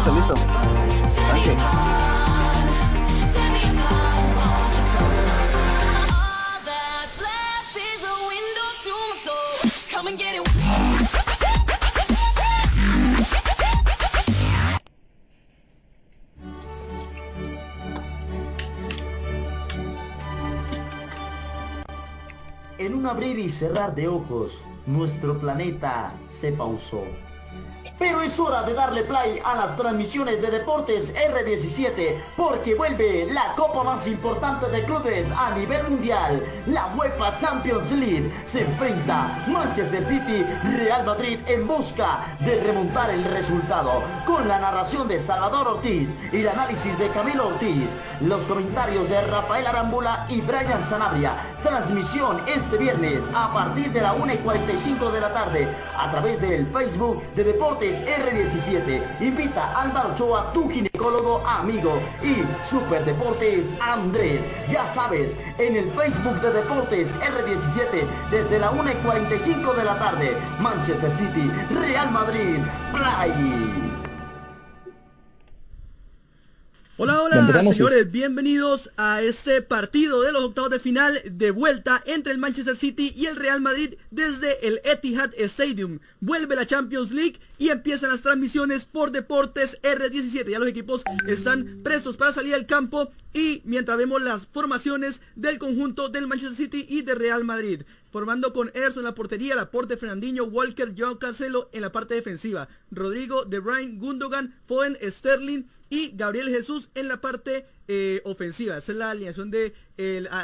Listo. En un abrir y cerrar de ojos, nuestro planeta se pausó. Pero es hora de darle play a las transmisiones de Deportes R17 porque vuelve la copa más importante de clubes a nivel mundial. La UEFA Champions League se enfrenta Manchester City Real Madrid en busca de remontar el resultado con la narración de Salvador Ortiz y el análisis de Camilo Ortiz, los comentarios de Rafael Arambula y Brian Sanabria. Transmisión este viernes a partir de la 1 y 45 de la tarde a través del Facebook de Deportes R17. Invita Álvaro Ochoa, tu ginecólogo amigo y Super Deportes Andrés. Ya sabes, en el Facebook de Deportes R17 desde la 1 y 45 de la tarde. Manchester City, Real Madrid, Play. Hola, hola, señores, bienvenidos a este partido de los octavos de final de vuelta entre el Manchester City y el Real Madrid desde el Etihad Stadium. Vuelve la Champions League y empiezan las transmisiones por Deportes R17. Ya los equipos están prestos para salir al campo y mientras vemos las formaciones del conjunto del Manchester City y de Real Madrid formando con Ederson en la portería, Laporte, Fernandinho, Walker, John Cancelo en la parte defensiva, Rodrigo, De Bruyne, Gundogan, Foden, Sterling y Gabriel Jesús en la parte eh, ofensiva. Esa es la alineación de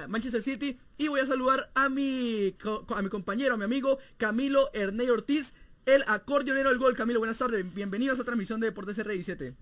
Manchester City y voy a saludar a mi, a mi compañero, a mi amigo Camilo Erney Ortiz, el acordeonero del gol. Camilo, buenas tardes, bienvenido a esta transmisión de Deportes R17.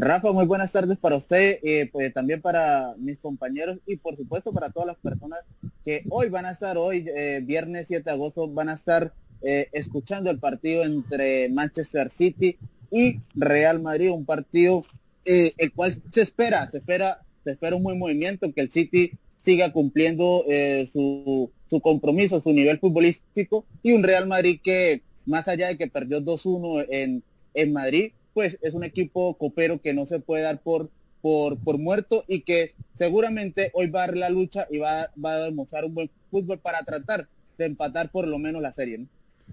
Rafa, muy buenas tardes para usted, eh, pues también para mis compañeros y por supuesto para todas las personas que hoy van a estar, hoy eh, viernes 7 de agosto, van a estar eh, escuchando el partido entre Manchester City y Real Madrid, un partido el cual se espera, se espera, se espera un buen movimiento, que el City siga cumpliendo su, su compromiso, su nivel futbolístico y un Real Madrid que más allá de que perdió 2-1 en, en Madrid, pues es un equipo copero que no se puede dar por, por, por muerto y que seguramente hoy va a dar la lucha y va, va a demostrar un buen fútbol para tratar de empatar por lo menos la serie.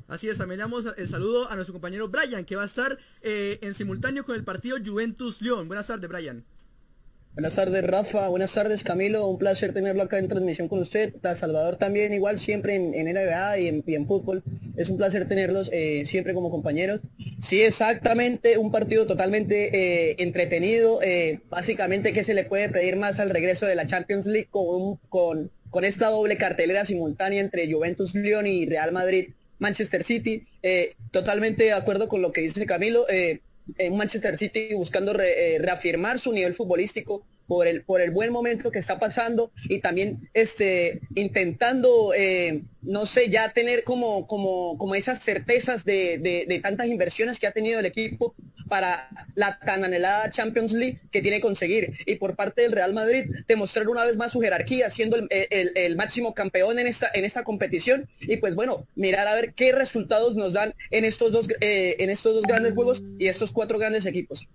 Así es, también damos el saludo a nuestro compañero Brian, que va a estar eh, en simultáneo con el partido Juventus-León. Buenas tardes, Brian. Buenas tardes, Rafa. Buenas tardes, Camilo. Un placer tenerlo acá en transmisión con usted. A Salvador también, igual siempre en, en NBA y en, fútbol. Es un placer tenerlos eh, siempre como compañeros. Sí, exactamente, un partido totalmente eh, entretenido. Eh, básicamente, ¿qué se le puede pedir más al regreso de la Champions League con, con, con esta doble cartelera simultánea entre Juventus León y Real Madrid? Manchester City, totalmente de acuerdo con lo que dice Camilo, en Manchester City buscando eh, reafirmar su nivel futbolístico por el, por el buen momento que está pasando y también este, intentando, eh, no sé, ya tener como, como, como esas certezas de, de, tantas inversiones que ha tenido el equipo para la tan anhelada Champions League que tiene que conseguir. Y por parte del Real Madrid, demostrar una vez más su jerarquía, siendo el, el, máximo campeón en esta, en esta competición. Y pues bueno, mirar a ver qué resultados nos dan en estos dos, eh, en estos dos grandes juegos y estos cuatro grandes equipos.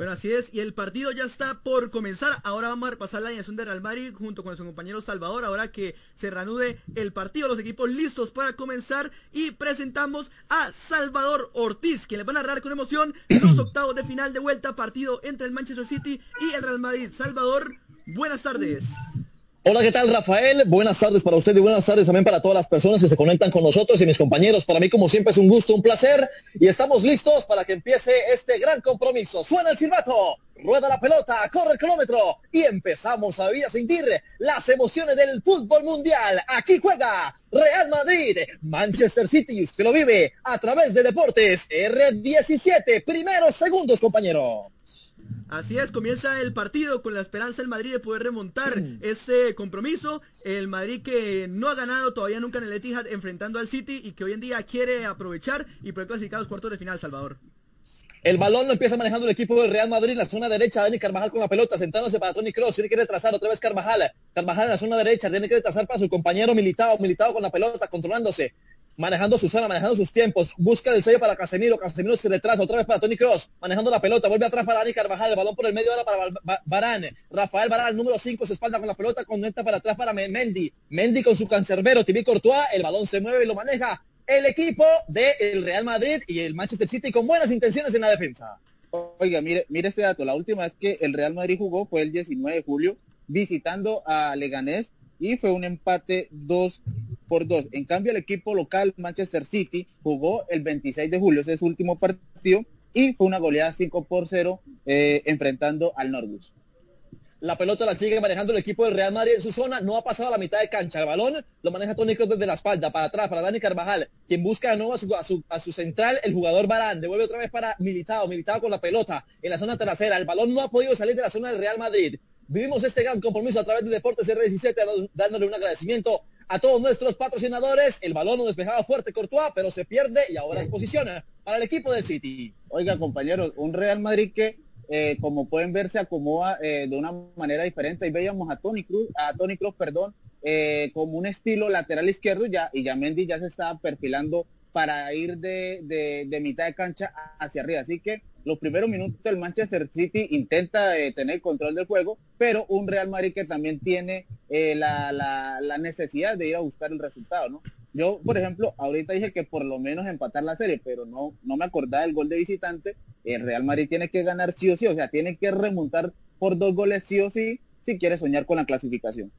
Bueno, así es, y el partido ya está por comenzar. Ahora vamos a repasar la alineación de Real Madrid junto con su compañero Salvador. Ahora que se reanude el partido, los equipos listos para comenzar. Y presentamos a Salvador Ortiz, que le van a narrar con emoción los octavos de final de vuelta, partido entre el Manchester City y el Real Madrid. Salvador, buenas tardes. Hola, ¿qué tal Rafael? Buenas tardes para usted y buenas tardes también para todas las personas que se conectan con nosotros y mis compañeros. Para mí, como siempre, es un gusto, un placer y estamos listos para que empiece este gran compromiso. Suena el silbato, rueda la pelota, corre el kilómetro y empezamos a vivir a sentir las emociones del fútbol mundial. Aquí juega Real Madrid, Manchester City y usted lo vive a través de Deportes R17. Primeros segundos, compañero. Así es, comienza el partido con la esperanza del Madrid de poder remontar ese compromiso. El Madrid que no ha ganado todavía nunca en el Etihad enfrentando al City y que hoy en día quiere aprovechar y poder clasificar los cuartos de final, Salvador. El balón lo empieza manejando el equipo del Real Madrid, la zona derecha, Dani Carvajal con la pelota, sentándose para Tony Cross, tiene que retrasar otra vez Carvajal, Carvajal en la zona derecha, tiene que retrasar para su compañero Militao, Militao con la pelota, controlándose, manejando su zona, manejando sus tiempos, busca el sello para Casemiro, Casemiro se retrasa otra vez para Tony Cross, manejando la pelota, vuelve atrás para Dani Carvajal, el balón por el medio ahora para Barán, Rafael Barán, número 5, se espalda con la pelota, conecta para atrás para Mendy, Mendy con su cancerbero, Tibi Courtois, el balón se mueve y lo maneja el equipo del Real Madrid y el Manchester City con buenas intenciones en la defensa. Oiga, mire, mire este dato, la última vez que el Real Madrid jugó fue el 19 de julio visitando a Leganés y fue un empate 2 por 2. En cambio, el equipo local Manchester City jugó el 26 de julio, ese es su último partido, y fue una goleada 5 por 0 eh, enfrentando al Norwich. La pelota la sigue manejando el equipo del Real Madrid en su zona. No ha pasado a la mitad de cancha. El balón lo maneja Tony Kroos desde la espalda, para atrás, para Dani Carvajal, quien busca de nuevo a su, a su, central, el jugador Barán. Devuelve otra vez para Militado. Militado con la pelota en la zona trasera. El balón no ha podido salir de la zona del Real Madrid. Vivimos este gran compromiso a través de Deportes R17, dándole un agradecimiento a todos nuestros patrocinadores. El balón no despejaba fuerte Courtois, pero se pierde y ahora es posición para el equipo del City. Oiga, compañeros, un Real Madrid que eh, como pueden ver, se acomoda eh, de una manera diferente. y veíamos a Tony Cruz, a Tony Cruz, perdón, eh, como un estilo lateral izquierdo ya, y ya Mendy ya se estaba perfilando para ir de, mitad de cancha hacia arriba. Así que los primeros minutos del Manchester City intenta tener control del juego, pero un Real Madrid que también tiene la, la, necesidad de ir a buscar el resultado, ¿no? Yo, por ejemplo, ahorita dije que por lo menos empatar la serie, pero no, no me acordaba del gol de visitante. El Real Madrid tiene que ganar sí o sí, o sea, tiene que remontar por dos goles sí o sí si quiere soñar con la clasificación.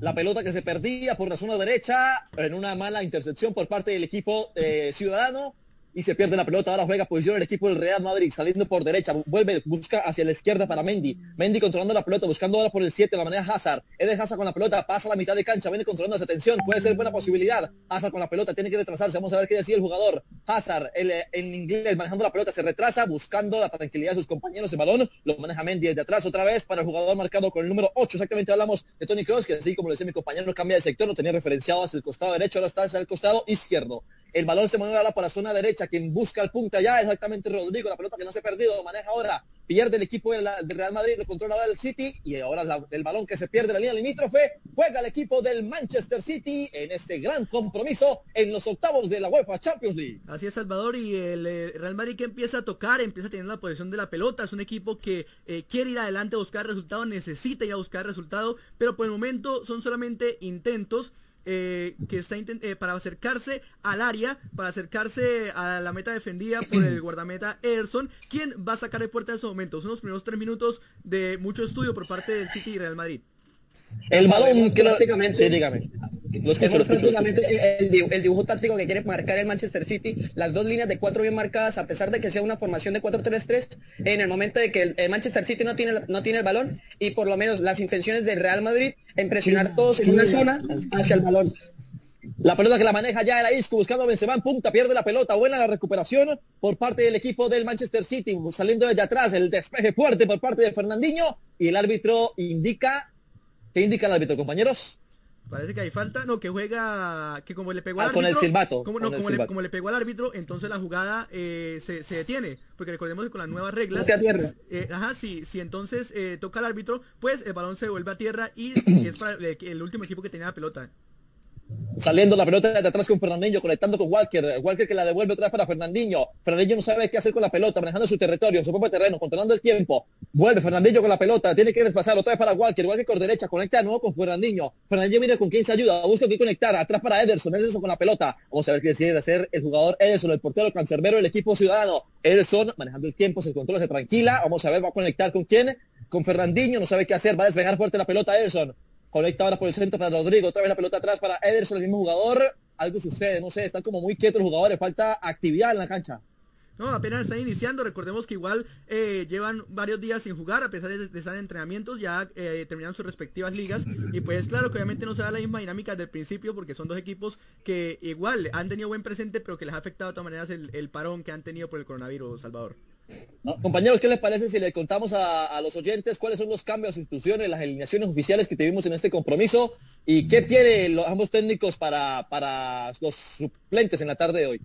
La pelota que se perdía por la zona derecha en una mala intercepción por parte del equipo eh, ciudadano y se pierde la pelota. Ahora juega posición el equipo del Real Madrid, saliendo por derecha, vuelve, busca hacia la izquierda para Mendy. Mendy controlando la pelota, buscando ahora por el 7, la manera Hazard. Eden Hazard con la pelota, pasa a la mitad de cancha, viene controlando esa tensión, puede ser buena posibilidad. Hazard con la pelota, tiene que retrasarse, vamos a ver qué decía el jugador. Hazard, el, en inglés, manejando la pelota, se retrasa, buscando la tranquilidad de sus compañeros. El balón lo maneja Mendy desde atrás otra vez para el jugador marcado con el número 8. Exactamente hablamos de Tony Kroos, que así como le decía mi compañero, cambia de sector, lo tenía referenciado hacia el costado derecho, ahora está hacia el costado izquierdo. El balón se mueve ahora para la zona derecha. Quien busca el punto allá exactamente Rodrigo. La pelota que no se ha perdido. Maneja ahora. Pierde el equipo del, Real Madrid. Lo controla ahora el City. Y ahora el balón que se pierde la línea limítrofe. Juega el equipo del Manchester City en este gran compromiso en los octavos de la UEFA Champions League. Así es, Salvador. Y el eh, Real Madrid que empieza a tocar. Empieza a tener la posición de la pelota. Es un equipo que eh, quiere ir adelante a buscar resultados. Necesita ir a buscar resultados. Pero por el momento son solamente intentos. Eh, que está eh, para acercarse al área, para acercarse a la meta defendida por el guardameta Ederson, quien va a sacar de puerta en estos momentos. Son los primeros tres minutos de mucho estudio por parte del City y Real Madrid. El balón que prácticamente, dígame. El, dibujo, táctico que quiere marcar el Manchester City, las dos líneas de cuatro bien marcadas, a pesar de que sea una formación de 4-3-3, en el momento de que el, Manchester City no tiene, no tiene el balón y por lo menos las intenciones del Real Madrid en presionar todos en una zona hacia el balón. La pelota que la maneja ya el Isco buscando a Benzema en punta, pierde la pelota, buena la recuperación por parte del equipo del Manchester City, saliendo desde atrás, el despeje fuerte por parte de Fernandinho y el árbitro indica, ¿qué indica el árbitro, compañeros? Parece que hay falta, no, que juega, que como le pegó al árbitro. Ah, con el silbato. Como, no, como, le, pegó al árbitro, entonces la jugada eh, se, se, detiene. Porque recordemos que con las nuevas reglas. Eh, ajá, sí, si entonces eh, toca al árbitro, pues el balón se vuelve a tierra y, es para el último equipo que tenía la pelota. Saliendo la pelota de atrás con Fernandinho, conectando con Walker. Walker que la devuelve otra vez para Fernandinho. Fernandinho no sabe qué hacer con la pelota, manejando su territorio, su propio terreno, controlando el tiempo. Vuelve Fernandinho con la pelota, tiene que despasar otra vez para Walker. Walker por derecha, conecta de nuevo con Fernandinho. Fernandinho mira con quién se ayuda, busca quién conectar. Atrás para Ederson, Ederson con la pelota. Vamos a ver qué decide hacer el jugador Ederson, el portero cancerbero del equipo ciudadano. Ederson manejando el tiempo, se controla, se tranquila. Vamos a ver, va a conectar con quién. Con Fernandinho, no sabe qué hacer, va a despegar fuerte la pelota Ederson. Conecta ahora por el centro para Rodrigo. Otra vez la pelota atrás para Ederson, el mismo jugador. Algo sucede, no sé, están como muy quietos los jugadores. Falta actividad en la cancha. No, apenas están iniciando. Recordemos que igual eh, llevan varios días sin jugar, a pesar de, estar en entrenamientos, ya eh, terminan sus respectivas ligas. Y pues claro que obviamente no se da la misma dinámica del principio, porque son dos equipos que igual han tenido buen presente, pero que les ha afectado de todas maneras el parón que han tenido por el coronavirus, Salvador. Compañeros, ¿qué les parece si le contamos a, los oyentes cuáles son los cambios, instituciones, las alineaciones oficiales que tuvimos en este compromiso y qué tienen los ambos técnicos para, para los suplentes en la tarde de hoy?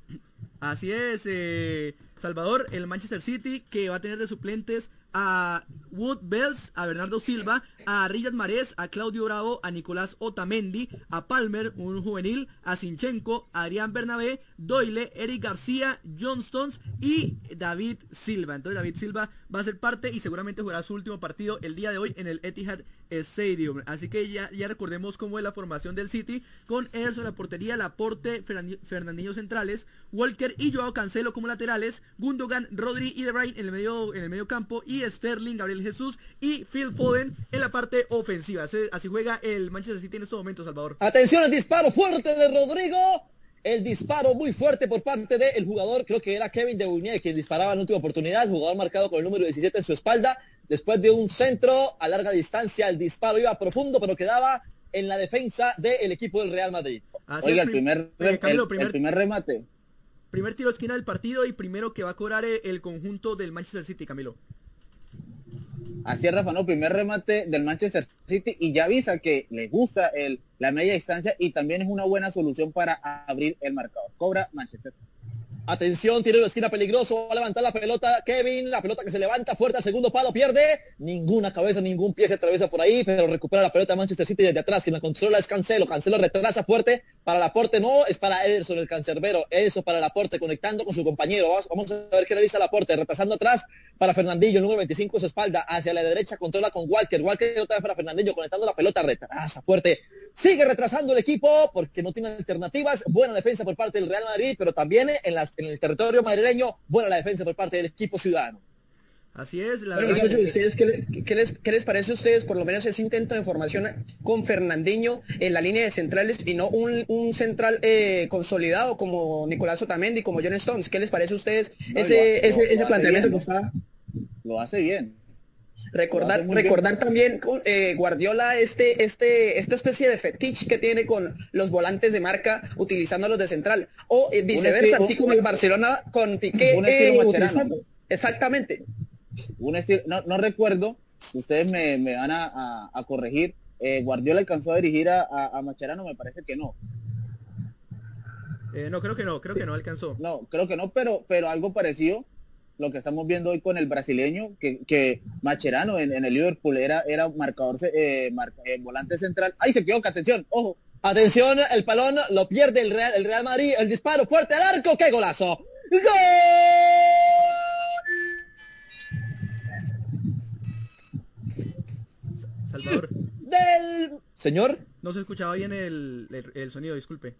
Así es, eh, Salvador, el Manchester City que va a tener de suplentes a Wood Bells, a Bernardo Silva, a Richard Marés, a Claudio Bravo, a Nicolás Otamendi, a Palmer, un juvenil, a Sinchenko, a Adrián Bernabé, Doyle, Eric García, John Stones y David Silva. Entonces David Silva va a ser parte y seguramente jugará su último partido el día de hoy en el Etihad Stadium. Así que ya, recordemos cómo es la formación del City con Ederson en la portería, Laporte, Fernandinho centrales, Walker y Joao Cancelo como laterales, Gundogan, Rodri y De Bruyne en el medio en el campo y Sterling, Gabriel Jesús y Phil Foden en la parte ofensiva. Así, juega el Manchester City en estos momentos, Salvador. Atención al disparo fuerte de Rodrigo. El disparo muy fuerte por parte del jugador, creo que era Kevin De Bruyne quien disparaba en última oportunidad, el jugador marcado con el número 17 en su espalda. Después de un centro a larga distancia, el disparo iba profundo, pero quedaba en la defensa del equipo del Real Madrid. Oiga, el primer, eh, el, primer, remate. Primer tiro esquina del partido y primero que va a cobrar eh, el conjunto del Manchester City, Camilo. Así no, primer remate del Manchester City y ya avisa que le gusta el, la media distancia y también es una buena solución para abrir el marcador. Cobra Manchester City. Atención, tiene la esquina peligroso, va a levantar la pelota Kevin, la pelota que se levanta fuerte al segundo palo, pierde, ninguna cabeza, ningún pie se atraviesa por ahí, pero recupera la pelota Manchester City desde atrás, quien la controla es Cancelo, Cancelo retrasa fuerte para el aporte, no, es para Ederson el cancerbero, eso para el aporte, conectando con su compañero, vamos, a ver qué realiza el aporte, retrasando atrás para Fernandillo, el número 25 su espalda, hacia la derecha controla con Walker, Walker otra vez para Fernandillo, conectando la pelota, retrasa fuerte, sigue retrasando el equipo porque no tiene alternativas, buena defensa por parte del Real Madrid, pero también en las en el territorio madrileño, buena la defensa por parte del equipo ciudadano. Así es, la verdad. ¿ustedes, ¿qué, les, ¿qué, les, parece a ustedes por lo menos ese intento de formación con Fernandinho en la línea de centrales y no un, un central eh, consolidado como Nicolás Otamendi, como John Stones? ¿Qué les parece a ustedes ese, ese, ese planteamiento que está? Lo hace bien. Recordar, recordar también eh, Guardiola este, este, esta especie de fetiche que tiene con los volantes de marca utilizándolos de central. O eh, viceversa, así como el Barcelona con Piqué. Eh, exactamente. Un estilo, no, no recuerdo, ustedes me, me van a, a, corregir. Guardiola alcanzó a dirigir a, a, Macherano, me parece que no. no, creo que no, creo que no alcanzó. No, creo que no, pero, pero algo parecido lo que estamos viendo hoy con el brasileño, que, que Macherano en, el Liverpool era, era marcador, eh, eh, volante central. ¡Ay, se quedó! ¡Atención! ¡Ojo! Atención, el palón lo pierde el Real, el Real Madrid, el disparo fuerte al arco, ¡qué golazo! ¡Gol! Salvador. Del señor. No se escuchaba bien el sonido, disculpe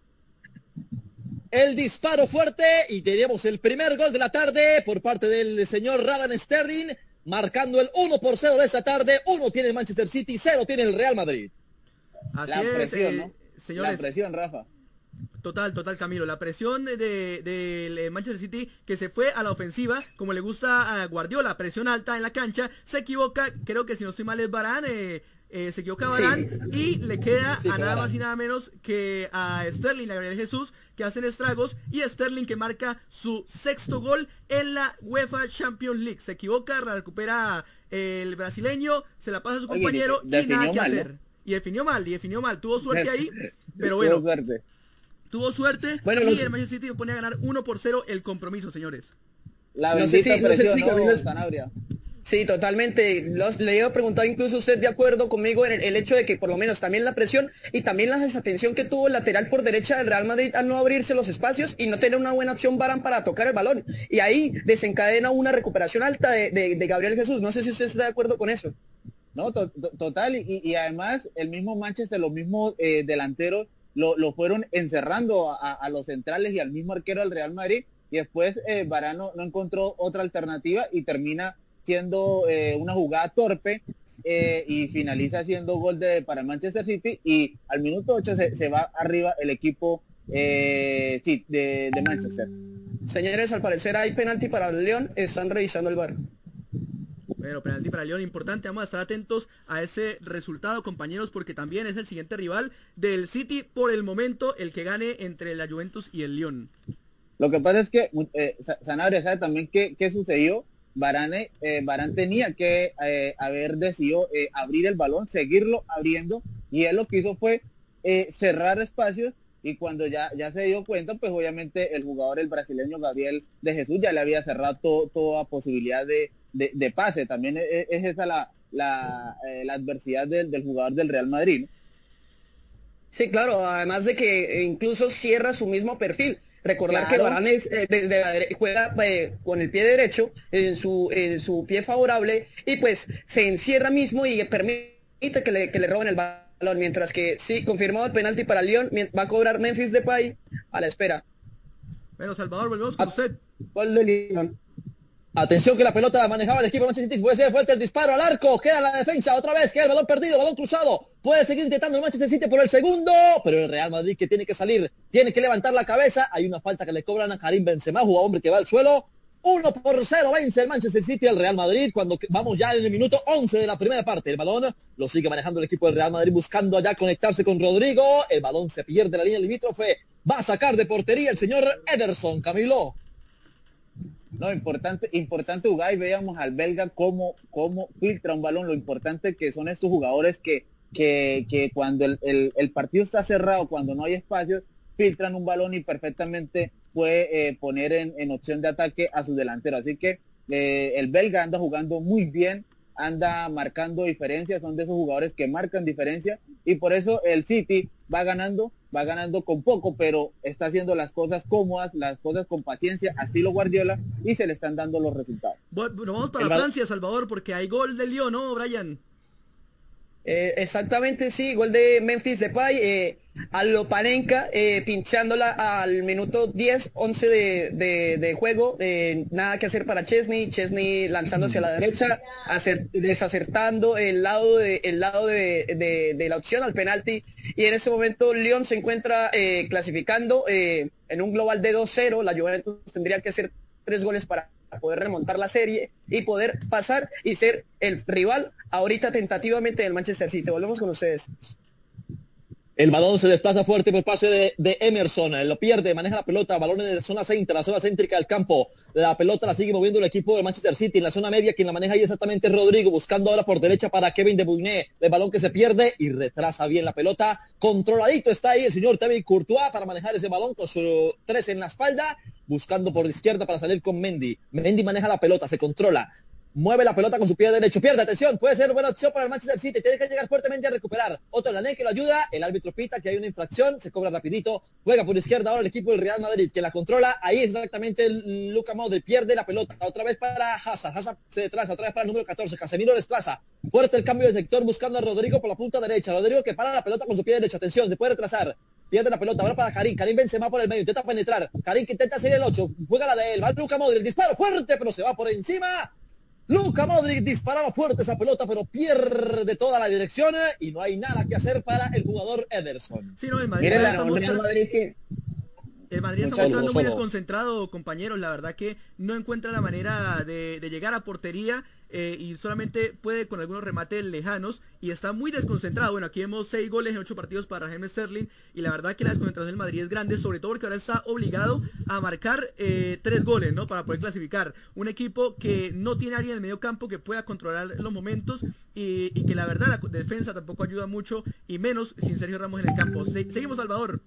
el disparo fuerte y tenemos el primer gol de la tarde por parte del señor Radan Sterling, marcando el 1 por 0 de esta tarde. Uno tiene el Manchester City, cero tiene el Real Madrid. Así la presión, ¿no? Señores, la presión, Rafa. Total, total, Camilo. La presión del de, Manchester City que se fue a la ofensiva, como le gusta a Guardiola, presión alta en la cancha, se equivoca, creo que si no estoy mal es Barán, eh, eh, se equivoca Barán y le queda a nada más y nada menos que a Sterling, a Gabriel Jesús, que hacen estragos y Sterling que marca su sexto gol en la UEFA Champions League. Se equivoca, recupera el brasileño, se la pasa a su compañero y nada que hacer. Y definió mal, y definió mal. Tuvo suerte ahí, pero bueno. Tuvo suerte. Bueno, y el Manchester City pone a ganar 1 por 0 el compromiso, señores. La bendita no presión, Sí, totalmente. le iba a preguntar incluso usted de acuerdo conmigo en el, hecho de que por lo menos también la presión y también la desatención que tuvo el lateral por derecha del Real Madrid al no abrirse los espacios y no tener una buena acción Barán para tocar el balón. Y ahí desencadena una recuperación alta de, Gabriel Jesús. No sé si usted está de acuerdo con eso. No, total. Y, además el mismo Manchester, los mismos eh, delanteros lo, fueron encerrando a, los centrales y al mismo arquero del Real Madrid. Y después eh, no encontró otra alternativa y termina siendo eh, una jugada torpe eh, y finaliza siendo gol de, para Manchester City y al minuto 8 se, va arriba el equipo eh, de, Manchester. Señores, al parecer hay penalti para el León, están revisando el bar. Bueno, penalti para el León importante, vamos a estar atentos a ese resultado, compañeros, porque también es el siguiente rival del City por el momento, el que gane entre la Juventus y el León. Lo que pasa es que Sanabria sabe también qué, qué sucedió Barane, eh, Barán tenía que eh, haber decidido eh, abrir el balón, seguirlo abriendo, y él lo que hizo fue cerrar espacios, y cuando ya, ya se dio cuenta, pues obviamente el jugador, el brasileño Gabriel de Jesús, ya le había cerrado toda posibilidad de, de, pase. También e, e, es, esa la, la, adversidad del, jugador del Real Madrid. Sí, claro, además de que incluso cierra su mismo perfil. Recordar que Varane eh, desde la juega eh, con el pie derecho en su, en su pie favorable y pues se encierra mismo y permite que le, que le roben el balón. Mientras que sí, confirmado el penalti para León, va a cobrar Memphis Depay a la espera. Bueno, Salvador, volvemos con usted. Gol de León. Atención que la pelota la manejaba el equipo de Manchester City. Puede ser fuerte el disparo al arco. Queda la defensa otra vez. Queda el balón perdido, balón cruzado. Puede seguir intentando el Manchester City por el segundo. Pero el Real Madrid que tiene que salir. Tiene que levantar la cabeza. Hay una falta que le cobran a Karim Benzema, jugador hombre que va al suelo. 1 por 0 vence el Manchester City al Real Madrid cuando vamos ya en el minuto 11 de la primera parte. El balón lo sigue manejando el equipo del Real Madrid buscando allá conectarse con Rodrigo. El balón se pierde la línea limítrofe. Va a sacar de portería el señor Ederson, Camilo. No, importante, importante jugar y veíamos al belga cómo, cómo filtra un balón, lo importante que son estos jugadores que, que, que cuando el, el, partido está cerrado, cuando no hay espacio, filtran un balón y perfectamente puede eh, poner en, en, opción de ataque a su delantero. Así que eh, el belga anda jugando muy bien, anda marcando diferencias, son de esos jugadores que marcan diferencia y por eso el City va ganando, va ganando con poco, pero está haciendo las cosas cómodas, las cosas con paciencia, así lo Guardiola y se le están dando los resultados. Bueno, vamos para Francia, Salvador, porque hay gol del Lyon, ¿no, Brian? Eh, exactamente, sí, gol de Memphis Depay, eh, a Loparenka eh, pinchándola al minuto 10, 11 de, juego, eh, nada que hacer para Chesney, Chesney lanzándose a la derecha, desacertando el lado, de, el lado de, la opción al penalti, y en ese momento León se encuentra clasificando en un global de 2-0, la Juventus tendría que hacer tres goles para poder remontar la serie y poder pasar y ser el rival ahorita tentativamente del Manchester City. Volvemos con ustedes. El balón se desplaza fuerte por pase de, Emerson. Lo pierde, maneja la pelota, balón en la zona central, la zona céntrica del campo. La pelota la sigue moviendo el equipo de Manchester City. En la zona media, quien la maneja ahí exactamente Rodrigo, buscando ahora por derecha para Kevin De Bruyne. El balón que se pierde y retrasa bien la pelota. Controladito está ahí el señor David Courtois para manejar ese balón con su tres en la espalda buscando por izquierda para salir con Mendy. Mendy maneja la pelota, se controla, mueve la pelota con su pie derecho, pierde atención, puede ser buena opción para el Manchester City, tiene que llegar fuertemente a recuperar. Otro Lané que lo ayuda, el árbitro pita que hay una infracción, se cobra rapidito, juega por izquierda ahora el equipo del Real Madrid que la controla, ahí es exactamente el Luca Modric, pierde la pelota, otra vez para Hazard, Hazard se desplaza, otra vez para el número 14, Casemiro desplaza, fuerte el cambio de sector buscando a Rodrigo por la punta derecha, Rodrigo que para la pelota con su pie derecho, atención, se puede retrasar, pierde la pelota, ahora para Karim, Karim Benzema por el medio, intenta penetrar, Karim que intenta hacer el 8, juega la de él, va Luca Modric, disparo fuerte, pero se va por encima, Luca Modric disparaba fuerte esa pelota, pero pierde toda la dirección y no hay nada que hacer para el jugador Ederson. Sí, no, el Madrid, el Madrid está mostrando muy desconcentrado, compañeros. La verdad que no encuentra la manera de, llegar a portería eh, y solamente puede con algunos remates lejanos y está muy desconcentrado. Bueno, aquí vemos seis goles en ocho partidos para James Sterling y la verdad que la desconcentración del Madrid es grande, sobre todo porque ahora está obligado a marcar eh, tres goles, ¿no? Para poder clasificar. Un equipo que no tiene alguien en el medio campo que pueda controlar los momentos y, que la verdad la defensa tampoco ayuda mucho y menos sin Sergio Ramos en el campo. seguimos, Salvador.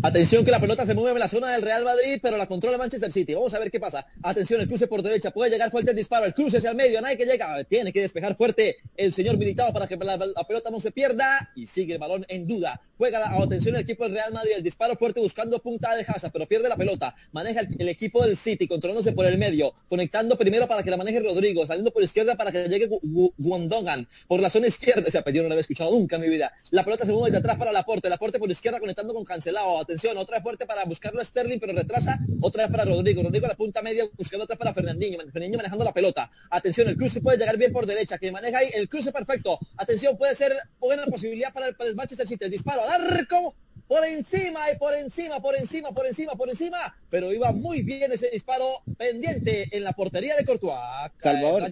Atención que la pelota se mueve en la zona del Real Madrid, pero la controla Manchester City. Vamos a ver qué pasa. Atención, el cruce por derecha. Puede llegar fuerte el disparo. El cruce hacia el medio. Nadie que llega. Tiene que despejar fuerte el señor militado para que la, pelota no se pierda. Y sigue el balón en duda. Juega, la, atención, el equipo del Real Madrid. El disparo fuerte buscando punta de Hazard, pero pierde la pelota. Maneja el, equipo del City, controlándose por el medio. Conectando primero para que la maneje Rodrigo. Saliendo por izquierda para que llegue Guandogan. Por la zona izquierda. Ese apellido no lo había escuchado nunca en mi vida. La pelota se mueve de atrás para la La Laporte por izquierda conectando con Cancelado Atención, otra fuerte para buscarlo a Sterling, pero retrasa. Otra vez para Rodrigo. Rodrigo a la punta media buscando otra para Fernandinho. Fernandinho manejando la pelota. Atención, el cruce puede llegar bien por derecha. Que maneja ahí el cruce perfecto. Atención, puede ser buena posibilidad para el, para el Manchester City. El disparo al arco por encima y por encima, por encima, por encima, por encima, pero iba muy bien ese disparo pendiente en la portería de Courtois. Salvador.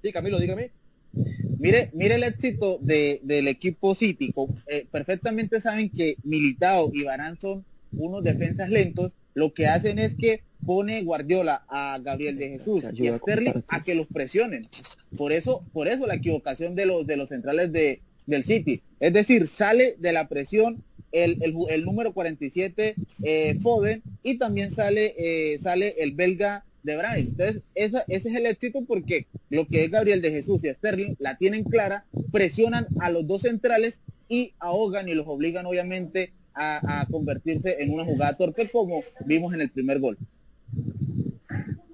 Sí, Camilo, dígame. Mire, mire el éxito del equipo City. Eh, perfectamente saben que Militao y Barán son unos defensas lentos. Lo que hacen es que pone Guardiola a Gabriel de Jesús y a Sterling a que los presionen. Por eso, por eso la equivocación de los de los centrales de, del City. Es decir, sale de la presión el, el, número 47 eh, Foden y también sale, eh, sale el belga de Brian. Entonces, ese es el éxito porque lo que es Gabriel de Jesús y Sterling la tienen clara, presionan a los dos centrales y ahogan y los obligan obviamente a, convertirse en una jugada torpe como vimos en el primer gol.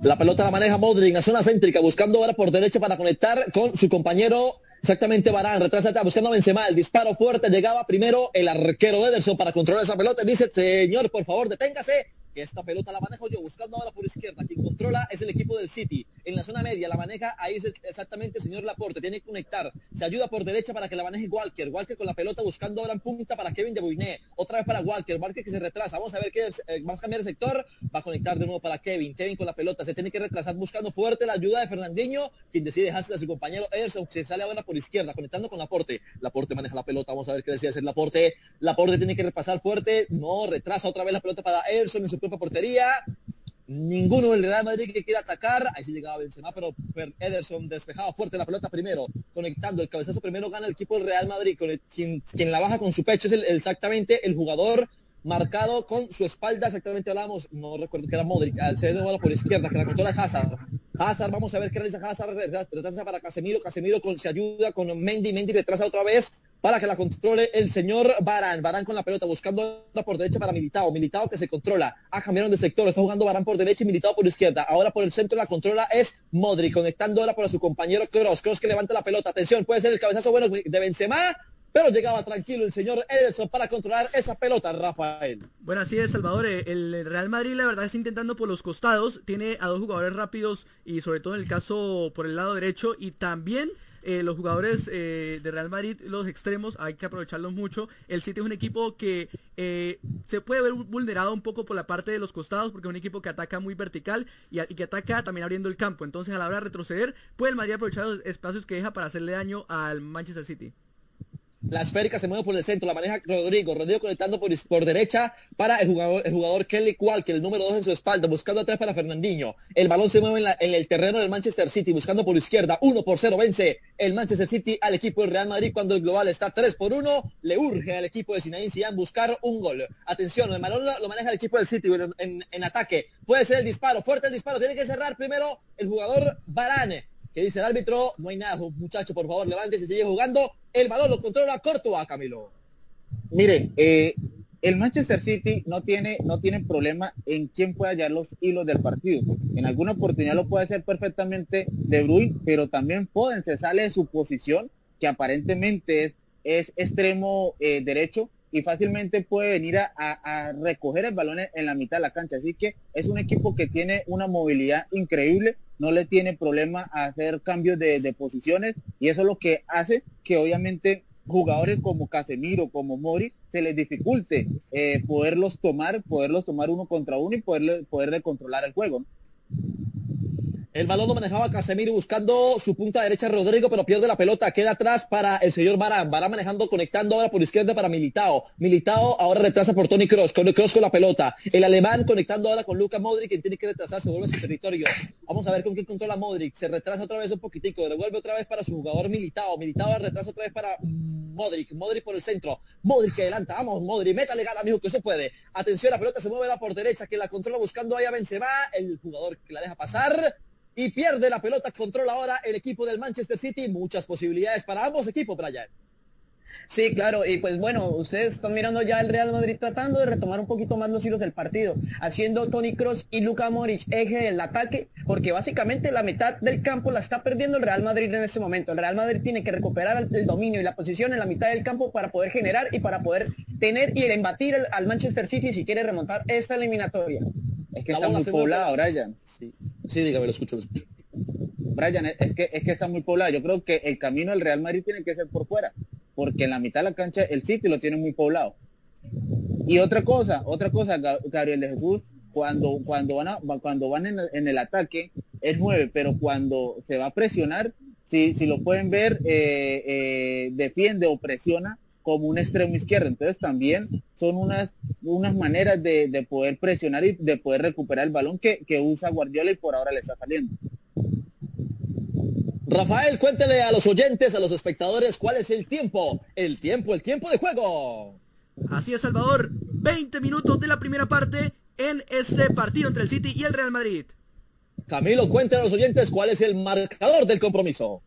La pelota la maneja Modric en zona céntrica, buscando ahora por derecha para conectar con su compañero Exactamente, Barán, retrasa buscando a Benzema, el disparo fuerte, llegaba primero el arquero Ederson para controlar esa pelota, dice, señor, por favor, deténgase, que esta pelota la manejo yo, buscando ahora por izquierda. Quien controla es el equipo del City. En la zona media la maneja, ahí exactamente el señor Laporte. Tiene que conectar. Se ayuda por derecha para que la maneje Walker. Walker con la pelota buscando ahora en punta para Kevin De Bruyne. Otra vez para Walker. Walker que se retrasa. Vamos a ver qué eh, vamos a cambiar el sector. Va a conectar de nuevo para Kevin. Kevin con la pelota. Se tiene que retrasar buscando fuerte la ayuda de Fernandinho, quien decide dejarse a su compañero Ederson, se sale ahora por izquierda, conectando con Laporte. Laporte maneja la pelota. Vamos a ver qué decide hacer Laporte. Laporte tiene que repasar fuerte. No, retrasa otra vez la pelota para Ederson en su propia portería ninguno del Real Madrid que quiera atacar, ahí sí llegaba Benzema, pero Ederson despejaba fuerte la pelota primero, conectando el cabezazo primero gana el equipo del Real Madrid, con quien, quien la baja con su pecho es exactamente el jugador marcado con su espalda, exactamente hablamos, no recuerdo que era Modric, ser bola por izquierda, que la controla Hazard. Hazard, vamos a ver qué realiza Hazard, retrasa para Casemiro, Casemiro con, se ayuda con Mendy, Mendy retrasa otra vez para que la controle el señor Barán, Barán con la pelota, buscando por derecha para Militao, Militao que se controla, ah, cambiaron de sector, está jugando Barán por derecha y Militao por izquierda, ahora por el centro la controla es Modric, conectando ahora para su compañero Cross, Cross que levanta la pelota, atención, puede ser el cabezazo bueno de Benzema, pero llegaba tranquilo el señor Ederson para controlar esa pelota, Rafael. Bueno, así es, Salvador. Eh, el Real Madrid, la verdad, está intentando por los costados. Tiene a dos jugadores rápidos y, sobre todo en el caso por el lado derecho. Y también eh, los jugadores eh, de Real Madrid, los extremos, hay que aprovecharlos mucho. El City es un equipo que se puede ver vulnerado un poco por la parte de los costados, porque es un equipo que ataca muy vertical y, y, que ataca también abriendo el campo. Entonces, a la hora de retroceder, puede el Madrid aprovechar los espacios que deja para hacerle daño al Manchester City. La esférica se mueve por el centro, la maneja Rodrigo. Rodrigo conectando por, por derecha para el jugador, el jugador Kelly que el número 2 en su espalda, buscando atrás para Fernandinho. El balón se mueve en, el terreno del Manchester City, buscando por izquierda. 1 por 0 vence el Manchester City al equipo del Real Madrid cuando el global está 3 por 1. Le urge al equipo de Zinedine Zidane buscar un gol. Atención, el balón lo, maneja el equipo del City en, en ataque. Puede ser el disparo, fuerte el disparo. Tiene que cerrar primero el jugador Barane que dice el árbitro, no hay nada, muchacho, por favor, levántese sigue jugando. El balón lo controla a Camilo. Mire, eh, el Manchester City no tiene, no problema en quién puede hallar los hilos del partido. En alguna oportunidad lo puede hacer perfectamente De Bruyne, pero también Foden se sale de su posición, que aparentemente es, extremo eh, derecho, y fácilmente puede venir a, recoger el balón en, la mitad de la cancha. Así que es un equipo que tiene una movilidad increíble, no le tiene problema a hacer cambios de, posiciones y eso es lo que hace que obviamente jugadores como Casemiro, como Mori, se les dificulte eh, poderlos tomar, poderlos tomar uno contra uno y poderle, poderle controlar el juego. El balón lo manejaba Casemiro buscando su punta derecha Rodrigo, pero pierde la pelota. Queda atrás para el señor Barán. Barán manejando, conectando ahora por izquierda para Militao. Militao ahora retrasa por Tony Cross. Cross con la pelota. El alemán conectando ahora con Luca Modric, quien tiene que retrasarse, vuelve a su territorio. Vamos a ver con quién controla Modric. Se retrasa otra vez un poquitico. Devuelve otra vez para su jugador Militao. Militao retrasa otra vez para Modric. Modric por el centro. Modric que adelanta. Vamos, Modric. Métale gana, amigo, que se puede. Atención, la pelota se mueve la por derecha, que la controla buscando ahí a Benzema. El jugador que la deja pasar y pierde la pelota. Controla ahora el equipo del Manchester City. Muchas posibilidades para ambos equipos, Brian. Sí, claro, y pues bueno, ustedes están mirando ya el Real Madrid tratando de retomar un poquito más los hilos del partido, haciendo Tony Cross y Luka Moric eje del ataque, porque básicamente la mitad del campo la está perdiendo el Real Madrid en este momento. El Real Madrid tiene que recuperar el dominio y la posición en la mitad del campo para poder generar y para poder tener y embatir al Manchester City si quiere remontar esta eliminatoria. Es que está muy poblado, Brian. Sí. sí, dígame, lo escucho, lo escucho. Brian, es que, es que está muy poblado. Yo creo que el camino del Real Madrid tiene que ser por fuera, porque en la mitad de la cancha el City lo tiene muy poblado. Y otra cosa, otra cosa, Gabriel de Jesús, cuando, cuando van, cuando van en, el ataque es nueve, pero cuando se va a presionar, si, si lo pueden ver, eh, eh, defiende o presiona como un extremo izquierdo. Entonces también son unas, unas maneras de, poder presionar y de poder recuperar el balón que, usa Guardiola y por ahora le está saliendo. Rafael, cuéntele a los oyentes, a los espectadores, cuál es el tiempo. El tiempo, el tiempo de juego. Así es, Salvador. 20 minutos de la primera parte en este partido entre el City y el Real Madrid. Camilo, cuéntanos a los oyentes cuál es el marcador del compromiso.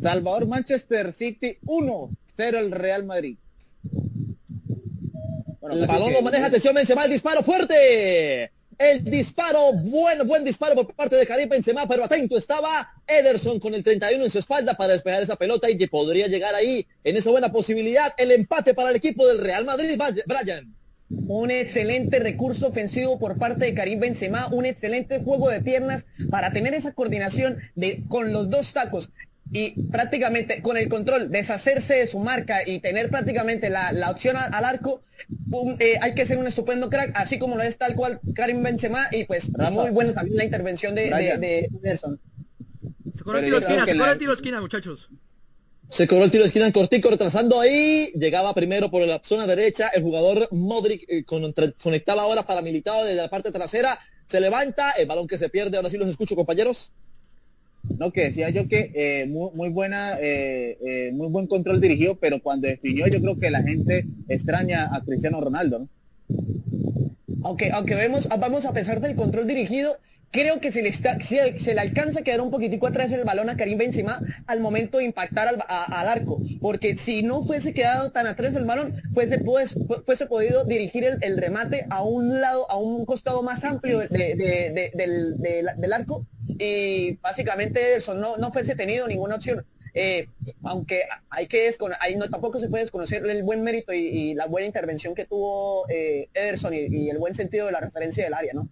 Salvador Manchester City 1, 0 el Real Madrid. el balón lo maneja, atención, Benzema, el disparo fuerte. El disparo, buen, buen disparo por parte de Karim Benzema, pero atento estaba Ederson con el 31 en su espalda para despejar esa pelota y que podría llegar ahí en esa buena posibilidad el empate para el equipo del Real Madrid, Brian. Un excelente recurso ofensivo por parte de Karim Benzema, un excelente juego de piernas para tener esa coordinación de, con los dos tacos y prácticamente con el control, deshacerse de su marca y tener prácticamente la, opción al, arco, eh, hay que ser un estupendo crack, así como lo es tal cual Karim Benzema y pues muy bueno también la intervención de, de, Nelson. Se corre el tiro de esquina, se corre el tiro de esquina, muchachos. Se corrió el tiro de esquina en cortico, retrasando ahí. Llegaba primero por la zona derecha. El jugador Modric eh, conectaba ahora para militado desde la parte trasera. Se levanta, el balón que se pierde. Ahora sí los escucho, compañeros. No, que decía yo que eh, muy, buena, eh, eh, muy buen control dirigido, pero cuando definió yo creo que la gente extraña a Cristiano Ronaldo, ¿no? Aunque, aunque vemos, vamos a pesar del control dirigido, creo que se le, está, se, le alcanza a quedar un poquitico atrás el balón a Karim Benzema al momento de impactar al, arco, porque si no fuese quedado tan atrás el balón, fuese, pues, fuese podido dirigir el, remate a un lado, a un costado más amplio del, arco y básicamente eso no, no fuese tenido ninguna opción. Eh, aunque hay que ahí no, tampoco se puede desconocer el buen mérito y, la buena intervención que tuvo eh, Ederson y, el buen sentido de la referencia del área, ¿no?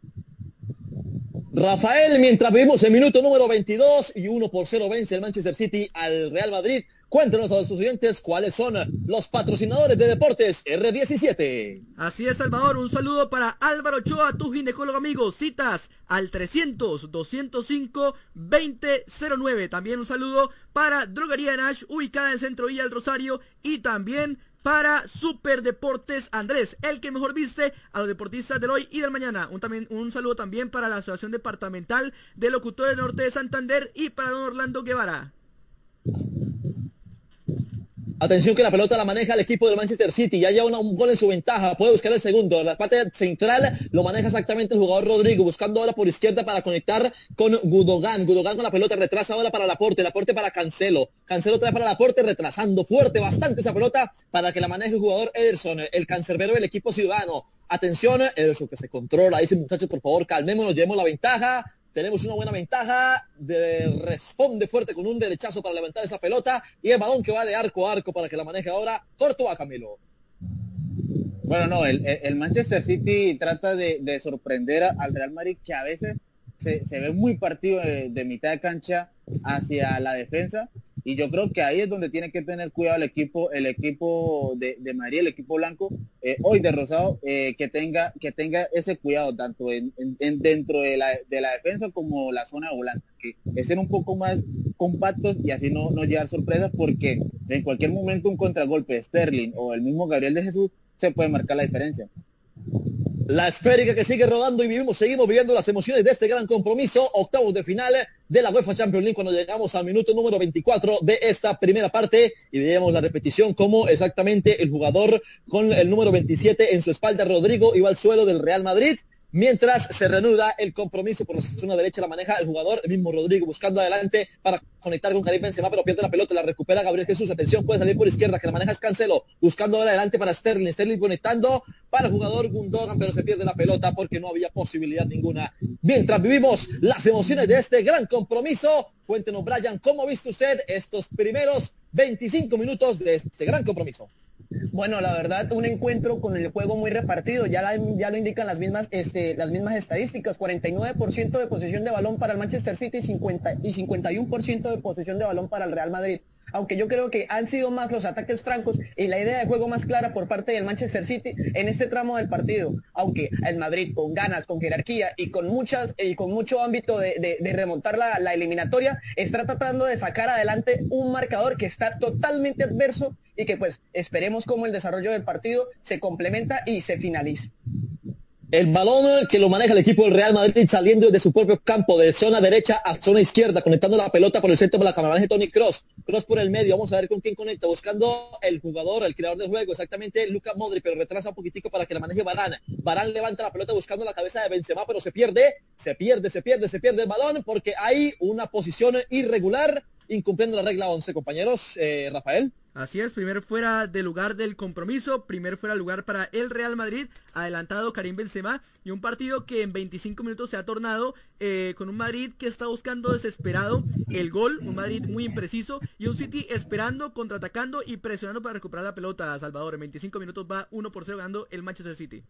Rafael, mientras vivimos el minuto número 22 y 1 por 0 vence el Manchester City al Real Madrid, cuéntenos a los estudiantes cuáles son los patrocinadores de deportes R17. Así es, Salvador. Un saludo para Álvaro Choa, tu ginecólogo amigo. Citas al 300-205-2009. También un saludo para Droguería Nash, ubicada en Centro Villa del Rosario. Y también para Super Deportes Andrés, el que mejor viste a los deportistas del hoy y del mañana. Un, también, un saludo también para la Asociación Departamental de Locutores Norte de Santander y para don Orlando Guevara. Atención que la pelota la maneja el equipo del Manchester City. Ya lleva un gol en su ventaja. Puede buscar el segundo. La parte central lo maneja exactamente el jugador Rodrigo. Buscando ahora por izquierda para conectar con Gudogan. Gudogan con la pelota retrasa ahora para la Laporte. Laporte para Cancelo. Cancelo trae para la Laporte retrasando fuerte bastante esa pelota para que la maneje el jugador Ederson. El cancerbero del equipo ciudadano. Atención, Ederson que se controla. Dice muchachos, por favor, calmémonos, llevemos la ventaja tenemos una buena ventaja, de, responde fuerte con un derechazo para levantar esa pelota y el balón que va de arco a arco para que la maneje ahora, corto a Camilo. Bueno, no, el, Manchester City trata de, sorprender al Real Madrid que a veces se, ve muy partido de, mitad de cancha hacia la defensa y yo creo que ahí es donde tiene que tener cuidado el equipo, el equipo de, de Madrid, el equipo blanco, eh, hoy de Rosado, eh, que tenga, que tenga ese cuidado tanto en, dentro de la, de la, defensa como la zona volante, que estén un poco más compactos y así no, no llevar sorpresas porque en cualquier momento un contragolpe de Sterling o el mismo Gabriel de Jesús se puede marcar la diferencia. La esférica que sigue rodando y vivimos, seguimos viviendo las emociones de este gran compromiso, octavos de final de la UEFA Champions League cuando llegamos al minuto número 24 de esta primera parte y veíamos la repetición como exactamente el jugador con el número 27 en su espalda, Rodrigo, iba al suelo del Real Madrid Mientras se reanuda el compromiso por la zona derecha, la maneja el jugador, el mismo Rodrigo, buscando adelante para conectar con Karim Benzema, pero pierde la pelota, la recupera Gabriel Jesús. Atención, puede salir por izquierda, que la maneja es Cancelo, buscando ahora adelante para Sterling. Sterling conectando para el jugador Gundogan, pero se pierde la pelota porque no había posibilidad ninguna. Mientras vivimos las emociones de este gran compromiso, cuéntenos, Brian, ¿cómo ha visto usted estos primeros 25 minutos de este gran compromiso? Bueno, la verdad, un encuentro con el juego muy repartido, ya, lo indican las mismas, este, las mismas estadísticas, 49% de posesión de balón para el Manchester City 50, y 51% de posesión de balón para el Real Madrid aunque yo creo que han sido más los ataques francos y la idea de juego más clara por parte del Manchester City en este tramo del partido, aunque el Madrid con ganas, con jerarquía y con muchas y con mucho ámbito de, remontar la, la, eliminatoria, está tratando de sacar adelante un marcador que está totalmente adverso y que pues esperemos cómo el desarrollo del partido se complementa y se finalice. El balón que lo maneja el equipo del Real Madrid saliendo de su propio campo, de zona derecha a zona izquierda, conectando la pelota por el centro de la cámara de Tony Cross. Cross por el medio, vamos a ver con quién conecta, buscando el jugador, el creador del juego, exactamente Luca Modri, pero retrasa un poquitico para que la maneje Barán. Barán levanta la pelota buscando la cabeza de Benzema, pero se pierde, se pierde, se pierde, se pierde el balón porque hay una posición irregular, incumpliendo la regla 11, compañeros. Eh, Rafael. Así es, primero fuera del lugar del compromiso, primero fuera lugar para el Real Madrid, adelantado Karim Benzema, y un partido que en 25 minutos se ha tornado eh, con un Madrid que está buscando desesperado el gol, un Madrid muy impreciso, y un City esperando, contraatacando y presionando para recuperar la pelota, Salvador. En 25 minutos va 1 por 0 ganando el Manchester City.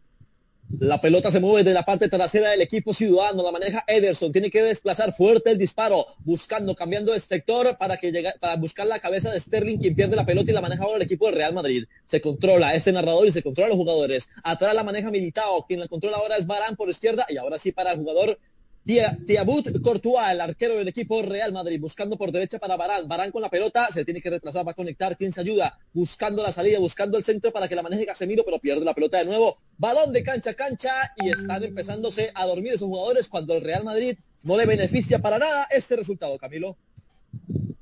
La pelota se mueve de la parte trasera del equipo ciudadano, la maneja Ederson, tiene que desplazar fuerte el disparo, buscando, cambiando de sector para que llegue, para buscar la cabeza de Sterling, quien pierde la pelota y la maneja ahora el equipo del Real Madrid. Se controla este narrador y se controla los jugadores. Atrás la maneja Militao, quien la controla ahora es Barán por izquierda y ahora sí para el jugador Tiabut Courtois, el arquero del equipo Real Madrid, buscando por derecha para Barán. Barán con la pelota, se tiene que retrasar, va a conectar. ¿Quién se ayuda? Buscando la salida, buscando el centro para que la maneje Casemiro, pero pierde la pelota de nuevo. Balón de cancha a cancha y están empezándose a dormir esos jugadores cuando el Real Madrid no le beneficia para nada este resultado, Camilo.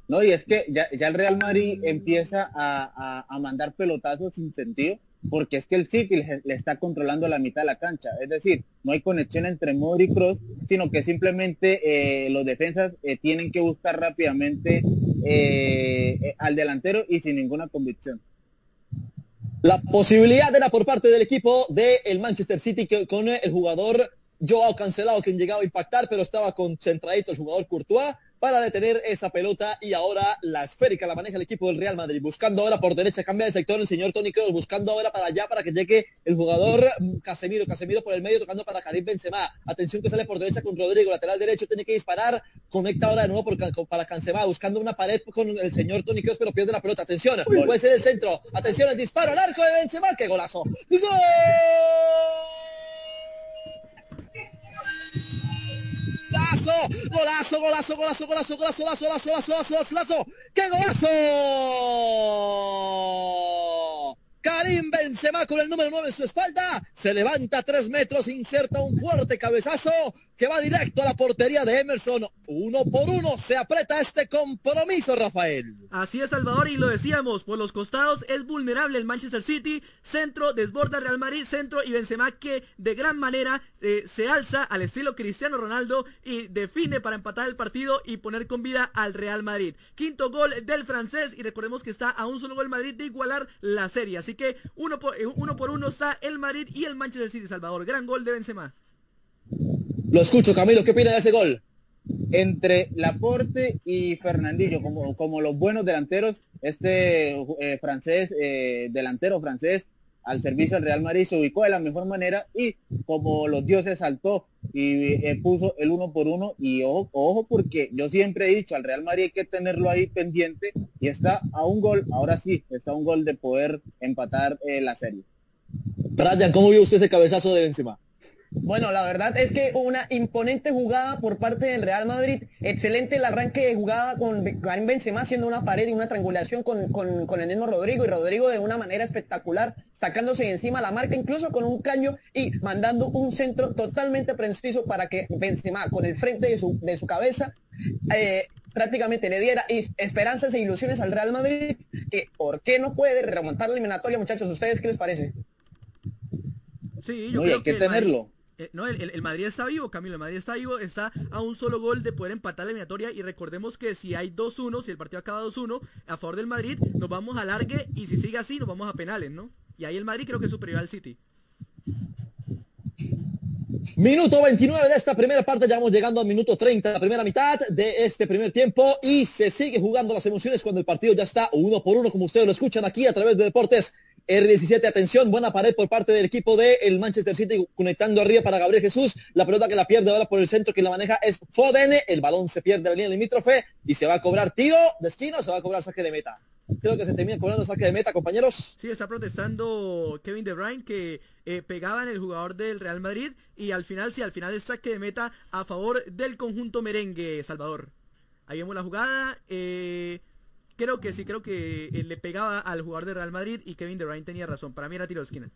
No, y es que ya, el Real Madrid empieza a, a mandar pelotazos sin sentido porque es que el City le, está controlando la mitad de la cancha. Es decir, no hay conexión entre Modric y Cross, sino que simplemente eh, los defensas eh, tienen que buscar rápidamente eh, al delantero y sin ninguna convicción. La posibilidad era por parte del equipo del Manchester City que, con el jugador Joao Cancelado, quien llegaba a impactar, pero estaba concentradito el jugador Courtois para detener esa pelota y ahora la esférica la maneja el equipo del Real Madrid, buscando ahora por derecha, cambia de sector el señor Tony Kroos, buscando ahora para allá para que llegue el jugador Casemiro, Casemiro por el medio tocando para Karim Benzema, atención que sale por derecha con Rodrigo, lateral derecho, tiene que disparar, conecta ahora de nuevo por, para Cancema, buscando una pared con el señor Tony Kroos, pero pierde la pelota, atención, puede ser el centro, atención el disparo, al arco de Benzema, qué golazo, ¡Gol! Golazo, golazo, golazo, golazo, golazo, golazo, golazo, golazo, golazo, golazo, ¡qué golazo! Karim Benzema con el número 9 en su espalda, se levanta tres metros, inserta un fuerte cabezazo que va directo a la portería de Emerson. Uno por uno se aprieta este compromiso, Rafael. Así es, Salvador, y lo decíamos, por los costados es vulnerable el Manchester City, centro, desborda Real Madrid, centro y Benzema que de gran manera eh, se alza al estilo Cristiano Ronaldo y define para empatar el partido y poner con vida al Real Madrid. Quinto gol del francés y recordemos que está a un solo gol Madrid de igualar la serie. Que uno por, eh, uno por uno está el Madrid y el Manchester City, Salvador. Gran gol de Benzema. Lo escucho, Camilo, ¿qué opina de ese gol? Entre Laporte y Fernandillo, como, como los buenos delanteros, este eh, francés, eh, delantero francés, al servicio del Real Madrid se ubicó de la mejor manera y como los dioses saltó y eh, puso el uno por uno y ojo, ojo porque yo siempre he dicho al Real Madrid hay que tenerlo ahí pendiente y está a un gol, ahora sí, está a un gol de poder empatar la serie. Brian, ¿cómo vio usted ese cabezazo de Benzema? Bueno, la verdad es que una imponente jugada por parte del Real Madrid. Excelente el arranque de jugada con Karim Benzema haciendo una pared y una triangulación con, con, el mismo Rodrigo y Rodrigo de una manera espectacular, sacándose encima la marca incluso con un caño y mandando un centro totalmente preciso para que Benzema con el frente de su, de su cabeza eh, prácticamente le diera esperanzas e ilusiones al Real Madrid que por qué no puede remontar la eliminatoria muchachos, ¿ustedes qué les parece? Sí, yo creo hay que, tenerlo. Eh, no, el, Madrid está vivo, Camilo, el Madrid está vivo, está a un solo gol de poder empatar la eliminatoria y recordemos que si hay 2-1, si el partido acaba 2-1 a favor del Madrid, nos vamos a largue y si sigue así nos vamos a penales, ¿no? Y ahí el Madrid creo que es superior al City. Minuto 29 de esta primera parte, ya vamos llegando al minuto 30, la primera mitad de este primer tiempo y se sigue jugando las emociones cuando el partido ya está uno por uno, como ustedes lo escuchan aquí a través de Deportes R17, atención, buena pared por parte del equipo del el Manchester City conectando arriba para Gabriel Jesús. La pelota que la pierde ahora por el centro que la maneja es Foden. El balón se pierde la línea limítrofe y se va a cobrar tiro de esquina o se va a cobrar saque de meta. Creo que se termina cobrando saque de meta, compañeros. Sí, está protestando Kevin De Bruyne que eh, pegaba en el jugador del Real Madrid y al final, sí, al final es saque de meta a favor del conjunto merengue, Salvador. Ahí vemos la jugada. Eh, Creo que sí, creo que eh, le pegaba al jugador de Real Madrid y Kevin De Bruyne tenía razón. Para mí era tiro de esquina.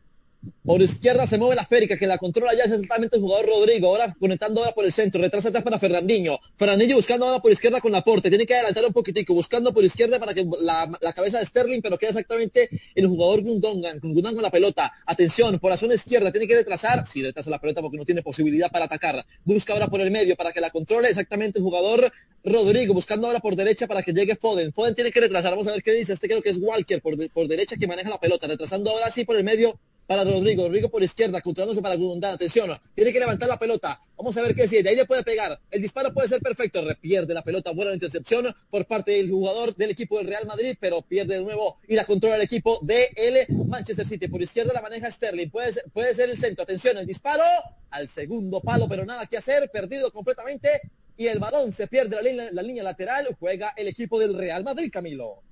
Por izquierda se mueve la Férica, que la controla ya es exactamente el jugador Rodrigo. Ahora conectando ahora por el centro. Retrasa atrás para Fernandinho. Fernandinho buscando ahora por izquierda con Laporte. Tiene que adelantar un poquitico. Buscando por izquierda para que la, cabeza de Sterling, pero queda exactamente el jugador Gundogan. Gundogan con la pelota. Atención, por la zona izquierda. Tiene que retrasar. Sí, retrasa la pelota porque no tiene posibilidad para atacar. Busca ahora por el medio para que la controle exactamente el jugador Rodrigo. Buscando ahora por derecha para que llegue Foden. Foden tiene que retrasar. Vamos a ver qué dice. Este creo que es Walker por, por derecha que maneja la pelota. Retrasando ahora sí por el medio para Rodrigo. Rodrigo por izquierda, controlándose para Gundán. Atención, tiene que levantar la pelota. Vamos a ver qué sigue. De ahí le puede pegar. El disparo puede ser perfecto. Repierde la pelota. Buena intercepción por parte del jugador del equipo del Real Madrid, pero pierde de nuevo y la controla el equipo de el Manchester City. Por izquierda la maneja Sterling. Puede ser, puede ser el centro. Atención, el disparo al segundo palo, pero nada que hacer. Perdido completamente. Y el balón se pierde la la línea lateral. Juega el equipo del Real Madrid, Camilo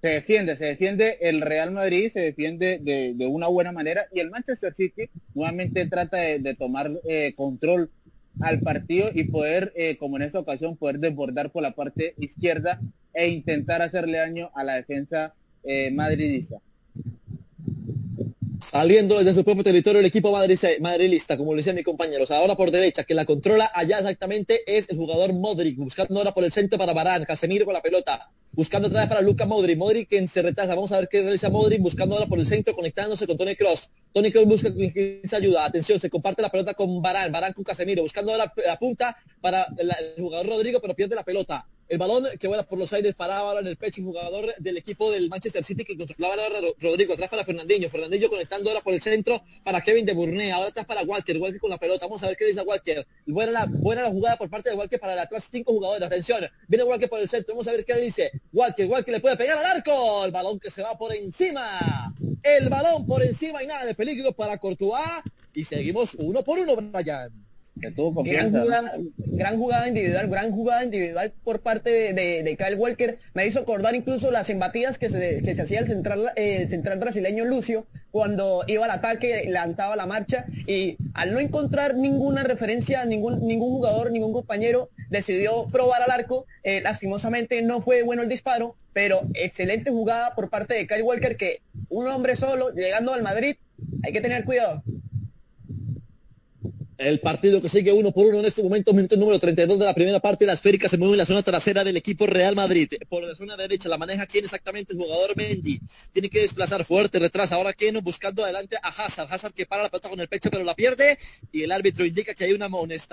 se defiende, se defiende el Real Madrid, se defiende de, una buena manera y el Manchester City nuevamente trata de, tomar eh, control al partido y poder, eh, como en esta ocasión, poder desbordar por la parte izquierda e intentar hacerle daño a la defensa eh, madridista. Saliendo desde su propio territorio el equipo madridista, como le decía mi compañeros. Ahora por derecha, que la controla allá exactamente es el jugador Modric, buscando ahora por el centro para Barán, Casemiro con la pelota buscando otra vez para Luca Modric, Modric quien se retrasa, vamos a ver qué realiza Modric, buscando ahora por el centro, conectándose con Tony Cross, Tony Kroos busca quien se ayuda, atención, se comparte la pelota con Barán, Barán con Casemiro, buscando ahora la punta para el jugador Rodrigo, pero pierde la pelota, el balón que vuela por los aires paraba ahora en el pecho un jugador del equipo del Manchester City que controlaba ahora Rodrigo, atrás para Fernandinho, Fernandinho conectando ahora por el centro para Kevin de Burné, ahora atrás para Walker, Walker con la pelota, vamos a ver qué dice Walker, buena la, buena la jugada por parte de Walker para la atrás, cinco jugadores, atención, viene Walker por el centro, vamos a ver qué le dice, Walker, Walker le puede pegar al arco, el balón que se va por encima, el balón por encima y nada de peligro para Courtois y seguimos uno por uno, Brian gran jugada, individual, gran jugada individual por parte de, Kyle Walker. Me hizo acordar incluso las embatidas que se, que se hacía el central, el central brasileño Lucio cuando iba al ataque, levantaba la marcha y al no encontrar ninguna referencia, ningún, ningún jugador, ningún compañero, decidió probar al arco. Eh, lastimosamente no fue bueno el disparo, pero excelente jugada por parte de Kyle Walker que un hombre solo llegando al Madrid, hay que tener cuidado. El partido que sigue uno por uno en este momento, minuto número 32 de la primera parte, la esférica se mueve en la zona trasera del equipo Real Madrid. Por la zona derecha la maneja quién exactamente el jugador Mendy. Tiene que desplazar fuerte, retrasa. Ahora quién buscando adelante a Hazard. Hazard que para la pelota con el pecho pero la pierde y el árbitro indica que hay una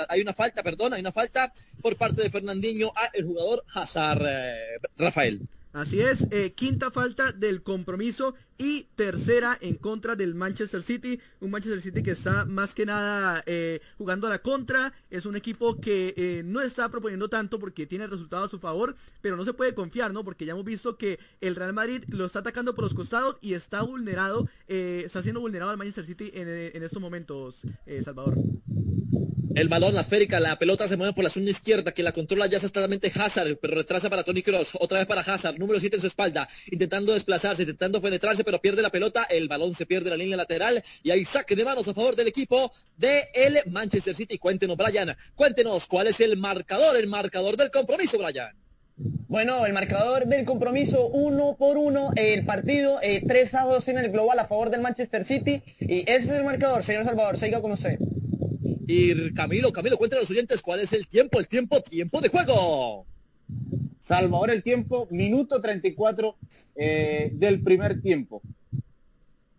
hay una falta, perdón, hay una falta por parte de Fernandinho a el jugador Hazard. Eh, Rafael. Así es, eh, quinta falta del compromiso y tercera en contra del Manchester City. Un Manchester City que está más que nada eh, jugando a la contra. Es un equipo que eh, no está proponiendo tanto porque tiene resultados a su favor, pero no se puede confiar, ¿no? Porque ya hemos visto que el Real Madrid lo está atacando por los costados y está vulnerado, está siendo vulnerado al Manchester City en, en estos momentos, Salvador. El balón, la férica, la pelota se mueve por la zona izquierda, que la controla ya exactamente Hazard, pero retrasa para Tony Cross, otra vez para Hazard, número 7 en su espalda, intentando desplazarse, intentando penetrarse, pero pierde la pelota, el balón se pierde la línea lateral y hay saque de manos a favor del equipo de Manchester City. Cuéntenos, Brian, cuéntenos cuál es el marcador, el marcador del compromiso, Brian. Bueno, el marcador del compromiso uno por uno, el partido 3 eh, a 2 en el global a favor del Manchester City y ese es el marcador, señor Salvador, siga con usted. Y Camilo, Camilo, cuéntale a los oyentes cuál es el tiempo, el tiempo, tiempo de juego. Salvador, el tiempo, minuto 34 eh, del primer tiempo.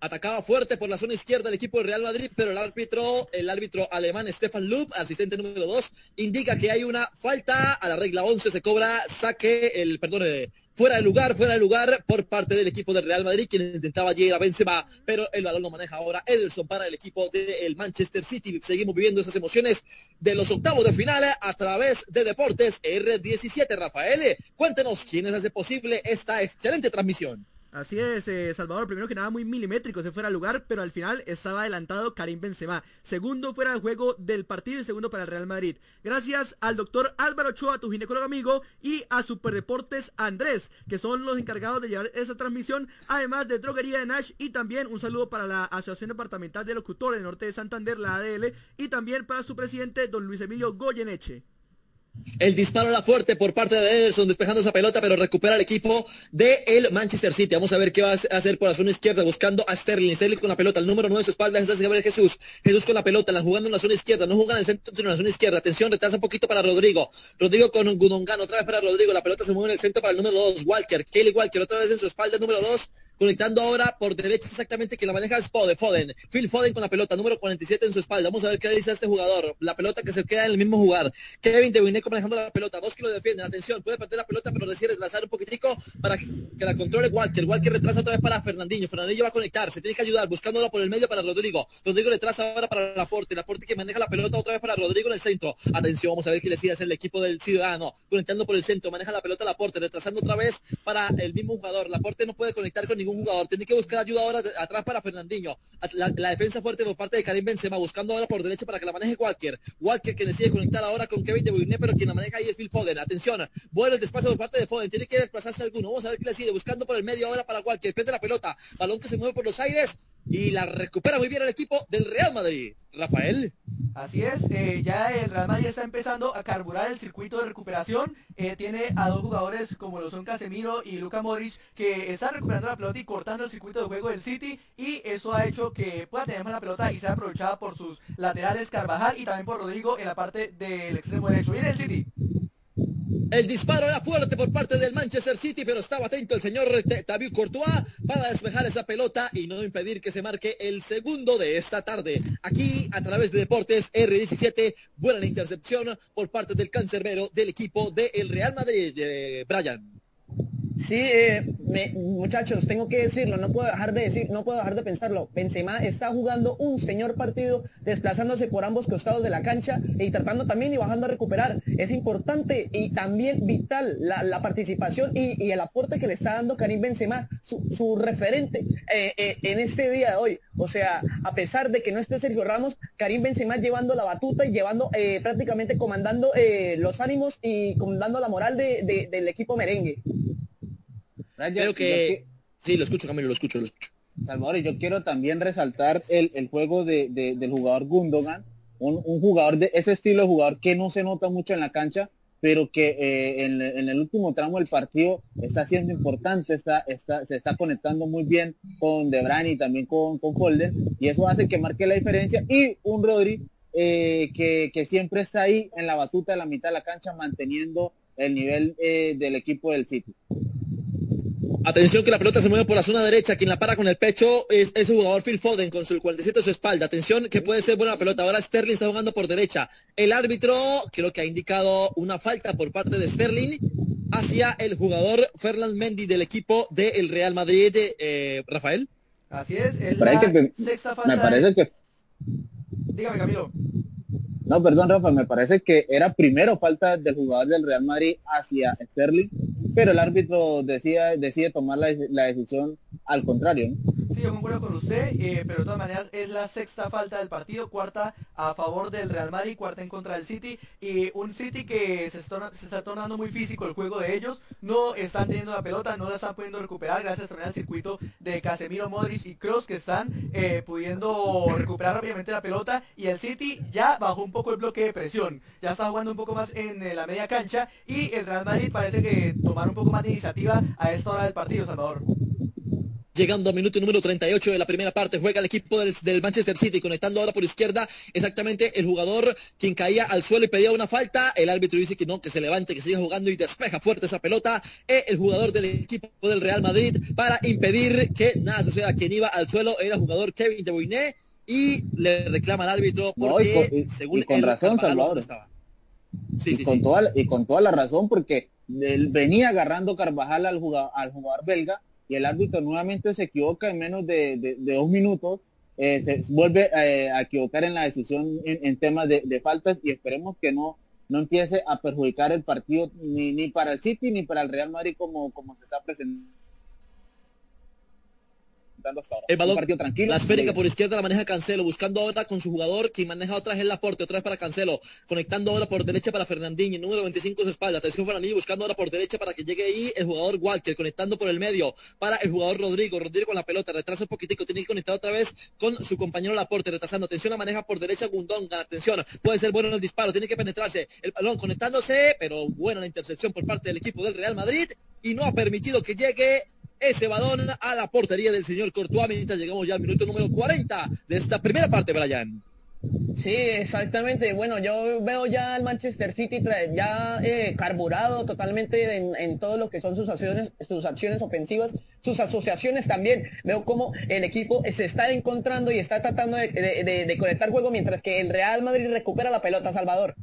Atacaba fuerte por la zona izquierda el equipo de Real Madrid, pero el árbitro, el árbitro alemán Stefan Loop, asistente número 2, indica que hay una falta a la regla 11, se cobra saque, el, perdón, eh, fuera de lugar, fuera de lugar por parte del equipo de Real Madrid, quien intentaba llegar a Benzema, pero el balón lo maneja ahora Ederson para el equipo del Manchester City. Seguimos viviendo esas emociones de los octavos de final a través de Deportes R17. Rafael, cuéntenos quiénes hace posible esta excelente transmisión. Así es, eh, Salvador, primero que nada muy milimétrico, se fuera al lugar, pero al final estaba adelantado Karim Benzema. Segundo fuera del juego del partido y segundo para el Real Madrid. Gracias al doctor Álvaro Ochoa, tu ginecólogo amigo, y a Superdeportes Andrés, que son los encargados de llevar esa transmisión, además de Droguería de Nash, y también un saludo para la Asociación Departamental de Locutores del Norte de Santander, la ADL, y también para su presidente, don Luis Emilio Goyeneche. El disparo a la fuerte por parte de Ederson despejando esa pelota, pero recupera el equipo de el Manchester City. Vamos a ver qué va a hacer por la zona izquierda, buscando a Sterling. Sterling con la pelota, el número 9 de su espalda es Gabriel Jesús. Jesús con la pelota, la jugando en la zona izquierda, no juega en el centro, sino en la zona izquierda. Atención, retrasa un poquito para Rodrigo. Rodrigo con un Gunongano, otra vez para Rodrigo. La pelota se mueve en el centro para el número 2, Walker. Kelly Walker, otra vez en su espalda, el número 2 conectando ahora por derecha exactamente que la maneja es Foden. Phil Foden con la pelota, número 47 en su espalda. Vamos a ver qué realiza este jugador. La pelota que se queda en el mismo jugar. Kevin De Bruyne manejando la pelota, dos que lo defienden. Atención, puede perder la pelota, pero decide lanzar un poquitico para que la controle Walker. Walker retrasa otra vez para Fernandinho. Fernandinho va a conectar, se tiene que ayudar, buscándola por el medio para Rodrigo. Rodrigo le traza ahora para Laporte. Laporte que maneja la pelota otra vez para Rodrigo en el centro. Atención, vamos a ver qué le sigue hacer el equipo del Ciudadano. Conectando por el centro, maneja la pelota Laporte, retrasando otra vez para el mismo jugador. Laporte no puede conectar con ningún jugador, tiene que buscar ayuda ahora atrás para Fernandinho. La, defensa fuerte por parte de Karim Benzema, buscando ahora por derecha para que la maneje Walker. Walker que decide conectar ahora con Kevin De Bruyne, pero quien la maneja ahí es Phil Foden. Atención, bueno el despacio por parte de Foden, tiene que desplazarse alguno. Vamos a ver qué le sigue, buscando por el medio ahora para Walker. Prende la pelota, balón que se mueve por los aires y la recupera muy bien el equipo del Real Madrid. Rafael. Así es, eh, ya el Real Madrid está empezando a carburar el circuito de recuperación. Eh, tiene a dos jugadores como lo son Casemiro y Luka Modric que están recuperando la pelota cortando el circuito de juego del City y eso ha hecho que pueda tener más la pelota y sea aprovechada por sus laterales Carvajal y también por Rodrigo en la parte del extremo derecho. Viene el City. El disparo era fuerte por parte del Manchester City, pero estaba atento el señor David Courtois para despejar esa pelota y no impedir que se marque el segundo de esta tarde. Aquí, a través de Deportes R17, buena la intercepción por parte del cancerbero del equipo del Real Madrid, de Brian. Sí, eh, muchachos, tengo que decirlo, no puedo dejar de decir, no puedo dejar de pensarlo. Benzema está jugando un señor partido, desplazándose por ambos costados de la cancha y tratando también y bajando a recuperar. Es importante y también vital la, participación y, el aporte que le está dando Karim Benzema, su, referente eh, eh, en este día de hoy. O sea, a pesar de que no esté Sergio Ramos, Karim Benzema llevando la batuta y llevando prácticamente comandando los ánimos y comandando la moral del equipo merengue. Creo que... Sí, lo escucho, Camilo, lo escucho, lo escucho. Salvador, y yo quiero también resaltar el, juego de, del jugador Gundogan, un, jugador de ese estilo de jugador que no se nota mucho en la cancha, pero que eh, en, el último tramo del partido está siendo importante, está, está, se está conectando muy bien con Debran y también con, con y eso hace que marque la diferencia, y un Rodri eh, que, que, siempre está ahí en la batuta de la mitad de la cancha, manteniendo el nivel eh, del equipo del City. Atención que la pelota se mueve por la zona derecha. Quien la para con el pecho es, el jugador Phil Foden con su 47 a su espalda. Atención que puede ser buena la pelota. Ahora Sterling está jugando por derecha. El árbitro creo que ha indicado una falta por parte de Sterling hacia el jugador Ferland Mendy del equipo del Real Madrid. Eh, Rafael. Así es. Es la sexta falta. Me parece que... Dígame Camilo. No, perdón, Rafa, me parece que era primero falta del jugador del Real Madrid hacia Sterling, pero el árbitro decide, decide tomar la, la decisión al contrario. Sí, yo concuerdo con usted, eh, pero de todas maneras es la sexta falta del partido, cuarta a favor del Real Madrid, cuarta en contra del City, y un City que se está, se está tornando muy físico el juego de ellos, no están teniendo la pelota, no la están pudiendo recuperar gracias también al circuito de Casemiro, Modric y Kroos que están eh, pudiendo recuperar rápidamente la pelota, y el City ya bajó un poco el bloque de presión, ya está jugando un poco más en eh, la media cancha, y el Real Madrid parece que tomar un poco más de iniciativa a esta hora del partido, Salvador. Llegando a minuto número 38 de la primera parte, juega el equipo del, Manchester City, conectando ahora por izquierda exactamente el jugador quien caía al suelo y pedía una falta. El árbitro dice que no, que se levante, que siga jugando y despeja fuerte esa pelota. E el jugador del equipo del Real Madrid para impedir que nada suceda. Quien iba al suelo era el jugador Kevin De Bruyne y le reclama al árbitro porque según con razón Salvador estaba. Sí, y, con Toda, y con toda la razón porque él venía agarrando Carvajal al jugador, al jugador belga y el árbitro nuevamente se equivoca en menos de, dos minutos, eh, se vuelve eh, a equivocar en la decisión en, temas de, faltas y esperemos que no, no empiece a perjudicar el partido ni, ni para el City ni para el Real Madrid como, como se está presentando. Disfrutando hasta ahora. El balón, partido tranquilo. La esférica por izquierda la maneja Cancelo, buscando ahora con su jugador, quien maneja otra vez el aporte, otra vez para Cancelo, conectando ahora por derecha para Fernandinho, número 25 su espalda, atención Fernandinho buscando ahora por derecha para que llegue ahí el jugador Walker, conectando por el medio para el jugador Rodrigo, Rodrigo con la pelota, retrasa un poquitico, tiene que conectar otra vez con su compañero Laporte, retrasando, atención la maneja por derecha Gundonga, atención, puede ser bueno en el disparo, tiene que penetrarse, el balón conectándose, pero buena la intercepción por parte del equipo del Real Madrid y no ha permitido que llegue ese balón a la portería del señor Courtois mientras llegamos ya al minuto número 40 de esta primera parte, Brian. Sí, exactamente. Bueno, yo veo ya al Manchester City ya eh, carburado totalmente en, todo lo que son sus acciones, sus acciones ofensivas, sus asociaciones también. Veo cómo el equipo se está encontrando y está tratando de, de conectar juego mientras que el Real Madrid recupera la pelota, Salvador.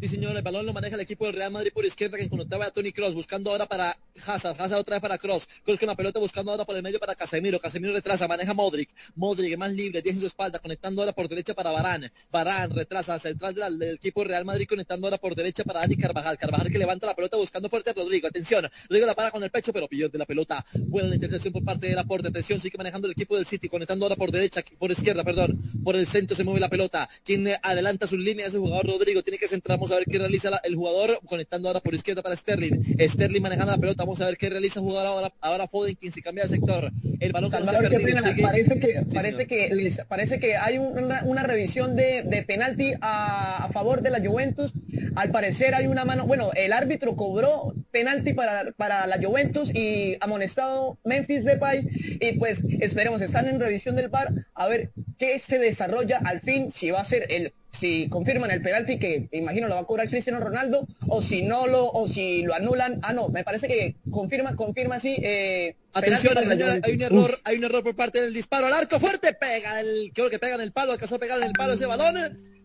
Sí, señor, el balón lo maneja el equipo del Real Madrid por izquierda que conectaba a Tony Cross, buscando ahora para Hazard, Hazard otra vez para Cross, Cross con la pelota buscando ahora por el medio para Casemiro, Casemiro retrasa, maneja Modric, Modric más libre, 10 en su espalda, conectando ahora por derecha para Barán, Barán retrasa central del, del equipo Real Madrid, conectando ahora por derecha para Dani Carvajal, Carvajal que levanta la pelota buscando fuerte a Rodrigo, atención, Rodrigo la para con el pecho, pero pierde la pelota, buena la intercepción por parte del aporte, atención, sigue manejando el equipo del City, conectando ahora por derecha, por izquierda, perdón, por el centro se mueve la pelota, quien adelanta sus líneas es el jugador Rodrigo, tiene que centrarnos a ver qué realiza la, el jugador conectando ahora por izquierda para Sterling. Sterling manejando la pelota. Vamos a ver qué realiza el jugador ahora, ahora Foden, quien se cambia de sector. El balón que Parece que, parece, que les, parece que hay una, una revisión de, de penalti a, a, favor de la Juventus. Al parecer hay una mano. Bueno, el árbitro cobró penalti para, para la Juventus y amonestado Memphis Depay. Y pues esperemos, están en revisión del par a ver qué se desarrolla al fin, si va a ser el si confirman el penalti que imagino lo va a cobrar Cristiano Ronaldo o si no lo o si lo anulan. Ah no me parece que confirma confirma así eh, atención hay, un error hay un error por parte del disparo al arco fuerte pega el creo que pega en el palo alcanzó a pegar en el palo ese balón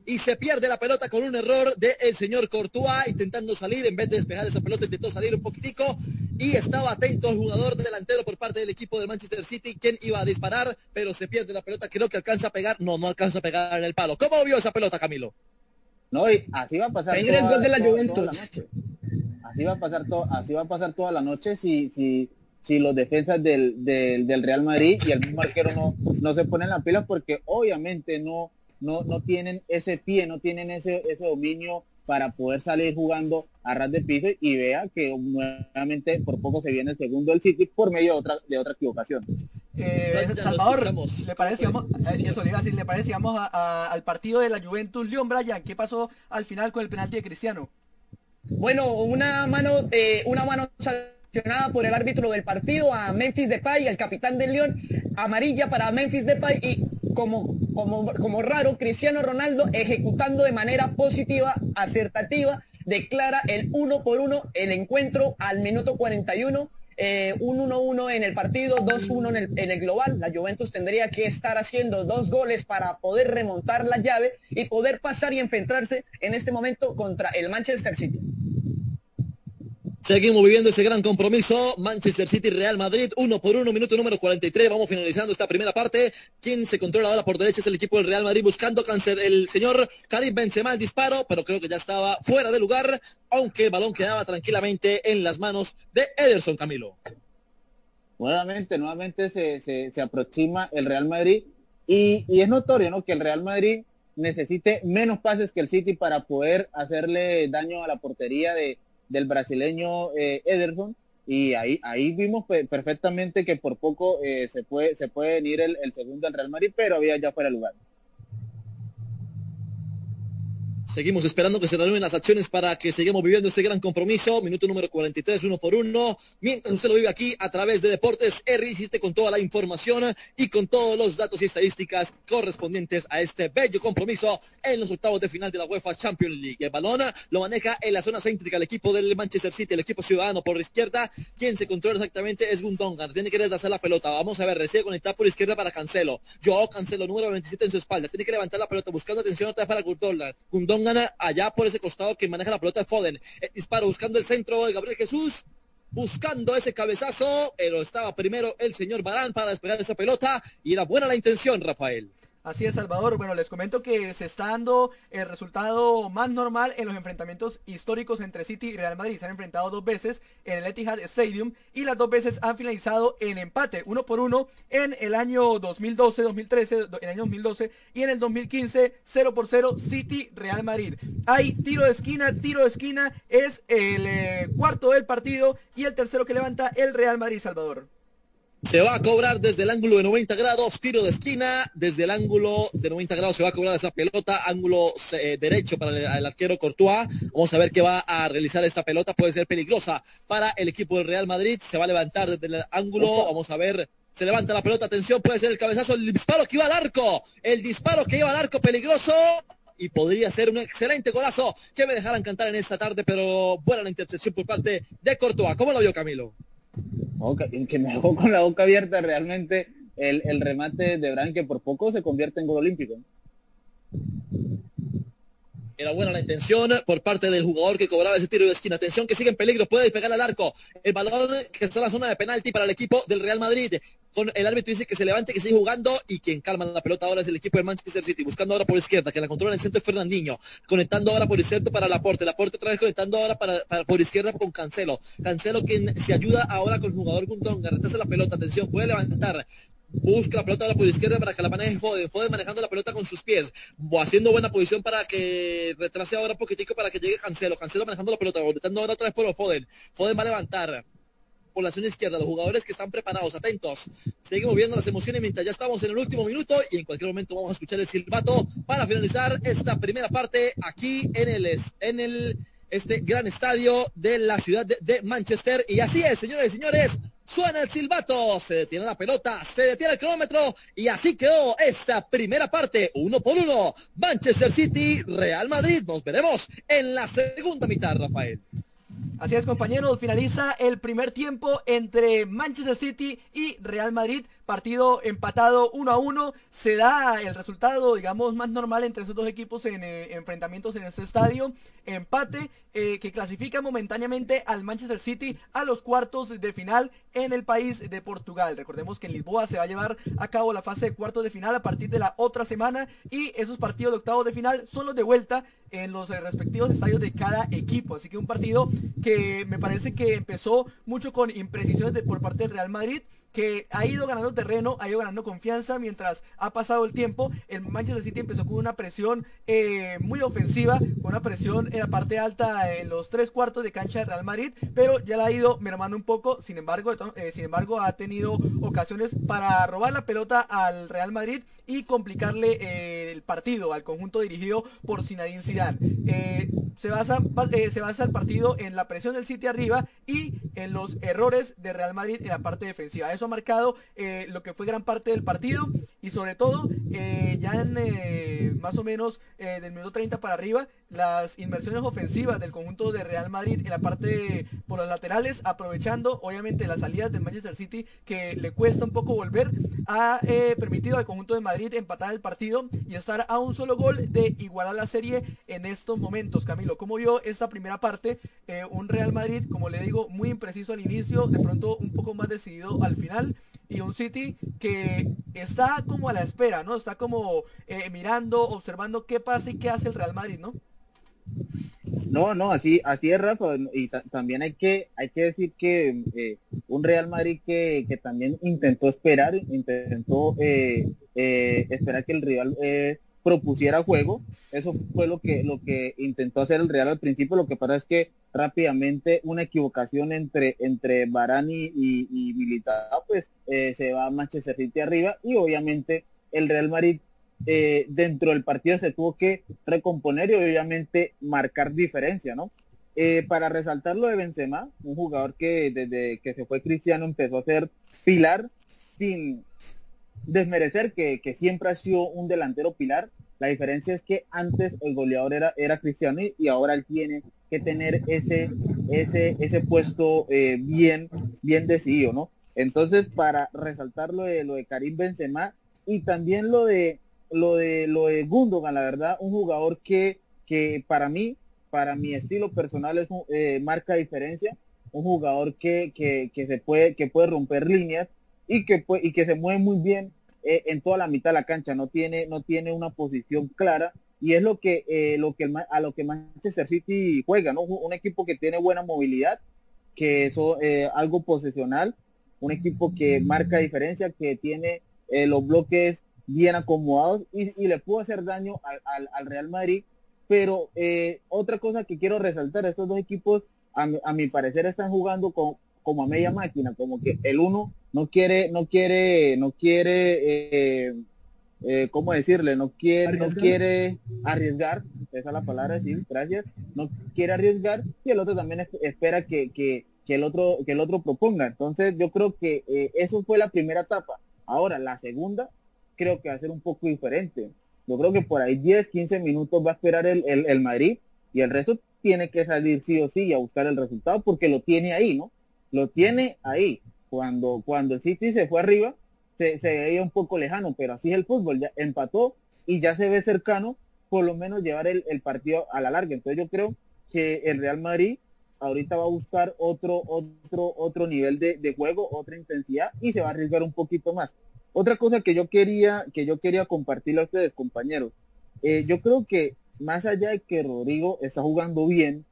y se pierde la pelota con un error del señor Courtois intentando salir en vez de despejar esa pelota intentó salir un poquitico y estaba atento al jugador delantero por parte del equipo de Manchester City quien iba a disparar pero se pierde la pelota creo que alcanza a pegar no no alcanza a pegar en el palo ¿cómo vio esa pelota Camilo? No, y así va a pasar toda, de la Juventus. Así va a pasar todo, así va a pasar toda la noche si si si los defensas del, del, del Real Madrid y el mismo arquero no, no se ponen la pila porque obviamente no no, no tienen ese pie, no tienen ese, ese dominio para poder salir jugando a ras de piso y vea que nuevamente por poco se viene el segundo del City por medio de otra, de otra equivocación. Eh, Salvador, ¿le parece, vamos, eh, eso le iba a decir, ¿le parece, vamos al partido de la Juventus León Bryan? ¿Qué pasó al final con el penalti de Cristiano? Bueno, una mano, eh, una mano por el árbitro del partido a Memphis Depay, el capitán del León, amarilla para Memphis Depay y como, como, como raro, Cristiano Ronaldo ejecutando de manera positiva, acertativa, declara el uno por uno el encuentro al minuto 41. Eh, un 1-1 en el partido, 2-1 en el, en el global. La Juventus tendría que estar haciendo dos goles para poder remontar la llave y poder pasar y enfrentarse en este momento contra el Manchester City. Seguimos viviendo ese gran compromiso. Manchester City, Real Madrid, uno por uno, minuto número 43. Vamos finalizando esta primera parte. Quien se controla ahora por derecha es el equipo del Real Madrid buscando cáncer. El señor Karim Benzema el disparo, pero creo que ya estaba fuera de lugar, aunque el balón quedaba tranquilamente en las manos de Ederson Camilo. Nuevamente, nuevamente se, se, aproxima el Real Madrid y, y es notorio ¿no? que el Real Madrid necesite menos pases que el City para poder hacerle daño a la portería de, del brasileño eh, Ederson. Y ahí ahí vimos perfectamente que por poco eh, se puede se puede venir el, el segundo del Real Madrid pero había ya fuera lugar Seguimos esperando que se reúnen las acciones para que sigamos viviendo este gran compromiso. Minuto número 43, uno por uno. Mientras usted lo vive aquí a través de Deportes R, con toda la información y con todos los datos y estadísticas correspondientes a este bello compromiso en los octavos de final de la UEFA Champions League. El balón lo maneja en la zona céntrica el equipo del Manchester City, el equipo ciudadano por la izquierda. Quien se controla exactamente es Gundogan. Tiene que deshacer la pelota. Vamos a ver, recibe conectar por izquierda para Cancelo. Yo Cancelo, número 27 en su espalda. Tiene que levantar la pelota buscando atención otra vez para Gundogan allá por ese costado que maneja la pelota de Foden. El disparo buscando el centro de Gabriel Jesús. Buscando ese cabezazo, pero estaba primero el señor Barán para despegar esa pelota y era buena la intención, Rafael. Así es, Salvador. Bueno, les comento que se está dando el resultado más normal en los enfrentamientos históricos entre City y Real Madrid. Se han enfrentado dos veces en el Etihad Stadium y las dos veces han finalizado en empate, uno por uno en el año 2012, 2013, en el año 2012 y en el 2015, 0 por 0 City Real Madrid. Hay tiro de esquina, tiro de esquina es el eh, cuarto del partido y el tercero que levanta el Real Madrid, Salvador. Se va a cobrar desde el ángulo de 90 grados, tiro de esquina, desde el ángulo de 90 grados se va a cobrar esa pelota, ángulo eh, derecho para el, arquero Courtois. Vamos a ver qué va a realizar esta pelota, puede ser peligrosa para el equipo del Real Madrid. Se va a levantar desde el ángulo, vamos a ver, se levanta la pelota, atención, puede ser el cabezazo, el disparo que iba al arco, el disparo que iba al arco peligroso y podría ser un excelente golazo que me dejaran cantar en esta tarde, pero buena la intercepción por parte de Courtois. ¿Cómo lo vio Camilo? Que me dejó con la boca abierta realmente el, remate de Bran que por poco se convierte en gol olímpico. Era buena la intención por parte del jugador que cobraba ese tiro de esquina. Atención que sigue en peligro, puede pegar al arco. El balón que está en la zona de penalti para el equipo del Real Madrid. Con el árbitro dice que se levante, que sigue jugando y quien calma la pelota ahora es el equipo de Manchester City, buscando ahora por izquierda, que la controla en el centro es Fernandinho, conectando ahora por izquierda para Laporte, Laporte otra vez conectando ahora para, por izquierda con Cancelo, Cancelo quien se ayuda ahora con el jugador Gundonga, retrasa la pelota, atención, puede levantar, busca la pelota ahora por izquierda para que la maneje Foden, Foden manejando la pelota con sus pies, haciendo buena posición para que retrase ahora un poquitico para que llegue Cancelo, Cancelo manejando la pelota, conectando ahora otra vez por Foden, Foden va a levantar, por la zona izquierda, los jugadores que están preparados, atentos. Seguimos viendo las emociones mientras ya estamos en el último minuto y en cualquier momento vamos a escuchar el silbato para finalizar esta primera parte aquí en el, en el este gran estadio de la ciudad de, Manchester. Y así es, señores y señores, suena el silbato, se detiene la pelota, se detiene el cronómetro y así quedó esta primera parte, uno por uno. Manchester City, Real Madrid. Nos veremos en la segunda mitad, Rafael. Así es, compañeros, finaliza el primer tiempo entre Manchester City y Real Madrid partido empatado 1 a 1. Se da el resultado, digamos, más normal entre esos dos equipos en eh, enfrentamientos en este estadio. Empate eh, que clasifica momentáneamente al Manchester City a los cuartos de final en el país de Portugal. Recordemos que en Lisboa se va a llevar a cabo la fase de cuartos de final a partir de la otra semana y esos partidos de octavos de final son los de vuelta en los eh, respectivos estadios de cada equipo. Así que un partido que me parece que empezó mucho con imprecisiones por parte del Real Madrid que ha ido ganando terreno, ha ido ganando confianza mientras ha pasado el tiempo. El Manchester City empezó con una presión eh, muy ofensiva, con una presión en la parte alta en los tres cuartos de cancha de Real Madrid, pero ya la ha ido mermando un poco. Sin embargo, eh, sin embargo, ha tenido ocasiones para robar la pelota al Real Madrid y complicarle eh, el partido al conjunto dirigido por Zinedine Zidane. se, basa, se basa el partido en la presión del City arriba y en los errores de Real Madrid en la parte defensiva ha marcado eh, lo que fue gran parte del partido y sobre todo eh, ya en eh, más o menos del minuto 30 para arriba las inversiones ofensivas del conjunto de Real Madrid en la parte por los laterales aprovechando obviamente las salidas del Manchester City que le cuesta un poco volver ha permitido al conjunto de Madrid empatar el partido y estar a un solo gol de igualar la serie en estos momentos Camilo ¿cómo vio esta primera parte? un Real Madrid como le digo muy impreciso al inicio de pronto un poco más decidido al final y un City que está como a la espera, ¿no? Está como eh, mirando, observando qué pasa y qué hace el Real Madrid, ¿no? No, no, así, así es Rafa, y también hay que, hay que decir que eh, un Real Madrid que, que, también intentó esperar, intentó eh, esperar que el rival propusiera juego. Eso fue lo que, lo que intentó hacer el Real al principio. Lo que pasa es que rápidamente una equivocación entre, entre Barani y, y Militao, pues eh, se va Manchester City arriba y obviamente el Real Madrid eh, dentro del partido se tuvo que recomponer y obviamente marcar diferencia, ¿no? Eh, para resaltar lo de Benzema, un jugador que desde que se fue Cristiano empezó a ser pilar sin, desmerecer que, siempre ha sido un delantero pilar. La diferencia es que antes el goleador era, era y ahora él tiene que tener ese, ese, ese puesto eh, bien, bien decidido, ¿no? Entonces, para resaltar lo de, lo de Karim Benzema y también lo de, lo de, lo de Gundogan, la verdad, un jugador que, que para mí, para mi estilo personal, es eh, marca diferencia, un jugador que, que, que, se puede, que puede romper líneas y que, y que se mueve muy bien eh, en toda la mitad de la cancha, no tiene, no tiene una posición clara y es lo que, eh, lo que a lo que Manchester City juega, ¿no? Un equipo que tiene buena movilidad, que es eh, algo posesional, un equipo que marca diferencia, que tiene los bloques bien acomodados y, le pudo hacer daño al, Real Madrid. Pero otra cosa que quiero resaltar, estos dos equipos a, a mi parecer están jugando con, como a media máquina, como que el uno no quiere, no quiere, no quiere, eh, eh, ¿cómo decirle? No quiere, no quiere arriesgar, esa es la palabra, sí, gracias, no quiere arriesgar y el otro también espera que, que, que el otro, que el otro proponga. Entonces yo creo que eh, eso fue la primera etapa. Ahora, la segunda, creo que va a ser un poco diferente. Yo creo que por ahí 10, 15 minutos va a esperar el, el, el Madrid y el resto tiene que salir sí o sí a buscar el resultado porque lo tiene ahí, ¿no? lo tiene ahí. Cuando, cuando el City se fue arriba, se, veía un poco lejano, pero así es el fútbol, ya empató y ya se ve cercano por lo menos llevar el, partido a la larga. Entonces yo creo que el Real Madrid ahorita va a buscar otro, otro, otro nivel de, juego, otra intensidad y se va a arriesgar un poquito más. Otra cosa que yo quería, que yo quería compartirle a ustedes, compañeros, eh, yo creo que más allá de que Rodrigo está jugando bien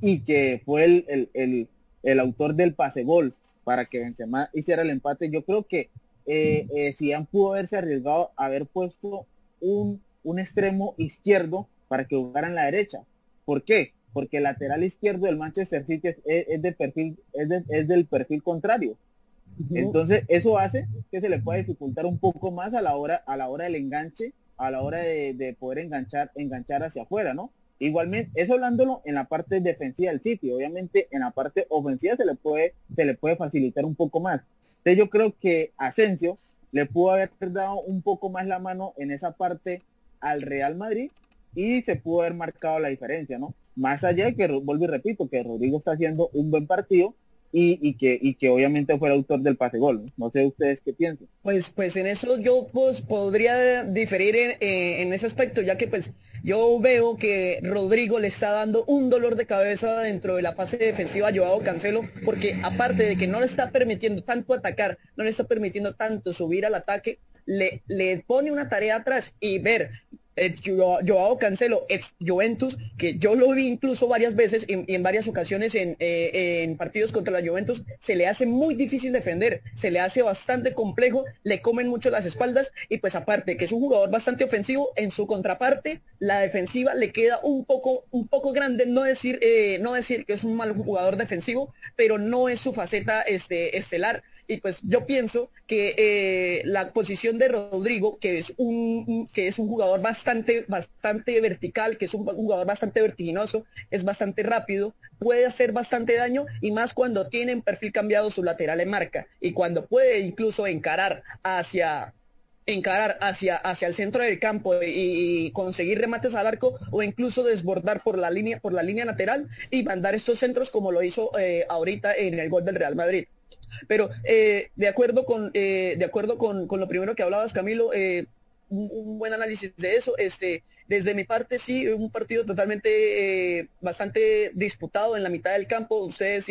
y que fue el, el el autor del pase gol para que Benzema hiciera el empate. Yo creo que eh, eh, si han pudo haberse arriesgado a haber puesto un, un extremo izquierdo para que jugara en la derecha. ¿Por qué? Porque el lateral izquierdo del Manchester City es, de perfil, es, del perfil contrario. Entonces, eso hace que se le pueda dificultar un poco más a la hora, a la hora del enganche, a la hora de, de poder enganchar, enganchar hacia afuera, ¿no? Igualmente, eso hablándolo en la parte defensiva del sitio, obviamente en la parte ofensiva se le puede, se le puede facilitar un poco más. Entonces yo creo que Asensio le pudo haber dado un poco más la mano en esa parte al Real Madrid y se pudo haber marcado la diferencia, ¿no? Más allá de que, vuelvo y repito, que Rodrigo está haciendo un buen partido, y, que, y que obviamente fue el autor del pase gol. No sé ustedes qué piensan. Pues, pues en eso yo pues podría diferir en, eh, en, ese aspecto, ya que pues yo veo que Rodrigo le está dando un dolor de cabeza dentro de la fase defensiva a Joao Cancelo, porque aparte de que no le está permitiendo tanto atacar, no le está permitiendo tanto subir al ataque, le, le pone una tarea atrás y ver Joao Cancelo, ex Juventus, que yo lo vi incluso varias veces y, en varias ocasiones en, eh, en, partidos contra la Juventus, se le hace muy difícil defender, se le hace bastante complejo, le comen mucho las espaldas y pues aparte que es un jugador bastante ofensivo, en su contraparte la defensiva le queda un poco, un poco grande, no decir, eh, no decir que es un mal jugador defensivo, pero no es su faceta este, estelar y pues yo pienso que eh, la posición de Rodrigo, que es un, que es un jugador bastante, bastante vertical, que es un jugador bastante vertiginoso, es bastante rápido, puede hacer bastante daño y más cuando tiene en perfil cambiado su lateral en marca y cuando puede incluso encarar hacia encarar hacia, hacia el centro del campo y, conseguir remates al arco o incluso desbordar por la línea, por la línea lateral y mandar estos centros como lo hizo eh, ahorita en el gol del Real Madrid. Pero eh, de acuerdo, con, eh, de acuerdo con, lo primero que hablabas, Camilo, eh, un, buen análisis de eso. Este, desde mi parte, sí, un partido totalmente bastante disputado en la mitad del campo. Ustedes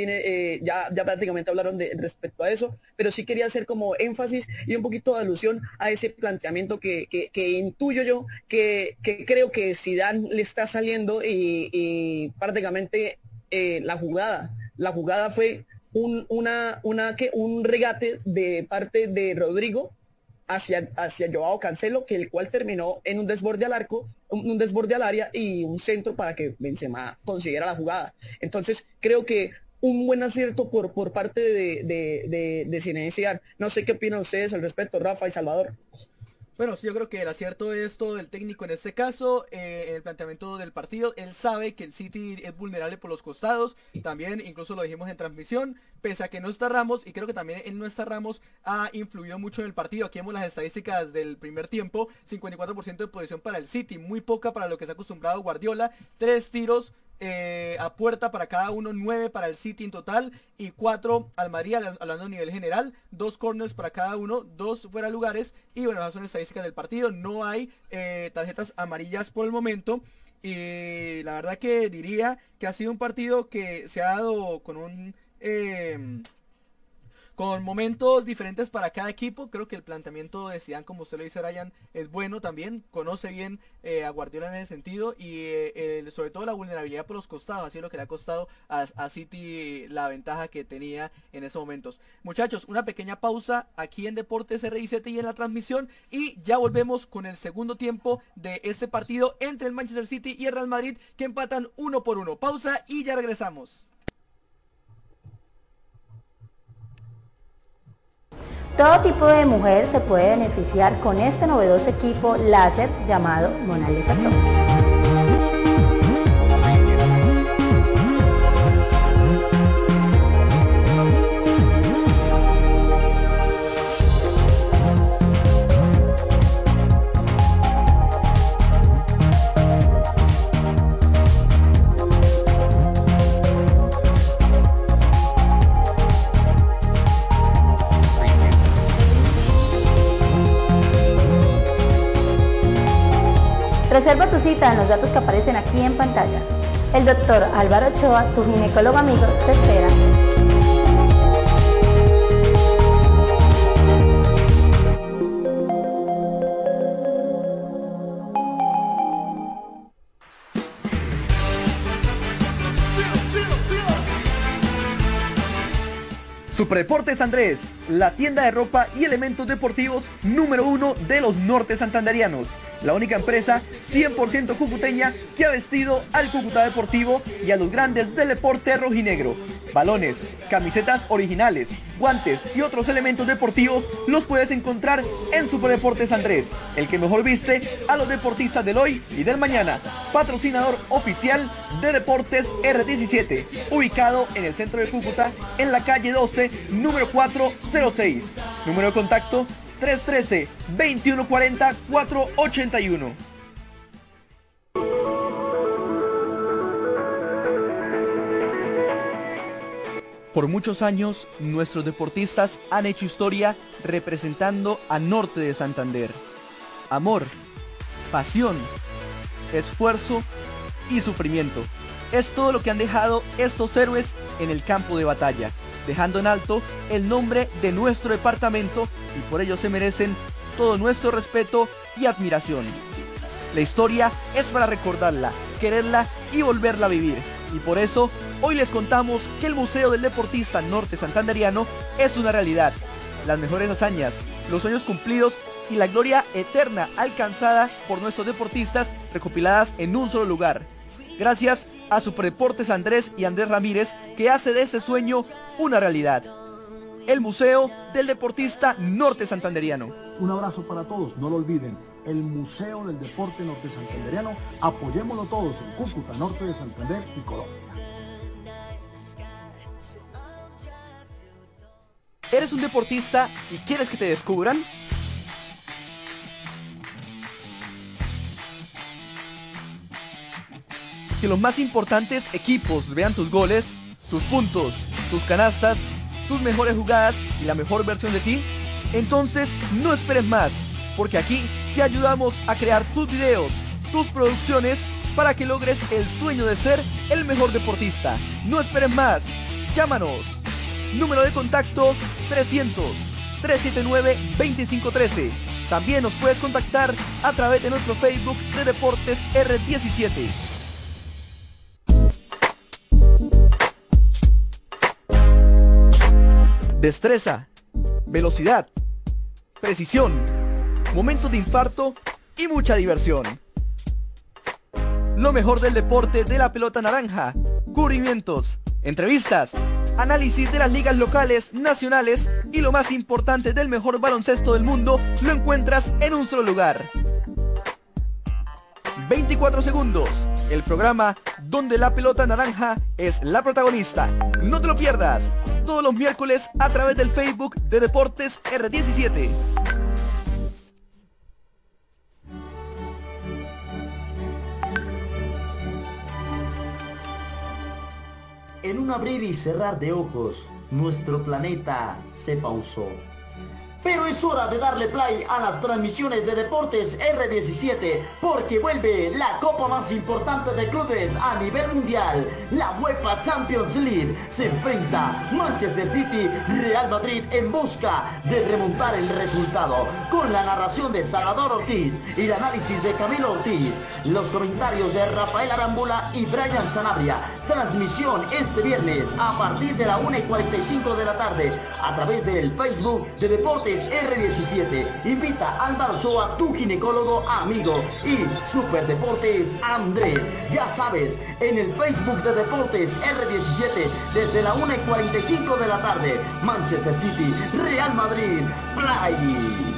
ya, ya prácticamente hablaron de, respecto a eso, pero sí quería hacer como énfasis y un poquito de alusión a ese planteamiento que, que, intuyo yo, que, creo que Zidane le está saliendo y, y prácticamente la jugada, la jugada fue un, una, una, que, un regate de parte de Rodrigo hacia, hacia Joao Cancelo, que el cual terminó en un desborde al arco, un, desborde al área y un centro para que Benzema consiguiera la jugada. Entonces, creo que un buen acierto por, por parte de, de, de, No sé qué opinan ustedes al respecto, Rafa y Salvador. Bueno, yo creo que el acierto es todo del técnico en este caso, eh, el planteamiento del partido. Él sabe que el City es vulnerable por los costados, también incluso lo dijimos en transmisión, pese a que no está Ramos, y creo que también él no está Ramos, ha influido mucho en el partido. Aquí vemos las estadísticas del primer tiempo, 54% de posición para el City, muy poca para lo que se ha acostumbrado Guardiola, tres tiros, eh, a puerta para cada uno, 9 para el City en total y 4 al María, hablando a nivel general, dos corners para cada uno, dos fuera lugares. Y bueno, esas son estadísticas del partido, no hay eh, tarjetas amarillas por el momento. Y la verdad que diría que ha sido un partido que se ha dado con un... Eh, con momentos diferentes para cada equipo. Creo que el planteamiento de Zidane, como usted lo dice, Ryan, es bueno también. Conoce bien eh, a Guardiola en ese sentido y eh, sobre todo la vulnerabilidad por los costados. Así es lo que le ha costado a, City la ventaja que tenía en esos momentos. Muchachos, una pequeña pausa aquí en Deportes RICT y en la transmisión y ya volvemos con el segundo tiempo de este partido entre el Manchester City y el Real Madrid que empatan uno por uno. Pausa y ya regresamos. Todo tipo de mujer se puede beneficiar con este novedoso equipo láser llamado Mona Lisa Reserva tu cita en los datos que aparecen aquí en pantalla. El doctor Álvaro Ochoa, tu ginecólogo amigo, te espera. Superdeportes Andrés, la tienda de ropa y elementos deportivos número uno de los nortes santanderianos la única empresa 100% cucuteña que ha vestido al Cúcuta Deportivo y a los grandes del deporte rojinegro. Balones, camisetas originales, guantes y otros elementos deportivos los puedes encontrar en Superdeportes Andrés, el que mejor viste a los deportistas del hoy y del mañana. Patrocinador oficial de Deportes R17, ubicado en el centro de Cúcuta, en la calle 12, número 406. Número de contacto 313-2140-481. Por muchos años, nuestros deportistas han hecho historia representando a Norte de Santander. Amor, pasión, esfuerzo y sufrimiento. Es todo lo que han dejado estos héroes en el campo de batalla dejando en alto el nombre de nuestro departamento y por ello se merecen todo nuestro respeto y admiración. La historia es para recordarla, quererla y volverla a vivir. Y por eso hoy les contamos que el Museo del Deportista Norte Santanderiano es una realidad. Las mejores hazañas, los sueños cumplidos y la gloria eterna alcanzada por nuestros deportistas recopiladas en un solo lugar. Gracias a Superdeportes Andrés y Andrés Ramírez que hace de ese sueño una realidad. El Museo del Deportista Norte Santanderiano. Un abrazo para todos, no lo olviden. El Museo del Deporte Norte Santanderiano, apoyémoslo todos en Cúcuta, Norte de Santander y Colombia. ¿Eres un deportista y quieres que te descubran? Que los más importantes equipos vean tus goles, tus puntos, tus canastas, tus mejores jugadas y la mejor versión de ti? Entonces no esperes más, porque aquí te ayudamos a crear tus videos, tus producciones para que logres el sueño de ser el mejor deportista. No esperes más, llámanos. Número de contacto 300 379 2513. También nos puedes contactar a través de nuestro Facebook de Deportes R17. Destreza, velocidad, precisión, momentos de infarto y mucha diversión. Lo mejor del deporte de la pelota naranja, cubrimientos, entrevistas, análisis de las ligas locales, nacionales y lo más importante del mejor baloncesto del mundo lo encuentras en un solo lugar. 24 segundos, el programa donde la pelota naranja es la protagonista. No te lo pierdas, todos los miércoles a través del Facebook de Deportes R17. En un abrir y cerrar de ojos, nuestro planeta se pausó. Pero es hora de darle play a las transmisiones de Deportes R17 porque vuelve la copa más importante de clubes a nivel mundial. La UEFA Champions League se enfrenta Manchester City Real Madrid en busca de remontar el resultado con la narración de Salvador Ortiz y el análisis de Camilo Ortiz, los comentarios de Rafael Arambula y Brian Sanabria. Transmisión este viernes a partir de la 1 y 45 de la tarde a través del Facebook de Deportes R17. Invita a Álvaro Ochoa, tu ginecólogo amigo. Y Super Deportes Andrés. Ya sabes, en el Facebook de Deportes R17, desde la 1 y 45 de la tarde, Manchester City, Real Madrid, Play.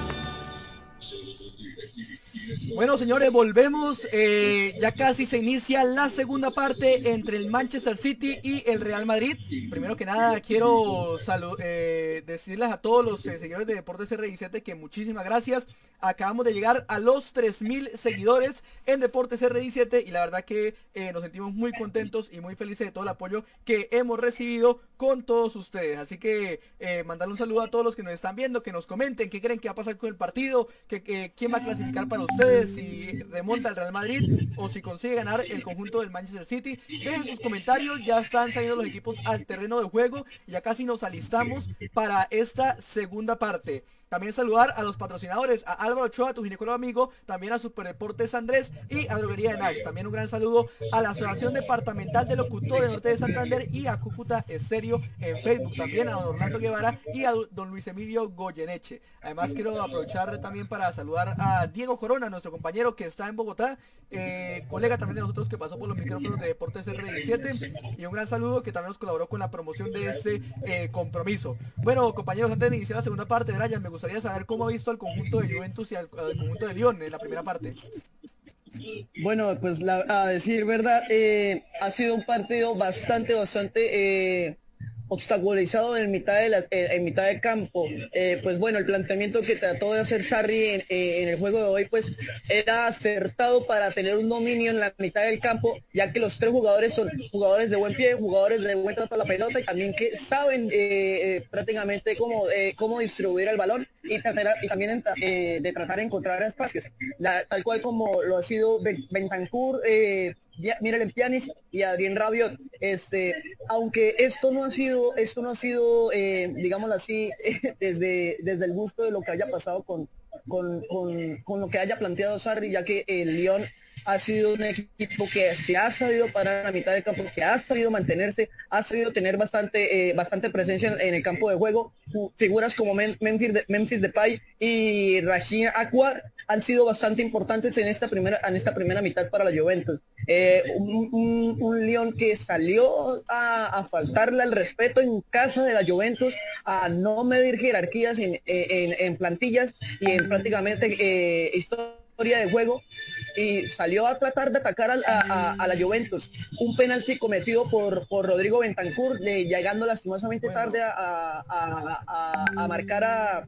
Bueno, señores, volvemos. Eh, ya casi se inicia la segunda parte entre el Manchester City y el Real Madrid. Primero que nada, quiero eh, decirles a todos los eh, seguidores de Deportes R17 que muchísimas gracias. Acabamos de llegar a los 3.000 seguidores en Deportes R17 y la verdad que nos sentimos muy contentos y muy felices de todo el apoyo que hemos recibido con todos ustedes. Así que mandarle un saludo a todos los que nos están viendo, que nos comenten qué creen que va a pasar con el partido, que, quién va a clasificar para ustedes si remonta el Real Madrid o si consigue ganar el conjunto del Manchester City. Dejen sus comentarios, ya están saliendo los equipos al terreno de juego, ya casi nos alistamos para esta segunda parte. También saludar a los patrocinadores, a Álvaro Ochoa, tu ginecólogo amigo, también a Superdeportes Andrés y a Droguería de Nash. También un gran saludo a la Asociación Departamental de Locutor de Norte de Santander y a Cúcuta Estéreo en Facebook. También a don Orlando Guevara y a don Luis Emilio Goyeneche. Además quiero aprovechar también para saludar a Diego Corona, nuestro compañero que está en Bogotá, eh, colega también de nosotros que pasó por los micrófonos de Deportes R17 y un gran saludo que también nos colaboró con la promoción de este eh, compromiso. Bueno, compañeros, antes de iniciar la segunda parte, Brian, me gusta gustaría saber cómo ha visto al conjunto de Juventus y al, conjunto de Lyon en la primera parte. Bueno, pues a decir verdad, eh, ha sido un partido bastante, bastante eh, obstaculizado en mitad de las, en mitad de campo. Eh, pues bueno, el planteamiento que trató de hacer Sarri en, en, el juego de hoy, pues era acertado para tener un dominio en la mitad del campo, ya que los tres jugadores son jugadores de buen pie, jugadores de buen trato a la pelota y también que saben eh, eh, prácticamente cómo, cómo distribuir el balón y, y también de tratar de encontrar espacios. tal cual como lo ha sido Bentancur, Mirel Pjanic y Adrien Rabiot. Este, aunque esto no ha sido, esto no ha sido, eh, digámoslo así, desde, desde el gusto de lo que haya pasado con, con, con, lo que haya planteado Sarri, ya que el Lyon ha sido un equipo que se ha sabido parar en la mitad del campo, que ha sabido mantenerse, ha sabido tener bastante, eh, bastante presencia en, el campo de juego. Figuras como Memphis, de, Memphis Depay y Rashid Aquar han sido bastante importantes en esta primera, en esta primera mitad para la Juventus. Eh, un, León que salió a, faltarle al respeto en casa de la Juventus, a no medir jerarquías en, en, plantillas y en prácticamente eh, historia de juego y salió a tratar de atacar a, la Juventus. Un penalti cometido por, por Rodrigo Bentancur, llegando lastimosamente tarde a, marcar a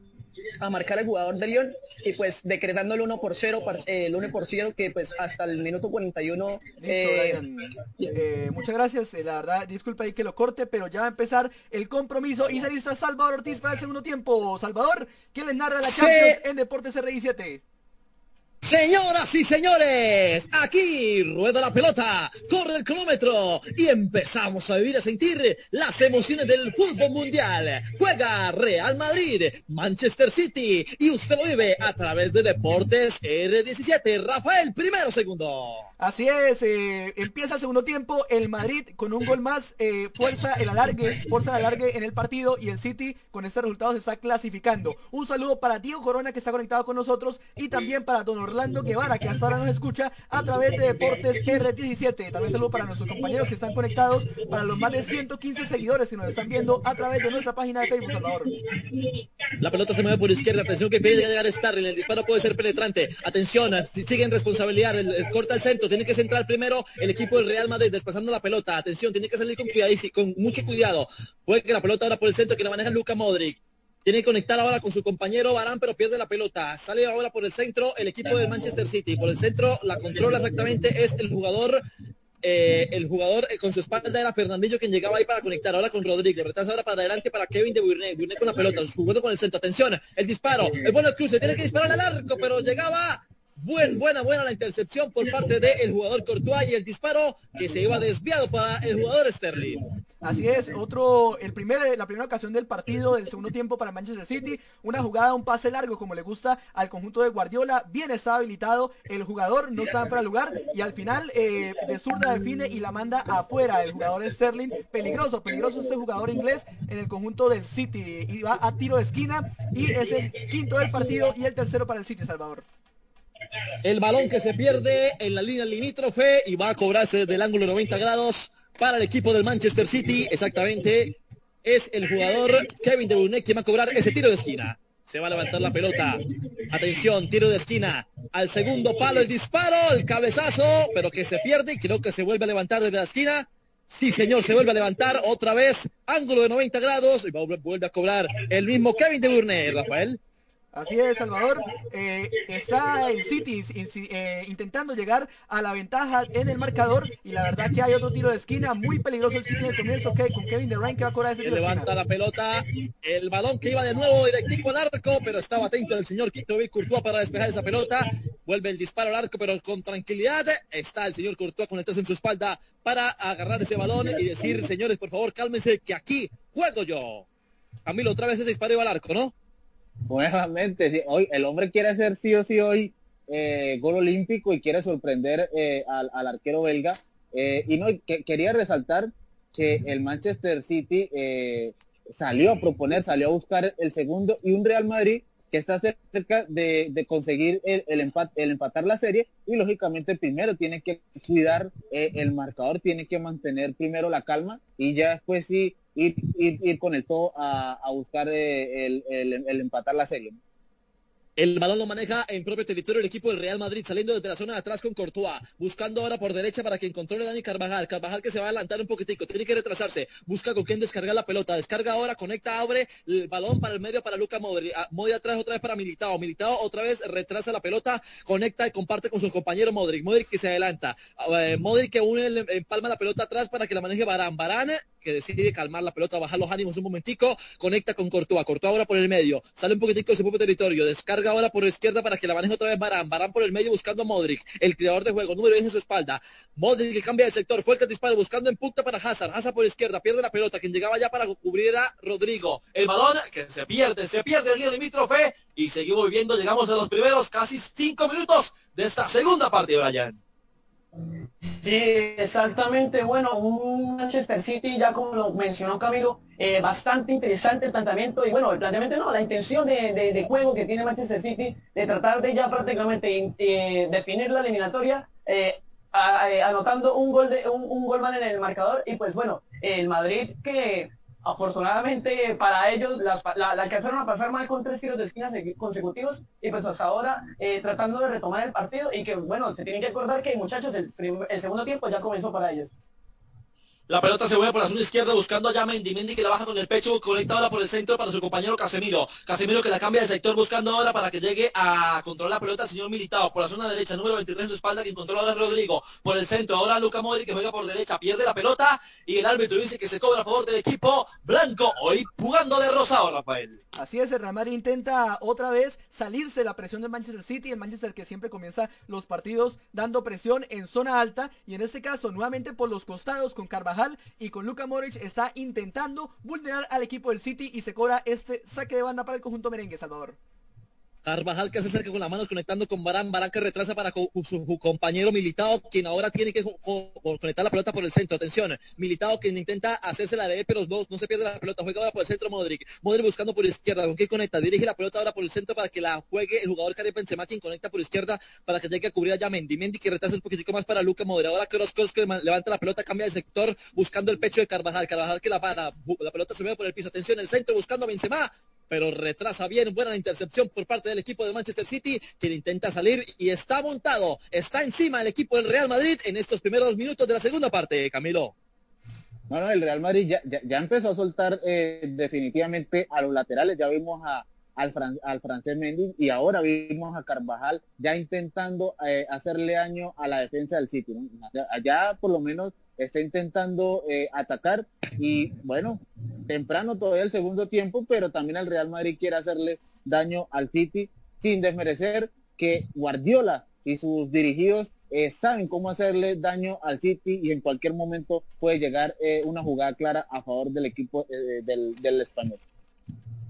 a marcar al jugador de Lyon y pues decretando el 1 por 0 el 1 por 0 que pues hasta el minuto 41 eh, eh, muchas gracias. Eh, la verdad disculpa ahí que lo corte pero ya va a empezar el compromiso. Y se lista Salvador Ortiz para el segundo tiempo. Salvador ¿quién les narra la Champions en Deportes RI7 Señoras y señores, aquí rueda la pelota, corre el cronómetro y empezamos a vivir, a sentir las emociones del fútbol mundial. Juega Real Madrid, Manchester City y usted lo vive a través de Deportes R17. Rafael, primero, segundo. Así es, eh, empieza el segundo tiempo, el Madrid con un gol más, eh, fuerza el alargue, fuerza el alargue en el partido y el City con este resultado se está clasificando. Un saludo para Diego Corona que está conectado con nosotros y también para Don Orlando Guevara, que hasta ahora nos escucha a través de Deportes R17. También saludo para nuestros compañeros que están conectados, para los más de 115 seguidores que nos están viendo a través de nuestra página de Facebook, Salvador. La pelota se mueve por izquierda, atención que pide llegar Starling, el disparo puede ser penetrante. Atención, siguen responsabilidad, el, corta el centro, tiene que centrar primero el equipo del Real Madrid desplazando la pelota. Atención, tiene que salir con cuidado y con mucho cuidado. Puede que la pelota ahora por el centro que la maneja Luca Modric. Tiene que conectar ahora con su compañero Barán, pero pierde la pelota. Sale ahora por el centro el equipo del Manchester City. Por el centro la controla exactamente es el jugador eh, el jugador eh, con su espalda era Fernandillo quien llegaba ahí para conectar, ahora con Rodrigo, retrasa ahora para adelante para Kevin de Burné, Burné con la pelota, jugando con el centro, atención, el disparo, el bueno cruce, tiene que disparar al arco, pero llegaba Buen, buena, buena la intercepción por parte del jugador Courtois y el disparo que se iba desviado para el jugador Sterling. Así es, otro, el la primera ocasión del partido del segundo tiempo para Manchester City, una jugada, un pase largo como le gusta al conjunto de Guardiola, bien está habilitado, el jugador no está fuera de lugar y al final eh, de zurda define y la manda afuera el jugador Sterling, peligroso, peligroso este jugador inglés en el conjunto del City, y va a tiro de esquina y es el quinto del partido y el tercero para el City, Salvador. El balón que se pierde en la línea limítrofe y va a cobrarse del ángulo 90 grados para el equipo del Manchester City. Exactamente es el jugador Kevin De Bruyne quien va a cobrar ese tiro de esquina. Se va a levantar la pelota. Atención, tiro de esquina. Al segundo palo el disparo, el cabezazo, pero que se pierde y creo que se vuelve a levantar desde la esquina. Sí, señor, se vuelve a levantar otra vez. Ángulo de 90 grados y vuelve a cobrar el mismo Kevin De Bruyne, Rafael. Así es, Salvador. Eh, está el City eh, intentando llegar a la ventaja en el marcador y la verdad que hay otro tiro de esquina muy peligroso el City en el comienzo okay, con Kevin De Bruyne que va a cobrar ese tiro levanta la pelota, el balón que iba de nuevo directico al arco, pero estaba atento el señor Quito Courtois para despejar esa pelota. Vuelve el disparo al arco, pero con tranquilidad. Está el señor Courtois con el 3 en su espalda para agarrar ese balón y decir, señores, por favor, cálmense que aquí juego yo. Camilo, otra vez ese disparo iba al arco, ¿no? Nuevamente, hoy el hombre quiere hacer sí o sí hoy eh, gol olímpico y quiere sorprender eh, al, arquero belga. Eh, y no, que, quería resaltar que el Manchester City salió a proponer, salió a buscar el segundo y un Real Madrid que está cerca de, conseguir el, el, el empatar la serie y lógicamente primero tiene que cuidar el marcador, tiene que mantener primero la calma y ya después sí ir, con el todo a, buscar eh, el, empatar la serie. El balón lo maneja en propio territorio el equipo del Real Madrid, saliendo desde la zona de atrás con Courtois, buscando ahora por derecha para que controle Dani Carvajal. Carvajal que se va a adelantar un poquitico, tiene que retrasarse, busca con quién descargar la pelota, descarga ahora, conecta, abre el balón para el medio para Luca Modri. Ah, Modri atrás otra vez para Militao, Militao otra vez retrasa la pelota, conecta y comparte con su compañero Modric. Modric que se adelanta, uh, Modric que une, empalma la pelota atrás para que la maneje Barán. Barán que decide calmar la pelota, bajar los ánimos un momentico, conecta con Courtois, Courtois ahora por el medio, sale un poquitico de su propio territorio, descarga ahora por izquierda para que la maneje otra vez Barán, Barán por el medio buscando Modric, el creador de juego, número 10 en su espalda, Modric que cambia de sector, fue el que dispara buscando en punta para Hazard, Hazard por izquierda, pierde la pelota, quien llegaba ya para cubrir a Rodrigo, el balón que se pierde, se pierde el lío limítrofe. Y seguimos viviendo, llegamos a los primeros casi cinco minutos de esta segunda parte, Brian. Sí, exactamente. Bueno, un Manchester City, ya como lo mencionó Camilo, eh, bastante interesante el planteamiento. Y bueno, el planteamiento no, la intención de, juego que tiene Manchester City de tratar de ya prácticamente eh, definir la eliminatoria, eh, anotando un gol de un, un gol en el marcador. Y pues bueno, el Madrid que afortunadamente para ellos la, alcanzaron a pasar mal con tres tiros de esquina consecutivos y pues hasta ahora eh, tratando de retomar el partido y que bueno, se tienen que acordar que muchachos el, el segundo tiempo ya comenzó para ellos. La pelota se mueve por la zona izquierda buscando a Mendy. Mendy que la baja con el pecho, conecta ahora por el centro para su compañero Casemiro. Casemiro que la cambia de sector buscando ahora para que llegue a controlar la pelota el señor Militao. Por la zona derecha, número 23 en su espalda, quien controla ahora Rodrigo. Por el centro, ahora Luca Modri que juega por derecha, pierde la pelota y el árbitro dice que se cobra a favor del equipo blanco. Hoy jugando de rosado, Rafael. Así es, Real intenta otra vez salirse de la presión del Manchester City. El Manchester que siempre comienza los partidos dando presión en zona alta y en este caso nuevamente por los costados con Carvajal y con Luca Modric está intentando vulnerar al equipo del City y se cobra este saque de banda para el conjunto merengue, Salvador. Carvajal que se acerca con las manos conectando con Barán, Barán que retrasa para su compañero Militao, quien ahora tiene que conectar la pelota por el centro. Atención, Militao quien intenta hacerse la de él, pero no, no se pierde la pelota. Juega ahora por el centro Modric. Modric buscando por izquierda. ¿Con qué conecta? Dirige la pelota ahora por el centro para que la juegue el jugador Karim Benzema, quien conecta por izquierda para que llegue a cubrir a Mendy. Mendy que retrasa un poquitico más para Luca. Ahora Kroos que levanta la pelota, cambia de sector buscando el pecho de Carvajal. Carvajal que la para. La pelota se mueve por el piso. Atención, el centro buscando a Benzema pero retrasa bien, buena intercepción por parte del equipo de Manchester City, quien intenta salir y está montado, está encima el equipo del Real Madrid en estos primeros minutos de la segunda parte, Camilo. Bueno, el Real Madrid ya, ya, empezó a soltar eh, definitivamente a los laterales, ya vimos a, al, al francés Mendy y ahora vimos a Carvajal ya intentando eh, hacerle daño a la defensa del City. Allá, por lo menos está intentando eh, atacar y bueno, temprano todavía el segundo tiempo, pero también el Real Madrid quiere hacerle daño al City sin desmerecer que Guardiola y sus dirigidos eh, saben cómo hacerle daño al City y en cualquier momento puede llegar una jugada clara a favor del equipo del, del español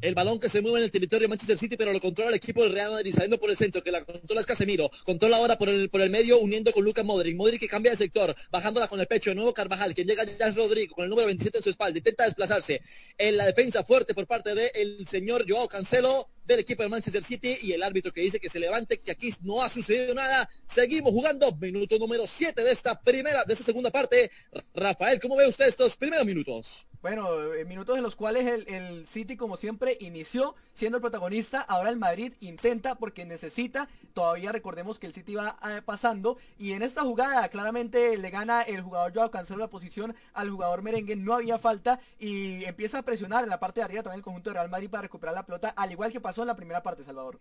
el balón que se mueve en el territorio de Manchester City, pero lo controla el equipo del Real Madrid, saliendo por el centro, que la controla es Casemiro, controla ahora por el, por el medio, uniendo con Lucas Modric, Modric que cambia de sector, bajándola con el pecho, de nuevo Carvajal, quien llega ya es Rodrigo, con el número 27 en su espalda, intenta desplazarse en la defensa fuerte por parte del señor Joao Cancelo, del equipo de Manchester City y el árbitro que dice que se levante, que aquí no ha sucedido nada. Seguimos jugando minuto número 7 de esta primera, de esta segunda parte. Rafael, ¿cómo ve usted estos primeros minutos? Bueno, eh, minutos en los cuales el, City, como siempre, inició siendo el protagonista. Ahora el Madrid intenta porque necesita. Todavía recordemos que el City va eh, pasando. Y en esta jugada, claramente le gana el jugador Joao Cancelo la posición al jugador merengue. No había falta. Y empieza a presionar en la parte de arriba también el conjunto de Real Madrid para recuperar la pelota. Al igual que pasó en la primera parte, Salvador.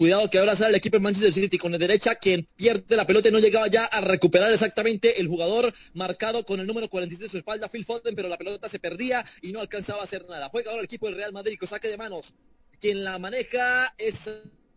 Cuidado que ahora sale el equipo de Manchester City con la derecha, quien pierde la pelota y no llegaba ya a recuperar exactamente el jugador marcado con el número 47 de su espalda, Phil Foden, pero la pelota se perdía y no alcanzaba a hacer nada. Juega ahora el equipo del Real Madrid con saque de manos. Quien la maneja es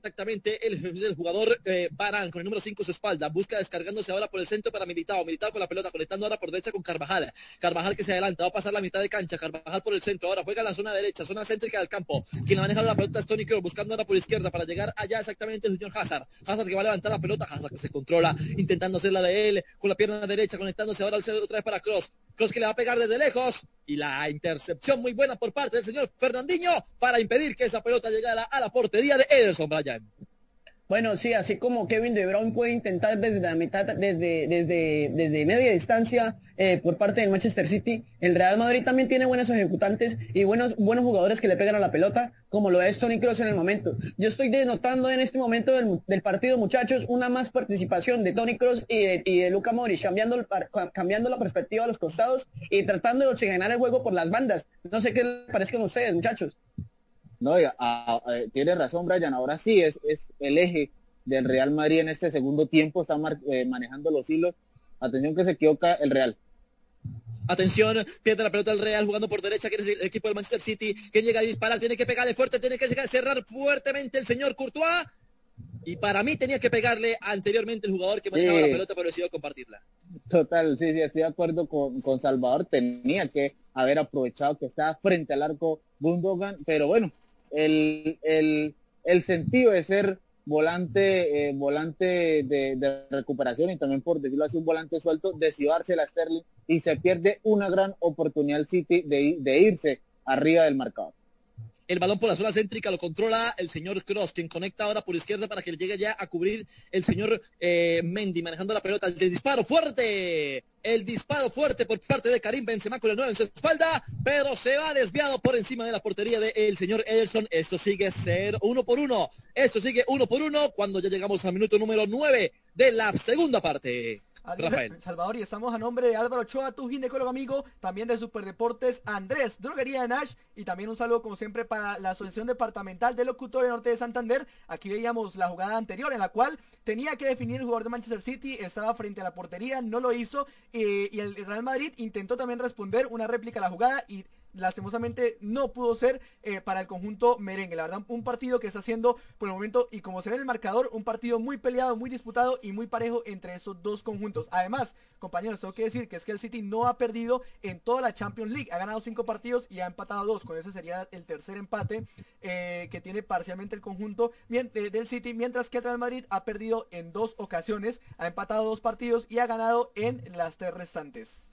exactamente el, jugador eh, Barán con el número 5 su espalda. Busca descargándose ahora por el centro para Militao. Militao con la pelota, conectando ahora por derecha con Carvajal. Carvajal que se adelanta, va a pasar la mitad de cancha. Carvajal por el centro. Ahora juega la zona derecha, zona céntrica del campo. Quien maneja la pelota es Tony Kroos, buscando ahora por izquierda para llegar allá exactamente el señor Hazard. Hazard que va a levantar la pelota. Hazard que se controla, intentando hacerla de él con la pierna derecha, conectándose ahora al centro otra vez para Cross. Cross que le va a pegar desde lejos y la intercepción muy buena por parte del señor Fernandinho para impedir que esa pelota llegara a la portería de Ederson Bryan. Bueno, sí, así como Kevin De puede intentar desde la mitad, desde, desde, desde media distancia eh, por parte del Manchester City, el Real Madrid también tiene buenos ejecutantes y buenos, buenos jugadores que le pegan a la pelota, como lo es Tony Kroos en el momento. Yo estoy denotando en este momento del, partido, muchachos, una más participación de Tony Kroos y de, y de Luka Modric, cambiando, cambiando la perspectiva a los costados y tratando de oxigenar el juego por las bandas. No sé qué les parezcan ustedes, muchachos. No, tiene razón Brian, ahora sí es, es el eje del Real Madrid en este segundo tiempo, está eh, manejando los hilos. Atención que se equivoca el Real. Atención, pierde la pelota el Real jugando por derecha, que es el equipo del Manchester City, que llega a disparar, tiene que pegarle fuerte, tiene que llegar cerrar fuertemente el señor Courtois. Y para mí tenía que pegarle anteriormente el jugador que manejaba la pelota, pero decidió compartirla. Total, sí, sí, estoy de acuerdo con, con Salvador. Tenía que haber aprovechado que estaba frente al arco Gundogan, pero bueno, el, el, el sentido de ser volante, eh, volante de, recuperación y también por decirlo así, un volante suelto, decidió darse la Sterling y se pierde una gran oportunidad el City de, de irse arriba del marcador. El balón por la zona céntrica lo controla el señor Cross, quien conecta ahora por izquierda para que le llegue ya a cubrir el señor eh, Mendy, manejando la pelota. El disparo fuerte. El disparo fuerte por parte de Karim Benzema con el 9 en su espalda, pero se va desviado por encima de la portería del señor Ederson. Esto sigue ser uno por uno. Esto sigue uno por uno cuando ya llegamos al minuto número 9 de la segunda parte. Rafael. Salvador, y estamos a nombre de Álvaro Ochoa, tu ginecólogo amigo, también de Superdeportes Andrés, Droguería de Nash, y también un saludo como siempre para la Asociación Departamental de Locutores Norte de Santander. Aquí veíamos la jugada anterior en la cual tenía que definir el jugador de Manchester City, estaba frente a la portería, no lo hizo, eh, y el Real Madrid intentó también responder una réplica a la jugada y lastimosamente no pudo ser eh, para el conjunto merengue. La verdad, un partido que está haciendo por el momento, y como se ve en el marcador, un partido muy peleado, muy disputado y muy parejo entre esos dos conjuntos. Además, compañeros, tengo que decir que es que el City no ha perdido en toda la Champions League. Ha ganado cinco partidos y ha empatado dos. Con ese sería el tercer empate eh, que tiene parcialmente el conjunto eh, del City, mientras que el Real Madrid ha perdido en dos ocasiones, ha empatado dos partidos y ha ganado en las tres restantes.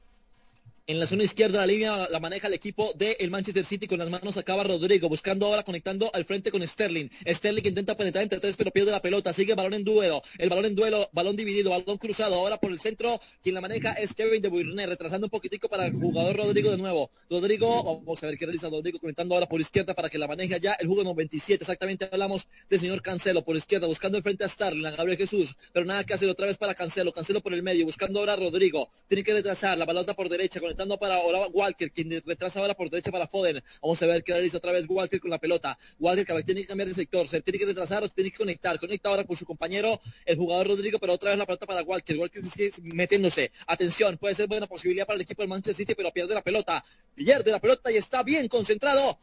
En la zona izquierda la línea la maneja el equipo del el Manchester City. Con las manos acaba Rodrigo, buscando ahora conectando al frente con Sterling. Sterling intenta penetrar entre tres pero pierde la pelota, sigue el balón en duelo, el balón en duelo, balón dividido, balón cruzado, ahora por el centro, quien la maneja es Kevin de Bruyne, retrasando un poquitico para el jugador Rodrigo de nuevo. Rodrigo, vamos a ver qué realiza Rodrigo conectando ahora por izquierda para que la maneje ya el juego 97, exactamente hablamos del señor Cancelo por izquierda, buscando el frente a Sterling, a Gabriel Jesús, pero nada que hacer otra vez para Cancelo, Cancelo por el medio, buscando ahora a Rodrigo, tiene que retrasar, la pelota por derecha, conectando para ahora Walker, quien retrasa ahora por derecha para Foden. Vamos a ver qué realiza otra vez Walker con la pelota. Walker que tiene que cambiar de sector, se tiene que retrasar, se tiene que conectar. Conecta ahora con su compañero, el jugador Rodrigo, pero otra vez la pelota para Walker. Walker sigue metiéndose. Atención, puede ser buena posibilidad para el equipo del Manchester City, pero pierde la pelota. Pierde la pelota y está bien concentrado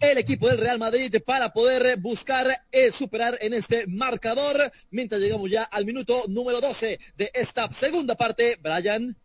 el equipo del Real Madrid para poder buscar eh, superar en este marcador mientras llegamos ya al minuto número 12 de esta segunda parte. Brian.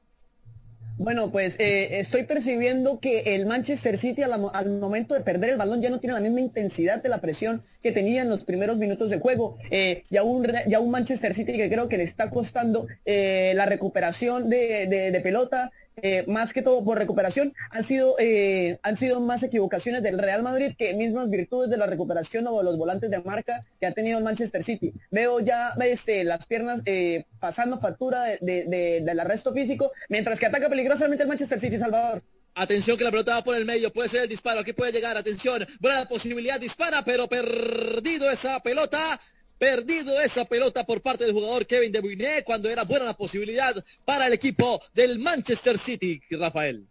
Bueno, pues eh, estoy percibiendo que el Manchester City al, momento de perder el balón ya no tiene la misma intensidad de la presión que tenía en los primeros minutos de juego. Eh, ya, un, Manchester City que creo que le está costando eh, la recuperación de pelota, eh, más que todo por recuperación, han sido, eh, han sido más equivocaciones del Real Madrid que mismas virtudes de la recuperación o de los volantes de marca que ha tenido el Manchester City. Veo ya este, las piernas eh, pasando factura de, del arresto físico, mientras que ataca peligrosamente el Manchester City, Salvador. Atención que la pelota va por el medio, puede ser el disparo, aquí puede llegar, atención, buena posibilidad, dispara, pero perdido esa pelota, perdido esa pelota por parte del jugador Kevin De Bruyne cuando era buena la posibilidad para el equipo del Manchester City, Rafael.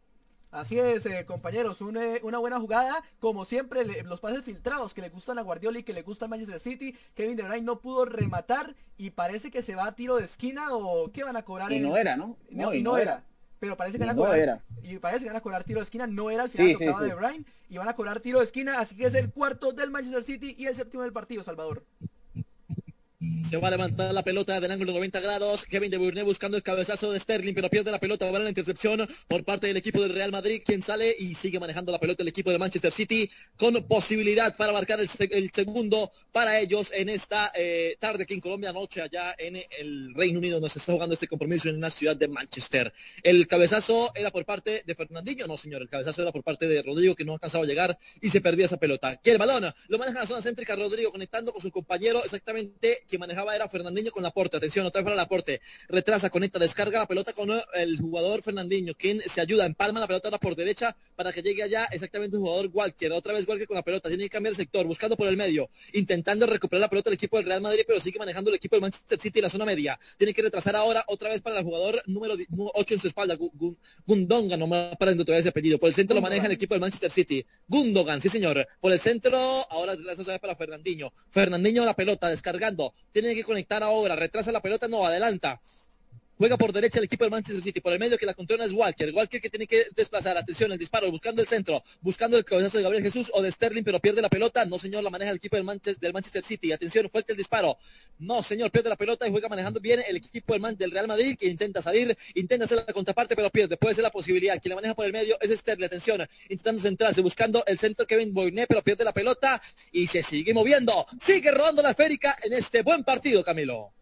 Así es, eh, compañeros, eh, una, buena jugada, como siempre, los pases filtrados que le gustan a Guardiola y que le gusta a Manchester City, Kevin De Bruyne no pudo rematar y parece que se va a tiro de esquina o ¿qué van a cobrar? Y no era, ¿no? No, y no, era. Pero parece que van a cobrar, y parece que van a cobrar tiro de esquina, no era el final sí, De Bruyne y van a cobrar tiro de esquina, así que es el cuarto del Manchester City y el séptimo del partido, Salvador. Se va a levantar la pelota del ángulo 90 grados. Kevin De Bruyne buscando el cabezazo de Sterling, pero pierde la pelota. Va a la intercepción por parte del equipo del Real Madrid, quien sale y sigue manejando la pelota el equipo de Manchester City con posibilidad para marcar el, segundo para ellos en esta eh, tarde aquí en Colombia, noche allá en el Reino Unido, se está jugando este compromiso en la ciudad de Manchester. El cabezazo era por parte de Fernandinho, no señor, el cabezazo era por parte de Rodrigo que no alcanzaba a llegar y se perdía esa pelota. Que el balón lo maneja la zona céntrica Rodrigo conectando con su compañero exactamente que manejaba era Fernandinho con Laporte. Atención, otra vez para Laporte. Retrasa, conecta, descarga la pelota con el jugador Fernandinho, quien se ayuda, empalma la pelota ahora por derecha para que llegue allá exactamente el jugador Walker. Otra vez Walker con la pelota. Tiene que cambiar el sector, buscando por el medio, intentando recuperar la pelota del equipo del Real Madrid, pero sigue manejando el equipo del Manchester City en la zona media. Tiene que retrasar ahora otra vez para el jugador número 8 en su espalda, Gundogan, no me aparece todavía ese apellido. Por el centro lo maneja el equipo del Manchester City. Gundogan, sí señor. Por el centro, ahora la vez para Fernandinho. Fernandinho la pelota, descargando. Tiene que conectar ahora, retrasa la pelota, no, adelanta. Juega por derecha el equipo del Manchester City. Por el medio que la controla es Walker. Walker que tiene que desplazar. Atención, el disparo. Buscando el centro. Buscando el cabezazo de Gabriel Jesús o de Sterling, pero pierde la pelota. No, señor, la maneja el equipo del Manchester, City. Atención, fuerte el disparo. No, señor, pierde la pelota y juega manejando bien el equipo del, Real Madrid que intenta salir. Intenta hacer la contraparte, pero pierde. Puede ser la posibilidad. Quien la maneja por el medio es Sterling. Atención, intentando centrarse. Buscando el centro Kevin Boyne, pero pierde la pelota y se sigue moviendo. Sigue rodando la esférica en este buen partido, Camilo.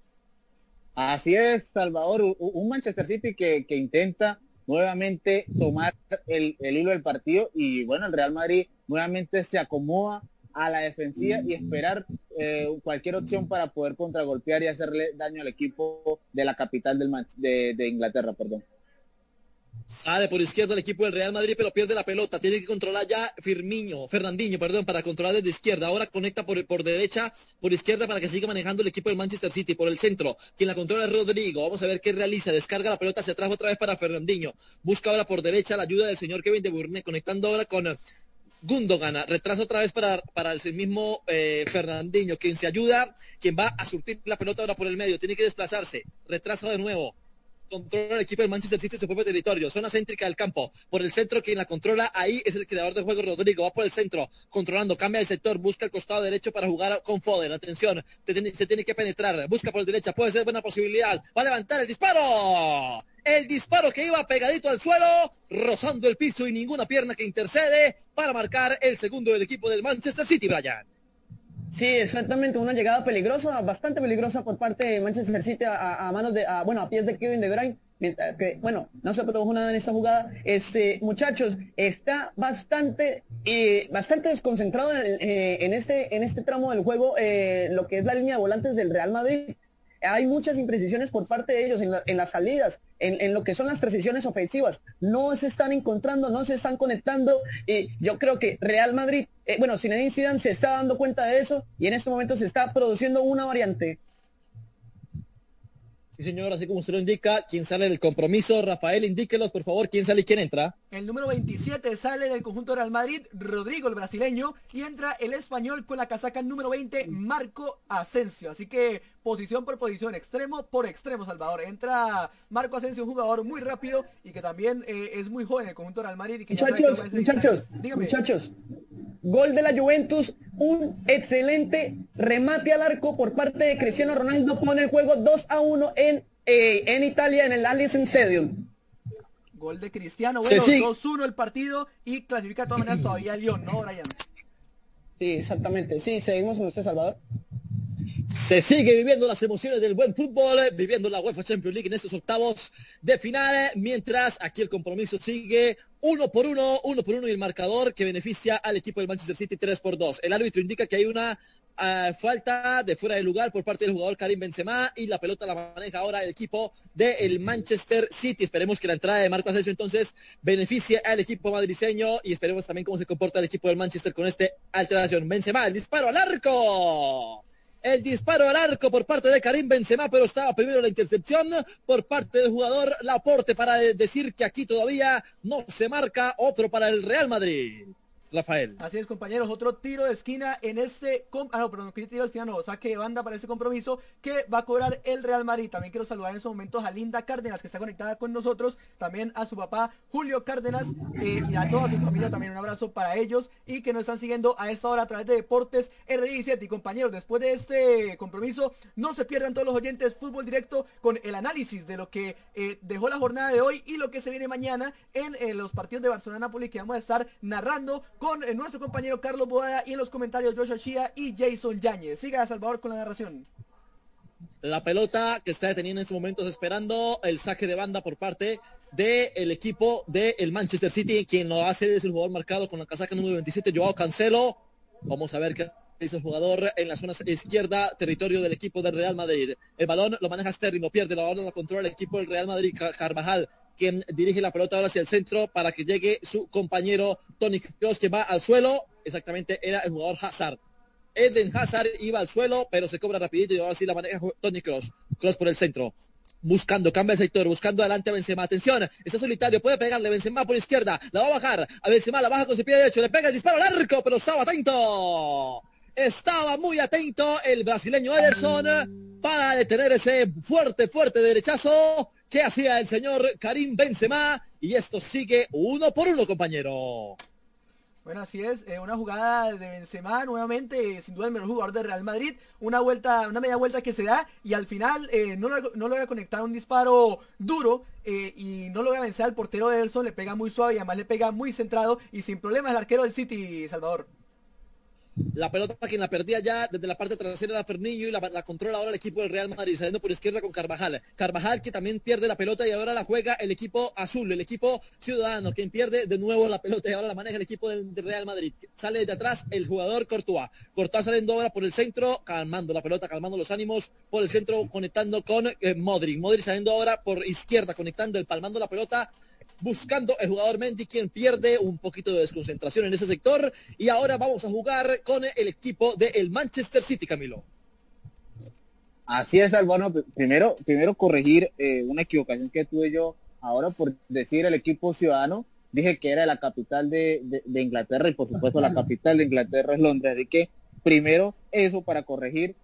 Así es, Salvador, un Manchester City que, intenta nuevamente tomar el, hilo del partido y bueno, el Real Madrid nuevamente se acomoda a la defensiva y esperar eh, cualquier opción para poder contragolpear y hacerle daño al equipo de la capital de, de Inglaterra, perdón. Sale por izquierda el equipo del Real Madrid, pero pierde la pelota. Tiene que controlar ya Firmiño, Fernandinho, perdón, para controlar desde izquierda. Ahora conecta por, por derecha, por izquierda para que siga manejando el equipo del Manchester City. Por el centro, quien la controla es Rodrigo. Vamos a ver qué realiza. Descarga la pelota hacia atrás otra vez para Fernandinho. Busca ahora por derecha la ayuda del señor Kevin de Burne, conectando ahora con Gundogan. Retrasa otra vez para, para el mismo eh, Fernandinho, quien se ayuda, quien va a surtir la pelota ahora por el medio. Tiene que desplazarse. Retrasa de nuevo controla el equipo del Manchester City en su propio territorio, zona céntrica del campo, por el centro quien la controla, ahí es el creador del juego Rodrigo, va por el centro, controlando, cambia el sector, busca el costado derecho para jugar con Foden, atención, se tiene que penetrar, busca por la derecha, puede ser buena posibilidad, va a levantar el disparo, el disparo que iba pegadito al suelo, rozando el piso y ninguna pierna que intercede para marcar el segundo del equipo del Manchester City, Brian. Sí, exactamente, una llegada peligrosa, bastante peligrosa por parte de Manchester City a, manos de, bueno, a pies de Kevin De Bruyne, que, bueno, no se produjo nada en esta jugada. Este, muchachos, está bastante, eh, bastante desconcentrado en, eh, este, en este tramo del juego, eh, lo que es la línea de volantes del Real Madrid hay muchas imprecisiones por parte de ellos en, las salidas, en, lo que son las transiciones ofensivas. No se están encontrando, no se están conectando. Y yo creo que Real Madrid, eh, bueno, Zinedine Zidane se está dando cuenta de eso y en este momento se está produciendo una variante Sí, señor, así como usted lo indica, ¿quién sale del compromiso? Rafael, indíquelos, por favor, quién sale y quién entra. El número 27 sale del conjunto Real Madrid, Rodrigo, el brasileño, y entra el español con la casaca número 20, Marco Asensio. Así que posición por posición, extremo por extremo, Salvador. Entra Marco Asensio, un jugador muy rápido y que también eh, es muy joven en el conjunto Real Madrid. Y que muchachos, muchachos, muchachos, gol de la Juventus, un excelente remate al arco por parte de Cristiano Ronaldo, pone el juego 2 a 1 en, eh, en Italia, en el Allison Stadium. Gol de Cristiano, bueno, 2-1 el partido y clasifica de todas maneras todavía el Lyon, ¿no, Brian? Sí, exactamente. Sí, seguimos con usted, Salvador. Se sigue viviendo las emociones del buen fútbol, viviendo la UEFA Champions League en estos octavos de final, mientras aquí el compromiso sigue uno por uno, uno por uno y el marcador que beneficia al equipo del Manchester City 3 por 2. El árbitro indica que hay una ah, falta de fuera de lugar por parte del jugador Karim Benzema y la pelota la maneja ahora el equipo del Manchester City. Esperemos que la entrada de Marco Asensio entonces beneficie al equipo madrileño y esperemos también cómo se comporta el equipo del Manchester con esta alteración. Benzema, el disparo al arco. El disparo al arco por parte de Karim Benzema, pero estaba primero la intercepción por parte del jugador Laporte para decir que aquí todavía no se marca otro para el Real Madrid. Rafael. Así es, compañeros, otro tiro de esquina en este... Ah, no, perdón, tiro de esquina no, saque de banda para este compromiso que va a cobrar el Real Madrid. También quiero saludar en estos momentos a Linda Cárdenas, que está conectada con nosotros, también a su papá Julio Cárdenas eh, y a toda su familia también un abrazo para ellos y que nos están siguiendo a esta hora a través de Deportes R17. Y compañeros, después de este compromiso, no se pierdan todos los oyentes Fútbol Directo con el análisis de lo que eh, dejó la jornada de hoy y lo que se viene mañana en eh, los partidos de Barcelona-Napoli que vamos a estar narrando con eh, nuestro compañero Carlos Boada y en los comentarios Joshua Shia y Jason Yáñez. Siga Salvador con la narración. La pelota que está deteniendo en estos momentos esperando el saque de banda por parte del equipo del Manchester City. Quien lo hace es el jugador marcado con la casaca número 27, Joao Cancelo. Vamos a ver qué es el jugador en la zona izquierda, territorio del equipo del Real Madrid. El balón lo maneja Sterling, no pierde, la balón la controla el equipo del Real Madrid, Carvajal, quien dirige la pelota ahora hacia el centro para que llegue su compañero Tony Kroos, que va al suelo, exactamente era el jugador Hazard. Eden Hazard iba al suelo, pero se cobra rapidito y ahora sí la maneja Tony Cross. Cross por el centro. Buscando, cambia el sector, buscando adelante a Benzema. Atención, está solitario, puede pegarle Benzema por izquierda. La va a bajar. A Benzema la baja con su pie derecho. Le pega el disparo al arco, pero estaba atento. Estaba muy atento el brasileño Ederson para detener ese fuerte, fuerte derechazo que hacía el señor Karim Benzema. Y esto sigue uno por uno, compañero. Bueno, así es, eh, una jugada de Benzema nuevamente, sin duda el mejor jugador de Real Madrid, una vuelta, una media vuelta que se da y al final eh, no, logra conectar un disparo duro eh, y no logra vencer al portero de Ederson, le pega muy suave y además le pega muy centrado y sin problemas el arquero del City, Salvador. La pelota quien la perdía ya desde la parte trasera de Ferniño y la, controla ahora el equipo del Real Madrid, saliendo por izquierda con Carvajal. Carvajal que también pierde la pelota y ahora la juega el equipo azul, el equipo ciudadano, quien pierde de nuevo la pelota y ahora la maneja el equipo del, Real Madrid. Sale de atrás el jugador Courtois. Courtois saliendo ahora por el centro, calmando la pelota, calmando los ánimos por el centro, conectando con eh, Modric. Modric saliendo ahora por izquierda, conectando, el palmando la pelota buscando el jugador Mendy, quien pierde un poquito de desconcentración en ese sector. Y ahora vamos a jugar con el equipo del Manchester City, Camilo. Así es, Albano. Primero, primero corregir eh, una equivocación que tuve yo ahora por decir el equipo ciudadano. Dije que era la capital de, Inglaterra y por supuesto la capital de Inglaterra es Londres. Así que primero eso para corregir.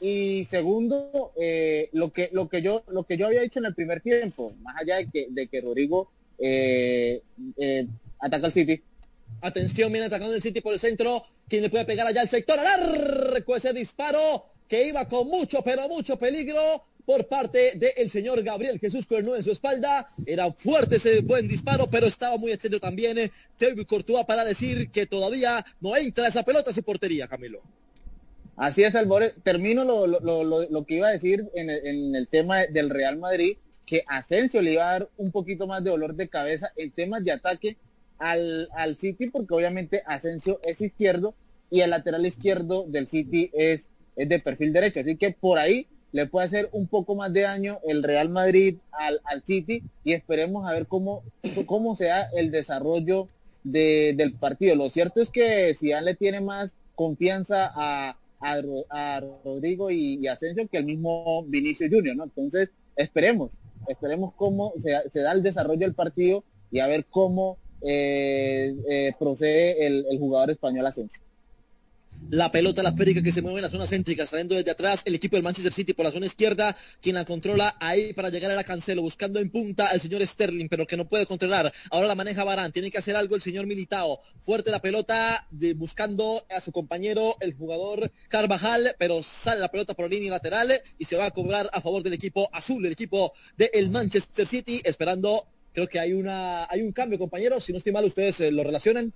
Y segundo, eh, lo que lo que yo lo que yo había dicho en el primer tiempo, más allá de que, de que Rodrigo eh, eh, ataca el City. Atención, viene atacando el City por el centro. Quien le puede pegar allá al sector al arco ese disparo que iba con mucho, pero mucho peligro por parte del señor Gabriel Jesús Cuerno en su espalda. Era fuerte ese buen disparo, pero estaba muy atento también eh, Courtois para decir que todavía no entra esa pelota a su portería, Camilo. Así es, Albore. Termino lo, lo, lo, lo que iba a decir en el, en el tema del Real Madrid que Asensio le iba a dar un poquito más de dolor de cabeza en temas de ataque al, al City, porque obviamente Asensio es izquierdo y el lateral izquierdo del City es, es de perfil derecho. Así que por ahí le puede hacer un poco más de daño el Real Madrid al, al City y esperemos a ver cómo, cómo sea el desarrollo de, del partido. Lo cierto es que ya le tiene más confianza a, a, Rodrigo y, y, Asensio que el mismo Vinicio Junior, ¿no? Entonces, esperemos, esperemos cómo se, da el desarrollo del partido y a ver cómo eh, eh, procede el, jugador español Asensio. La pelota, la esférica que se mueve en la zona céntrica, saliendo desde atrás el equipo del Manchester City por la zona izquierda, quien la controla ahí para llegar a la cancelo, buscando en punta al señor Sterling, pero que no puede controlar. Ahora la maneja Barán, tiene que hacer algo el señor Militao. Fuerte la pelota, de, buscando a su compañero, el jugador Carvajal, pero sale la pelota por la línea lateral y se va a cobrar a favor del equipo azul, el equipo del Manchester City, esperando, creo que hay una, hay un cambio, compañeros, si no estoy mal, ustedes eh, lo relacionan.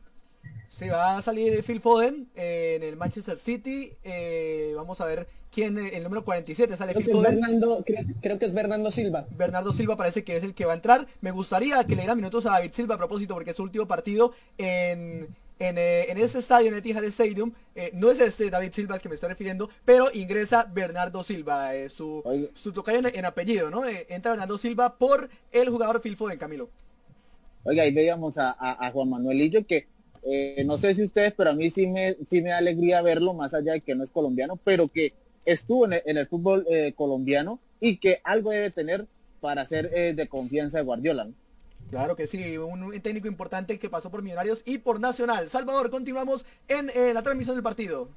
Se va a salir Phil Foden en el Manchester City. Eh, vamos a ver quién, el número 47 sale creo Phil Foden. creo, que es Bernardo Silva. Bernardo Silva parece que es el que va a entrar. Me gustaría que le diera minutos a David Silva a propósito porque es su último partido en, en, eh, ese estadio, en el Etihad Stadium. Eh, no es este David Silva al que me estoy refiriendo, pero ingresa Bernardo Silva, su, su tocayo en, apellido, ¿no? entra Bernardo Silva por el jugador Phil Foden, Camilo. Oiga, ahí veíamos a, a, a Juan Manuelillo que eh, no sé si ustedes, pero a mí sí me, sí me da alegría verlo, más allá de que no es colombiano, pero que estuvo en el, fútbol eh, colombiano y que algo debe tener para ser eh, de confianza de Guardiola. Claro que sí, un, técnico importante que pasó por Millonarios y por Nacional. Salvador, continuamos en la transmisión del partido.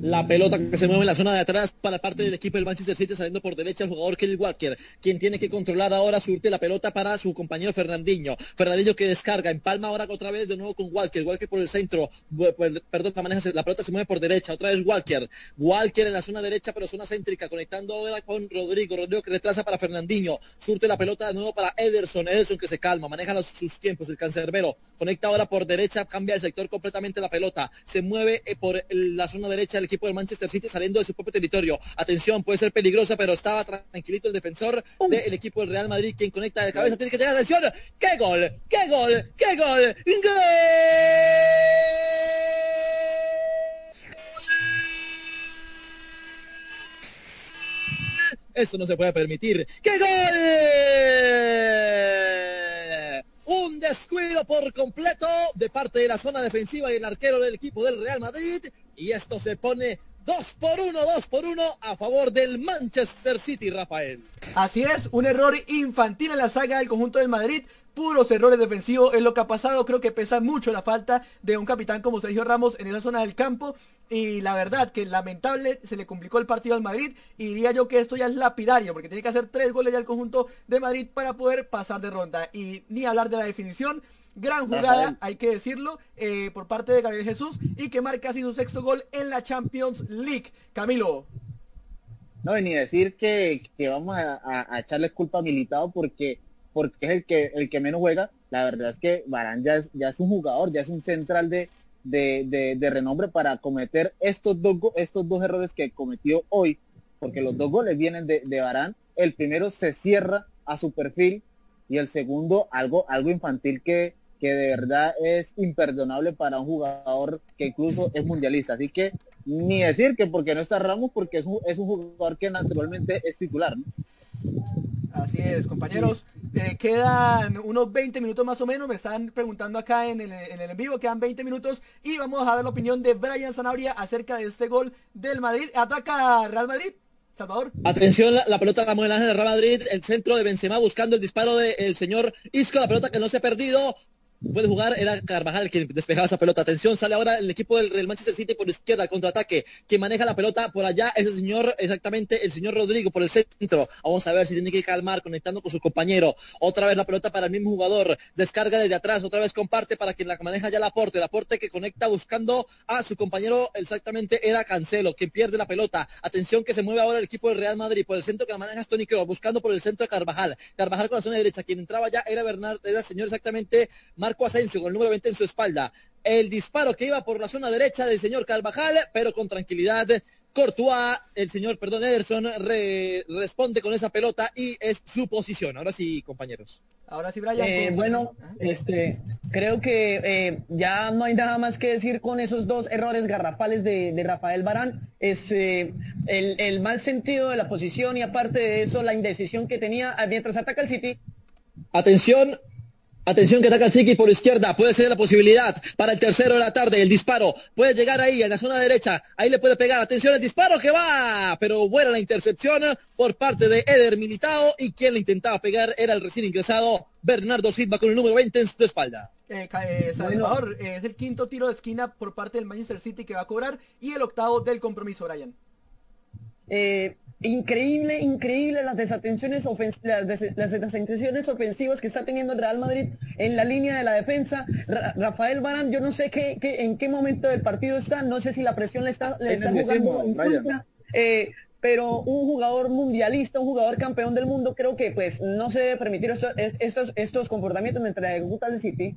La pelota que se mueve en la zona de atrás para parte del equipo del Manchester City saliendo por derecha el jugador Kelly Walker, quien tiene que controlar ahora, surte la pelota para su compañero Fernandinho. Fernandinho que descarga, empalma ahora otra vez de nuevo con Walker. Walker por el centro, perdón, la, maneja, la pelota se mueve por derecha, otra vez Walker. Walker en la zona derecha, pero zona céntrica, conectando ahora con Rodrigo. Rodrigo que retrasa para Fernandinho. Surte la pelota de nuevo para Ederson. Ederson que se calma, maneja sus tiempos, el cancerbero. Conecta ahora por derecha, cambia el sector completamente la pelota. Se mueve eh, por la zona derecha el equipo del Manchester City saliendo de su propio territorio. Atención, puede ser peligrosa, pero estaba tranquilito el defensor del equipo del Real Madrid, quien conecta de cabeza. Tiene que llegar, atención. ¡Qué gol! ¡Qué gol! ¡Qué gol! ¡Gol! Esto no se puede permitir. ¡Qué gol! Un descuido por completo de parte de la zona defensiva y el arquero del equipo del Real Madrid. Y esto se pone dos por uno, dos por uno a favor del Manchester City, Rafael. Así es, un error infantil en la saga del conjunto del Madrid puros errores defensivos es lo que ha pasado. Creo que pesa mucho la falta de un capitán como Sergio Ramos en esa zona del campo. Y la verdad que lamentable se le complicó el partido al Madrid. Y diría yo que esto ya es lapidario porque tiene que hacer tres goles ya el conjunto de Madrid para poder pasar de ronda. Y ni hablar de la definición. Gran jugada, hay que decirlo, eh, por parte de Gabriel Jesús y que marca así su sexto gol en la Champions League. Camilo. No, ni decir que, vamos a, a echarle culpa a Militado porque porque es el que, el que menos juega. La verdad es que Barán ya es, ya es un jugador, ya es un central de, de, renombre para cometer estos dos, estos dos errores que cometió hoy, porque los dos goles vienen de, de Barán. El primero se cierra a su perfil y el segundo algo, algo infantil que, que de verdad es imperdonable para un jugador que incluso es mundialista. Así que ni decir que porque no está Ramos, porque es un, es un jugador que naturalmente es titular. Así es, compañeros. Eh, quedan unos 20 minutos más o menos. Me están preguntando acá en el, en el en vivo. Quedan 20 minutos. Y vamos a ver la opinión de Brian Zanabria acerca de este gol del Madrid. Ataca Real Madrid. Salvador. Atención, la, pelota de Ángel de Real Madrid, el centro de Benzema buscando el disparo del señor Isco, la pelota que no se ha perdido, puede jugar, era Carvajal quien despejaba esa pelota. Atención, sale ahora el equipo del, Manchester City por izquierda, contraataque. Quien maneja la pelota por allá es el señor, exactamente el señor Rodrigo por el centro. Vamos a ver si tiene que calmar, conectando con su compañero. Otra vez la pelota para el mismo jugador. Descarga desde atrás, otra vez comparte para quien la maneja ya el aporte. El aporte que conecta buscando a su compañero, exactamente era Cancelo, quien pierde la pelota. Atención que se mueve ahora el equipo del Real Madrid por el centro que la maneja Tony Kroos, buscando por el centro de Carvajal. Carvajal con la zona derecha. Quien entraba ya era Bernardo, era el señor exactamente Marco Asensio con el número 20 en su espalda. El disparo que iba por la zona derecha del señor Carvajal, pero con tranquilidad. Courtois, el señor, perdón, Ederson, responde con esa pelota y es su posición. Ahora sí, compañeros. Ahora sí, Brian. Eh, bueno, este, creo que eh, ya no hay nada más que decir con esos dos errores garrafales de, Rafael Barán. Es eh, el, el, mal sentido de la posición y aparte de eso, la indecisión que tenía mientras ataca el City. Atención, Atención que ataca el Chiqui por izquierda. Puede ser la posibilidad para el tercero de la tarde. El disparo puede llegar ahí, en la zona derecha. Ahí le puede pegar. Atención, el disparo que va. Pero buena la intercepción por parte de Eder Militao. Y quien le intentaba pegar era el recién ingresado Bernardo Silva con el número 20 en su espalda. Eh, eh, Salvador, eh, es el quinto tiro de esquina por parte del Manchester City que va a cobrar y el octavo del compromiso, Brian. Eh, increíble, increíble las desatenciones, las, desatenciones ofensivas que está teniendo el Real Madrid en la línea de la defensa. Rafael Barán, yo no sé qué, en qué momento del partido está, no sé si la presión le está, le está jugando eh, pero un jugador mundialista, un jugador campeón del mundo, creo que pues no se debe permitir estos, estos, comportamientos mientras ejecuta el City.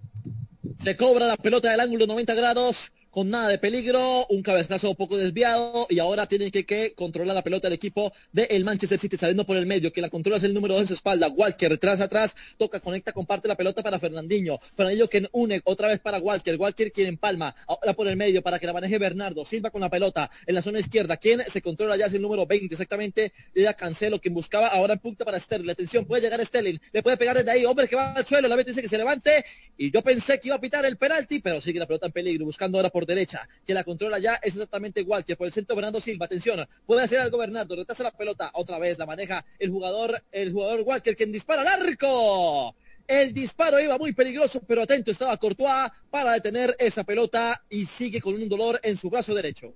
Se cobra la pelota del ángulo 90 grados con nada de peligro, un cabezazo poco desviado y ahora tiene que, controlar la pelota del equipo del Manchester City saliendo por el medio, que la controla es el número 2 en su espalda, Walker retrasa atrás, toca, conecta, comparte la pelota para Fernandinho, Fernandinho que une otra vez para Walker, Walker quien empalma, ahora por el medio para que la maneje Bernardo, Silva con la pelota en la zona izquierda, quien se controla ya es el número 20 exactamente, ya Cancelo quien buscaba, ahora en punta para Sterling, atención, puede llegar Sterling, le puede pegar desde ahí, hombre que va al suelo, la vez dice que se levante y yo pensé que iba a pitar el penalti, pero sigue la pelota en peligro, buscando ahora por derecha, que la controla ya es exactamente igual que por el centro Bernardo Silva. Atención, puede hacer algo Bernardo, retrasa la pelota, otra vez la maneja el jugador, el jugador Walker, quien dispara al arco. El disparo iba muy peligroso, pero atento estaba Courtois para detener esa pelota y sigue con un dolor en su brazo derecho.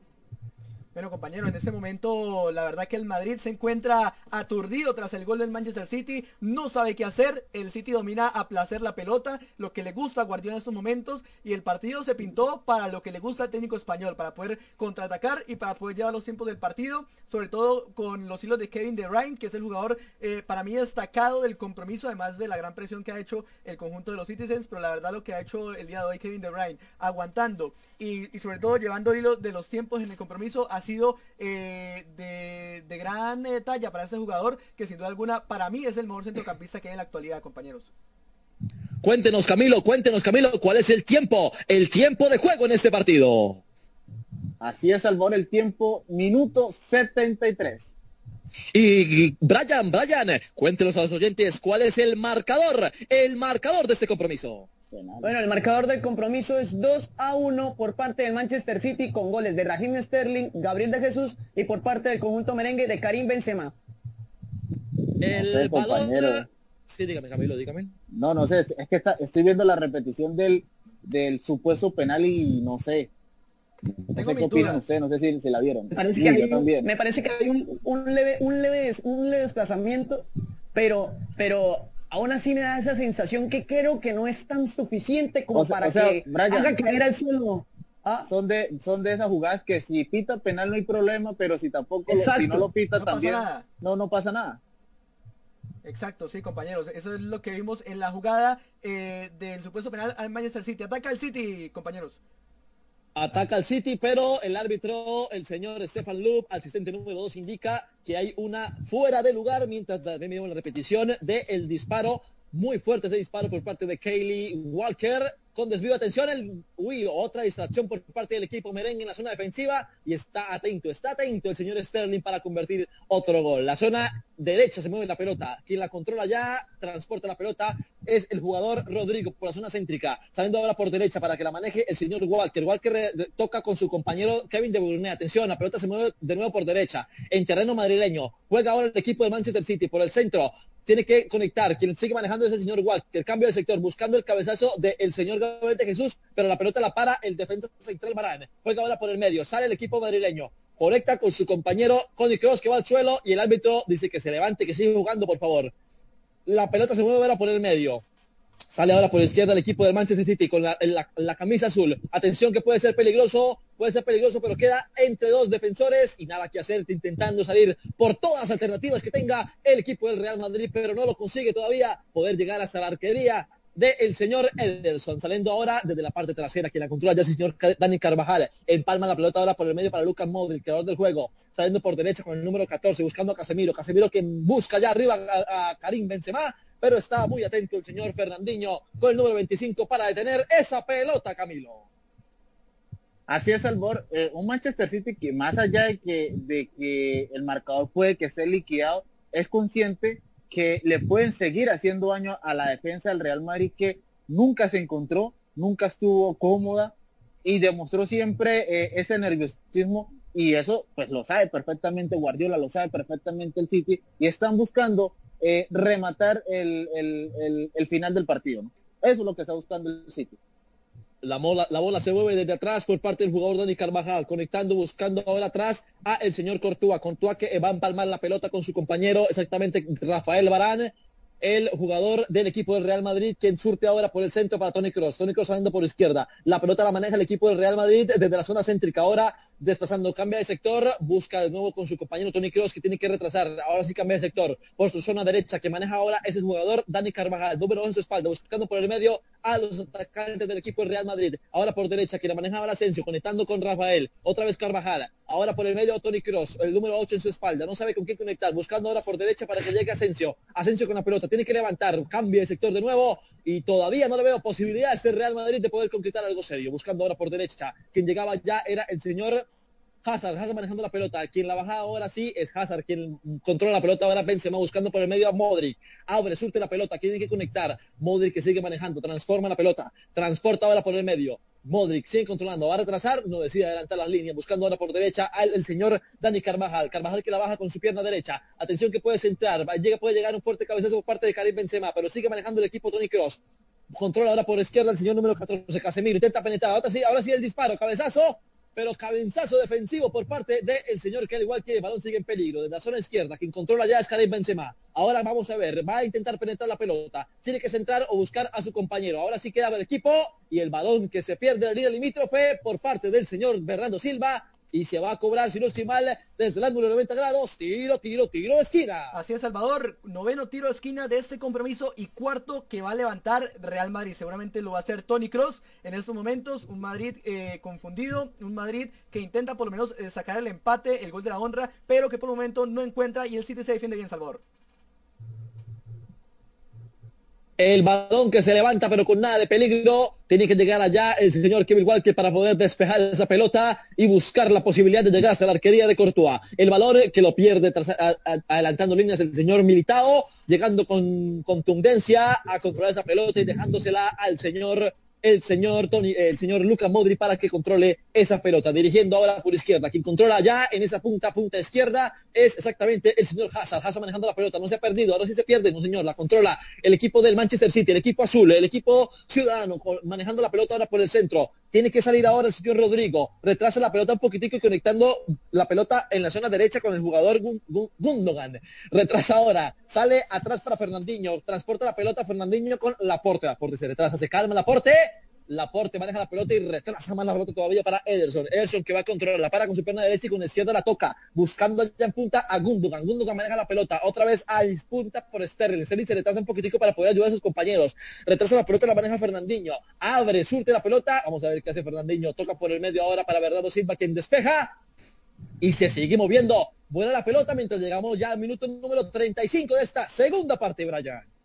Bueno, compañero, en este momento la verdad que el Madrid se encuentra aturdido tras el gol del Manchester City, no sabe qué hacer, el City domina a placer la pelota, lo que le gusta a Guardiola en estos momentos y el partido se pintó para lo que le gusta al técnico español, para poder contraatacar y para poder llevar los tiempos del partido, sobre todo con los hilos de Kevin De Bruyne, que es el jugador eh, para mí destacado del compromiso, además de la gran presión que ha hecho el conjunto de los Citizens, pero la verdad lo que ha hecho el día de hoy Kevin De Bruyne, aguantando y, sobre todo llevando el hilo de los tiempos en el compromiso, sido eh, de, gran eh, talla para ese jugador, que sin duda alguna para mí es el mejor centrocampista que hay en la actualidad, compañeros. Cuéntenos, Camilo, cuéntenos, Camilo, cuál es el tiempo, el tiempo de juego en este partido. Así es, Salvador, el tiempo, minuto 73. Y Brian, Brian, cuéntenos a los oyentes cuál es el marcador, el marcador de este compromiso. Bueno, el marcador del compromiso es 2 a 1 por parte del Manchester City con goles de Raheem Sterling, Gabriel de Jesús y por parte del conjunto merengue de Karim Benzema. El balón... Sí, dígame, Camilo, dígame. No, no sé, es que estoy viendo la repetición del, del supuesto penal y no sé. No sé qué opinan ustedes, no sé si, la vieron. Me parece, que hay, un, me parece que hay un, un, leve, un, leve, un leve desplazamiento, pero, pero aún así me da esa sensación que creo que no es tan suficiente como para que haga caer al suelo. ¿Ah? Son de son de esas jugadas que si pita penal no hay problema, pero si tampoco si no lo pita también no no pasa nada. Exacto, sí, compañeros. Eso es lo que vimos en la jugada eh, del supuesto penal al Manchester City. Ataca el City, compañeros. Ataca al City, pero el árbitro, el señor Stefan Loop, asistente número 2, indica que hay una fuera de lugar mientras vemos la repetición del disparo. Muy fuerte ese disparo por parte de Kaylee Walker con desvío de atención, el, uy, otra distracción por parte del equipo merengue en la zona defensiva y está atento, está atento el señor Sterling para convertir otro gol. La zona derecha se mueve la pelota, quien la controla ya, transporta la pelota, es el jugador Rodrigo por la zona céntrica, saliendo ahora por derecha para que la maneje el señor Walker. Walker toca con su compañero Kevin de Bruyne. Atención, la pelota se mueve de nuevo por derecha, en terreno madrileño. Juega ahora el equipo de Manchester City por el centro tiene que conectar. Quien sigue manejando es el señor Walker. Cambio de sector, buscando el cabezazo del señor Gabriel de Jesús, pero la pelota la para el defensa central Marán. Juega ahora por el medio. Sale el equipo madrileño. Conecta con su compañero Connie Cross que va al suelo y el árbitro dice que se levante, que siga jugando, por favor. La pelota se mueve ahora por el medio. Sale ahora por la izquierda el equipo del Manchester City con la, camisa azul. Atención que puede ser peligroso, puede ser peligroso, pero queda entre dos defensores y nada que hacer, intentando salir por todas las alternativas que tenga el equipo del Real Madrid, pero no lo consigue todavía poder llegar hasta la arquería del señor Ederson, saliendo ahora desde la parte trasera, que la controla ya el señor Dani Carvajal, empalma la pelota ahora por el medio para Lucas Modric, creador del juego, saliendo por derecha con el número 14, buscando a Casemiro, Casemiro que busca ya arriba a, a Karim Benzema, pero está muy atento el señor Fernandinho con el número 25 para detener esa pelota, Camilo. Así es, Albor. Eh, un Manchester City que más allá de que, el marcador puede que sea liquidado, es consciente que le pueden seguir haciendo daño a la defensa del Real Madrid que nunca se encontró, nunca estuvo cómoda y demostró siempre eh, ese nerviosismo y eso pues lo sabe perfectamente Guardiola, lo sabe perfectamente el City y están buscando eh, rematar el, final del partido. Eso es lo que está buscando el City. La bola, la bola se mueve desde atrás por parte del jugador Dani Carvajal, conectando, buscando ahora atrás a el señor Cortúa. Cortúa que va a empalmar la pelota con su compañero, exactamente Rafael Barán el jugador del equipo del Real Madrid, quien surte ahora por el centro para Tony Cross. Tony Cross saliendo por izquierda. La pelota la maneja el equipo del Real Madrid desde la zona céntrica. Ahora desplazando, cambia de sector, busca de nuevo con su compañero Tony Cross que tiene que retrasar. Ahora sí cambia de sector por su zona derecha que maneja ahora ese jugador Dani Carvajal, número 11 espalda, buscando por el medio a los atacantes del equipo Real Madrid. Ahora por derecha que la maneja ahora Asensio, conectando con Rafael. Otra vez Carvajal. Ahora por el medio Tony Cross, el número 8 en su espalda. No sabe con quién conectar, buscando ahora por derecha para que llegue Asensio. Asensio con la pelota tiene que levantar, cambia de sector de nuevo y todavía no le veo posibilidad a este Real Madrid de poder concretar algo serio. Buscando ahora por derecha, quien llegaba ya era el señor Hazard, Hazard manejando la pelota. Quien la baja ahora sí es Hazard, quien controla la pelota ahora Benzema buscando por el medio a Modric. Abre, surte la pelota, tiene que conectar. Modric que sigue manejando, transforma la pelota, transporta ahora por el medio. Modric sigue controlando, va a retrasar, no decide adelantar las líneas, buscando ahora por derecha al señor Dani Carvajal. Carvajal que la baja con su pierna derecha. Atención que puede centrar, llega, puede llegar un fuerte cabezazo por parte de Karim Benzema, pero sigue manejando el equipo Tony Cross. Controla ahora por izquierda el señor número 14, Casemiro. Intenta penetrar. Ahora sí, ahora sí el disparo. Cabezazo pero cabezazo defensivo por parte del señor que al igual que el balón sigue en peligro, desde la zona izquierda, quien controla ya es Karim Benzema. Ahora vamos a ver, va a intentar penetrar la pelota, tiene que centrar o buscar a su compañero. Ahora sí queda el equipo y el balón que se pierde la línea limítrofe por parte del señor Bernardo Silva y se va a cobrar, si no estoy mal, desde el ángulo de 90 grados, tiro, tiro, tiro esquina. Así es, Salvador, noveno tiro de esquina de este compromiso y cuarto que va a levantar Real Madrid. Seguramente lo va a hacer Tony Cross en estos momentos, un Madrid eh, confundido, un Madrid que intenta por lo menos eh, sacar el empate, el gol de la honra, pero que por el momento no encuentra y el City se defiende bien, Salvador. El balón que se levanta pero con nada de peligro. Tiene que llegar allá el señor Kevin Walker para poder despejar esa pelota y buscar la posibilidad de llegar hasta la arquería de Courtois. El balón que lo pierde adelantando líneas el señor Militao, llegando con contundencia a controlar esa pelota y dejándosela al señor el señor Tony, el señor Luca Modri para que controle esa pelota, dirigiendo ahora por izquierda. Quien controla ya en esa punta, punta izquierda, es exactamente el señor Hazard. Hazard manejando la pelota, no se ha perdido, ahora sí se pierde, no señor, la controla el equipo del Manchester City, el equipo azul, el equipo ciudadano, manejando la pelota ahora por el centro. Tiene que salir ahora el señor Rodrigo, retrasa la pelota un poquitico y conectando la pelota en la zona derecha con el jugador Gundogan. Retrasa ahora, sale atrás para Fernandinho, transporta la pelota Fernandinho con Laporte. Laporte se retrasa, se calma Laporte Laporte maneja la pelota y retrasa más la pelota todavía para Ederson. Ederson que va a controlar, la para con su pierna derecha y con la izquierda la toca, buscando ya en punta a Gundogan. Gundogan maneja la pelota, otra vez a punta por Sterling. Sterling se retrasa un poquitico para poder ayudar a sus compañeros. Retrasa la pelota, la maneja Fernandinho. Abre, surte la pelota. Vamos a ver qué hace Fernandinho. Toca por el medio ahora para Bernardo Silva, quien despeja y se sigue moviendo. Vuela la pelota mientras llegamos ya al minuto número 35 de esta segunda parte, Brian.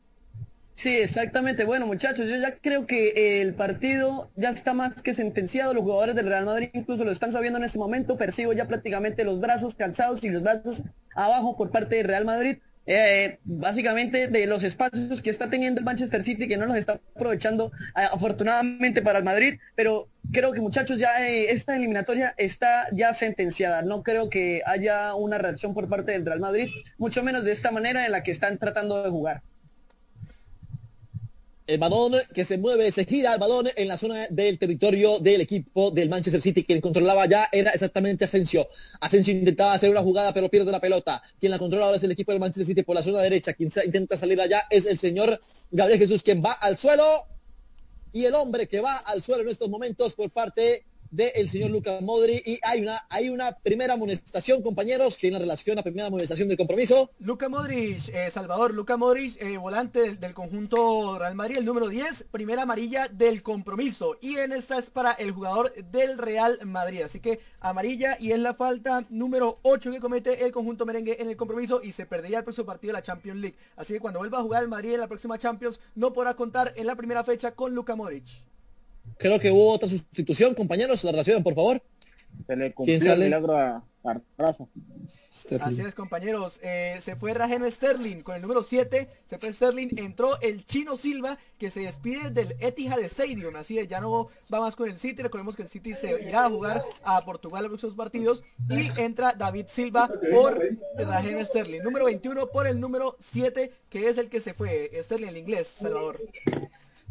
Sí, exactamente. Bueno, muchachos, yo ya creo que el partido ya está más que sentenciado. Los jugadores del Real Madrid incluso lo están sabiendo en este momento. Percibo ya prácticamente los brazos calzados y los brazos abajo por parte del Real Madrid. Eh, básicamente de los espacios que está teniendo el Manchester City que no los está aprovechando eh, afortunadamente para el Madrid, pero creo que muchachos ya eh, esta eliminatoria está ya sentenciada. No creo que haya una reacción por parte del Real Madrid, mucho menos de esta manera en la que están tratando de jugar. El balón que se mueve, se gira el balón en la zona del territorio del equipo del Manchester City. Quien controlaba ya era exactamente Asensio. Asensio intentaba hacer una jugada pero pierde la pelota. Quien la controla ahora es el equipo del Manchester City por la zona derecha. Quien intenta salir allá es el señor Gabriel Jesús, quien va al suelo. Y el hombre que va al suelo en estos momentos por parte del señor Luca Modri y hay una, hay una primera amonestación, compañeros, que en relación a la primera amonestación del compromiso. Luca Modric, eh, Salvador, Luca Modric, eh, volante del, conjunto Real Madrid, el número 10, primera amarilla del compromiso. Y en esta es para el jugador del Real Madrid. Así que amarilla y es la falta número 8 que comete el conjunto merengue en el compromiso y se perdería el próximo partido de la Champions League. Así que cuando vuelva a jugar el Madrid en la próxima Champions, no podrá contar en la primera fecha con Luca Modric. Creo que hubo otra sustitución, compañeros, la relación, por favor. Se le cumplió el milagro a, Rafa. Así es, compañeros. Eh, se fue Rajeno Sterling con el número 7. Se fue Sterling. Entró el Chino Silva que se despide del Etihad Stadium. Así es, ya no va más con el City. Recordemos que el City se irá a jugar a Portugal los próximos partidos. Y entra David Silva por Rajeno Sterling. Número 21 por el número 7, que es el que se fue. Sterling, el inglés, Salvador.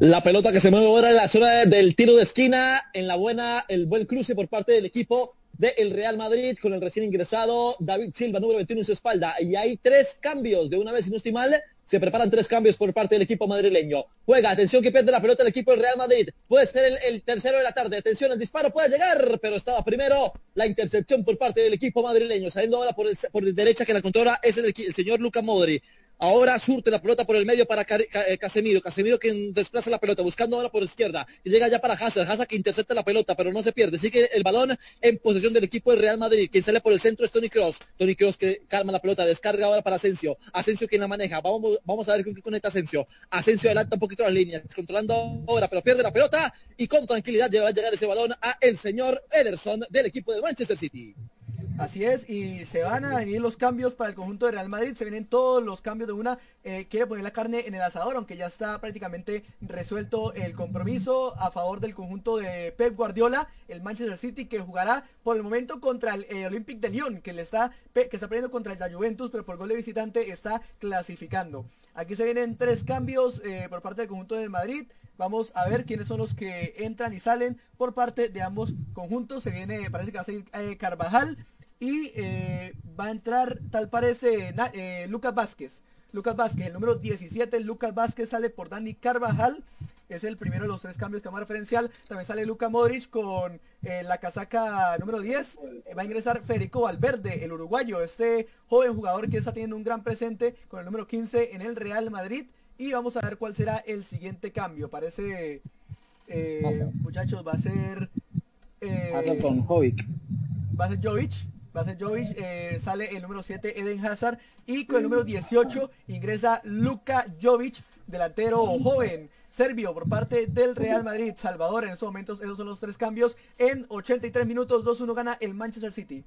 La pelota que se mueve ahora en la zona del tiro de esquina, en la buena, el buen cruce por parte del equipo del Real Madrid con el recién ingresado David Silva, número 21 en su espalda. Y hay tres cambios, de una vez si no se preparan tres cambios por parte del equipo madrileño. Juega, atención que pierde la pelota el equipo del Real Madrid. Puede ser el, tercero de la tarde. Atención, el disparo puede llegar, pero estaba primero la intercepción por parte del equipo madrileño. Saliendo ahora por, por derecha que la controla es el, el señor Luca Modri. Ahora surte la pelota por el medio para eh, Casemiro. Casemiro que desplaza la pelota, buscando ahora por izquierda. Y llega ya para Hazard. Hazard que intercepta la pelota, pero no se pierde. Sigue el balón en posesión del equipo del Real Madrid. Quien sale por el centro es Tony Cross. Tony Cross que calma la pelota, descarga ahora para Asensio. Asensio quien la maneja. Vamos, vamos a ver con qué conecta Asensio. Asensio adelanta un poquito las líneas, controlando ahora, pero pierde la pelota y con tranquilidad va a llegar ese balón a el señor Ederson del equipo del Manchester City. Así es, y se van a venir los cambios para el conjunto de Real Madrid, se vienen todos los cambios de una, eh, quiere poner la carne en el asador, aunque ya está prácticamente resuelto el compromiso a favor del conjunto de Pep Guardiola, el Manchester City que jugará por el momento contra el eh, Olympique de Lyon, que le está, que está perdiendo contra el Juventus, pero por gol de visitante está clasificando. Aquí se vienen tres cambios eh, por parte del conjunto del Madrid. Vamos a ver quiénes son los que entran y salen por parte de ambos conjuntos. Se viene, parece que va a ser Carvajal, y eh, va a entrar, tal parece, eh, Lucas Vázquez. Lucas Vázquez, el número 17, Lucas Vázquez sale por Dani Carvajal. Es el primero de los tres cambios que vamos a referencial. También sale Luca Modric con eh, la casaca número 10. va a ingresar Federico Valverde, el uruguayo, este joven jugador que está teniendo un gran presente con el número 15 en el Real Madrid. Y vamos a ver cuál será el siguiente cambio. Parece, muchachos, va a ser... Jovic. Va a ser Jovic va a ser Jovic, eh, sale el número 7 Eden Hazard y con el número 18 ingresa Luka Jovic, delantero joven serbio por parte del Real Madrid. Salvador, en estos momentos esos son los tres cambios. En 83 minutos 2-1 gana el Manchester City.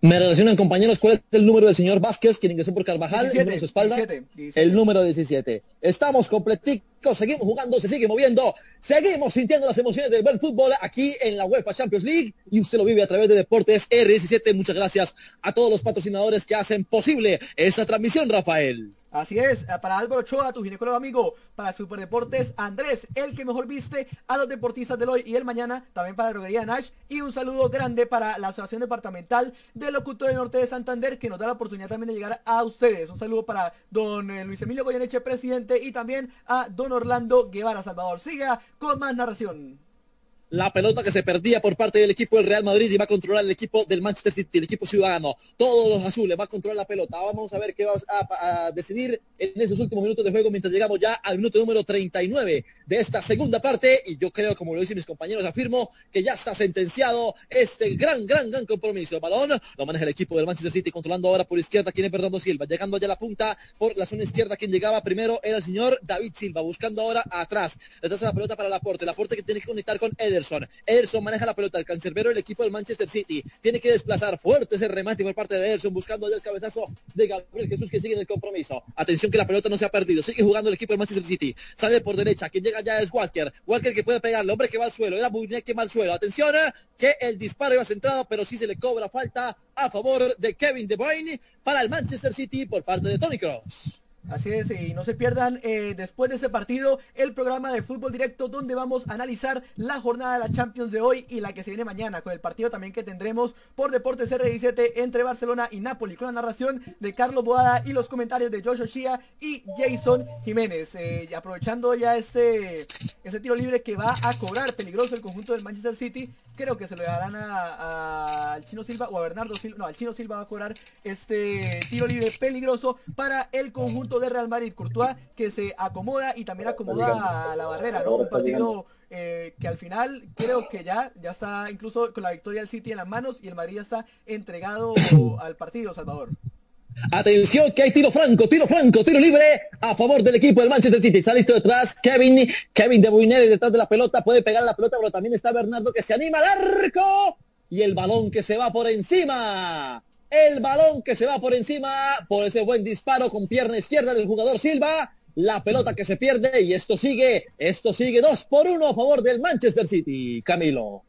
Me relacionan compañeros cuál es el número del señor Vázquez, quien ingresó por Carvajal, en su espalda. El número 17. Estamos completicos, seguimos jugando, se sigue moviendo, seguimos sintiendo las emociones del buen fútbol aquí en la UEFA Champions League y usted lo vive a través de Deportes R17. Muchas gracias a todos los patrocinadores que hacen posible esta transmisión, Rafael. Así es, eh, para Álvaro Ochoa, tu ginecólogo amigo, para Superdeportes Andrés, el que mejor viste a los deportistas del hoy y el mañana, también para la droguería Nash, y un saludo grande para la Asociación Departamental del Locutor del Norte de Santander, que nos da la oportunidad también de llegar a ustedes. Un saludo para don eh, Luis Emilio Goyeneche, presidente, y también a don Orlando Guevara Salvador. Siga con más narración la pelota que se perdía por parte del equipo del Real Madrid y va a controlar el equipo del Manchester City, el equipo ciudadano. Todos los azules va a controlar la pelota. Vamos a ver qué va a, decidir en esos últimos minutos de juego mientras llegamos ya al minuto número 39 de esta segunda parte. Y yo creo, como lo dicen mis compañeros, afirmo que ya está sentenciado este gran, gran, gran compromiso. El balón lo maneja el equipo del Manchester City controlando ahora por izquierda quien es Bernardo Silva. Llegando allá a la punta por la zona izquierda quien llegaba primero era el señor David Silva. Buscando ahora atrás. Detrás de la pelota para la Laporte. Laporte que tiene que conectar con Eder Ederson. maneja la pelota, el cancerbero del equipo del Manchester City. Tiene que desplazar fuerte ese remate por parte de Ederson, buscando el cabezazo de Gabriel Jesús que sigue en el compromiso. Atención que la pelota no se ha perdido. Sigue jugando el equipo del Manchester City. Sale por derecha. Quien llega ya es Walker. Walker que puede pegarle. Hombre que va al suelo. Era Buñek que va al suelo. Atención eh, que el disparo iba centrado, pero sí se le cobra falta a favor de Kevin De Bruyne para el Manchester City por parte de Tony Cross. Así es, y no se pierdan eh, después de ese partido el programa de fútbol directo donde vamos a analizar la jornada de la Champions de hoy y la que se viene mañana, con el partido también que tendremos por Deportes R17 entre Barcelona y Napoli, con la narración de Carlos Boada y los comentarios de Joshua Shia y Jason Jiménez. Eh, aprovechando ya este, ese tiro libre que va a cobrar peligroso el conjunto del Manchester City, creo que se lo darán al Chino Silva o a Bernardo Silva, no, al Chino Silva va a cobrar este tiro libre peligroso para el conjunto de Real Madrid. Courtois que se acomoda y también acomoda a la barrera, ¿no? Un partido eh, que al final creo que ya, ya está incluso con la victoria del City en las manos y el Madrid ya está entregado al partido, Salvador. Atención que hay tiro franco, tiro franco, tiro libre a favor del equipo del Manchester City. Está listo detrás Kevin, Kevin de Bruyne detrás de la pelota, puede pegar la pelota, pero también está Bernardo que se anima al arco y el balón que se va por encima. El balón que se va por encima por ese buen disparo con pierna izquierda del jugador Silva. La pelota que se pierde y esto sigue, esto sigue dos por uno a favor del Manchester City. Camilo.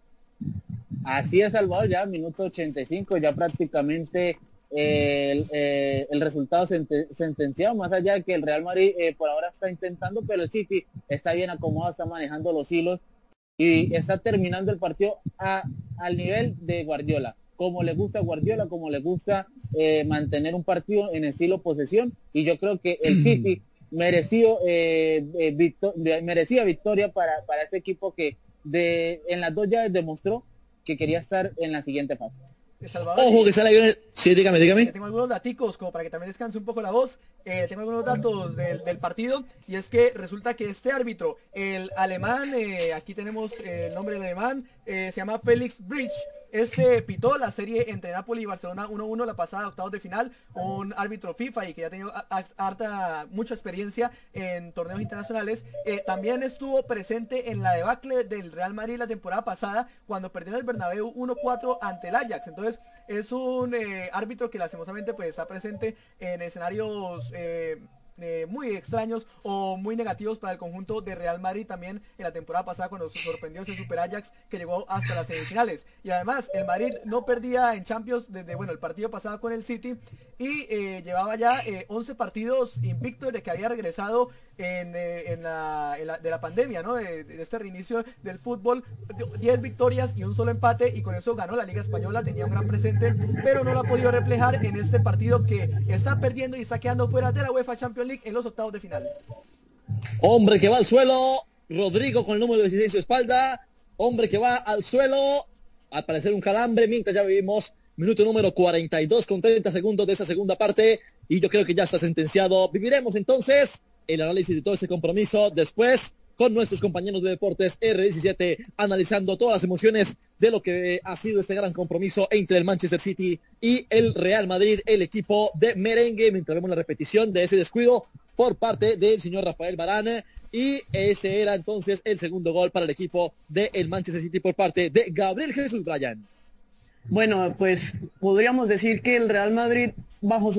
Así es, Salvador, ya minuto 85, ya prácticamente el, eh, el, resultado sentenciado, más allá que el Real Madrid eh, por ahora está intentando, pero el City está bien acomodado, está manejando los hilos y está terminando el partido al nivel de Guardiola, como le gusta a Guardiola, como le gusta eh, mantener un partido en estilo posesión y yo creo que el City mereció merecía victoria para, para ese equipo que de, en las dos llaves demostró que quería estar en la siguiente fase. Ojo que sale ahí. Sí, dígame, dígame. Tengo algunos daticos como para que también descanse un poco la voz. Eh, tengo algunos datos del, partido y es que resulta que este árbitro, el alemán, eh, aquí tenemos el nombre del alemán, eh, se llama Felix Bridge. Este pitó la serie entre Napoli y Barcelona 1-1 la pasada octavos de final, un árbitro FIFA y que ya ha tenido harta, mucha experiencia en torneos internacionales. también estuvo presente en la debacle del Real Madrid la temporada pasada cuando perdió el Bernabéu 1-4 ante el Ajax. Entonces es un árbitro que lastimosamente pues está presente en escenarios eh, eh, muy extraños o muy negativos para el conjunto de Real Madrid también en la temporada pasada cuando sorprendió ese Super Ajax que llegó hasta las semifinales. Y además el Madrid no perdía en Champions desde bueno el partido pasado con el City y eh, llevaba ya 11 partidos invictos de que había regresado eh, en, la, de la pandemia, ¿no? De, este reinicio del fútbol, 10 victorias y un solo empate y con eso ganó la Liga Española, tenía un gran presente, pero no lo ha podido reflejar en este partido que está perdiendo y está quedando fuera de la UEFA Champions En los octavos de final. Hombre que va al suelo, Rodrigo con el número 16 en su espalda, hombre que va al suelo, al parecer un calambre, mientras ya vivimos minuto número 42 con 30 segundos de esa segunda parte y yo creo que ya está sentenciado. Viviremos entonces el análisis de todo este compromiso después con nuestros compañeros de deportes R17 analizando todas las emociones de lo que ha sido este gran compromiso entre el Manchester City y el Real Madrid, el equipo de merengue, mientras vemos la repetición de ese descuido por parte del señor Rafael Barán y ese era entonces el segundo gol para el equipo del Manchester City por parte de Gabriel Jesús Bryan. Bueno, pues podríamos decir que el Real Madrid bajo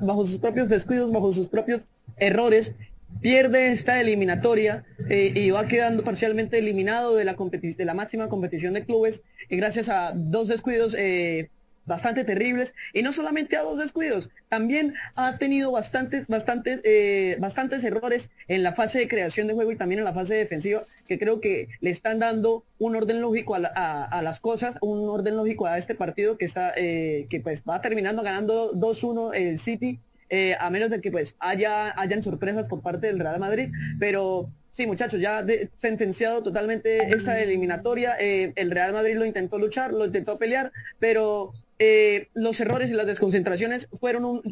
bajo sus propios descuidos, bajo sus propios errores, pierde esta eliminatoria eh, y va quedando parcialmente eliminado de la, de la máxima competición de clubes y gracias a dos descuidos eh, bastante terribles. Y no solamente a dos descuidos, también ha tenido bastantes, bastantes, eh, bastantes errores en la fase de creación de juego y también en la fase defensiva que creo que le están dando un orden lógico a, las cosas, un orden lógico a este partido que está, que pues va terminando ganando 2-1 el City eh, a menos de que pues haya sorpresas por parte del Real Madrid, pero sí muchachos, ya sentenciado totalmente esta eliminatoria, eh, el Real Madrid lo intentó luchar, lo intentó pelear, pero eh, los errores y las desconcentraciones fueron un,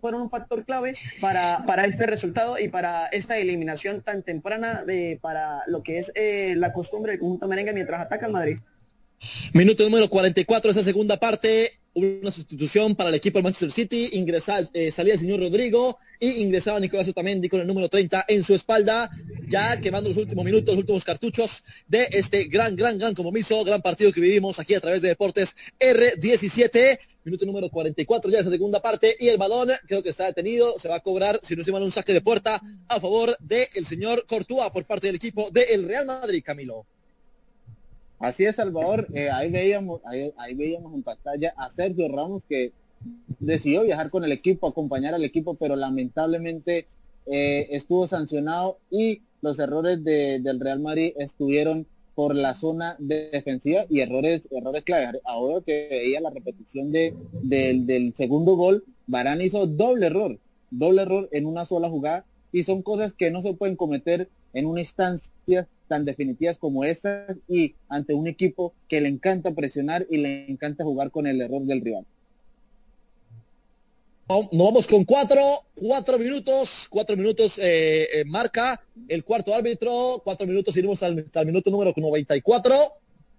fueron un factor clave para, para este resultado y para esta eliminación tan temprana de, para lo que es la costumbre del conjunto merengue mientras ataca al Madrid. Minuto número 44 esa segunda parte una sustitución para el equipo del Manchester City, ingresaba, eh, salía el señor Rodrigo y ingresaba Nicolás Otamendi con el número 30 en su espalda, ya quemando los últimos minutos, los últimos cartuchos de este gran, gran, gran compromiso, gran partido que vivimos aquí a través de Deportes R17, minuto número 44 ya de esa segunda parte y el balón creo que está detenido, se va a cobrar, si no se mal, un saque de puerta a favor del señor Courtois por parte del equipo del Real Madrid, Camilo. Así es, Salvador. Eh, ahí veíamos, ahí, veíamos en pantalla a Sergio Ramos que decidió viajar con el equipo, acompañar al equipo, pero lamentablemente eh, estuvo sancionado y los errores del Real Madrid estuvieron por la zona defensiva y errores, errores clave. Ahora que veía la repetición de, del segundo gol, Barán hizo doble error, doble error en una sola jugada y son cosas que no se pueden cometer en una instancia tan definitivas como estas y ante un equipo que le encanta presionar y le encanta jugar con el error del rival. Nos vamos con cuatro, cuatro minutos, cuatro minutos eh, eh, marca el cuarto árbitro, cuatro minutos iremos al, al minuto número 94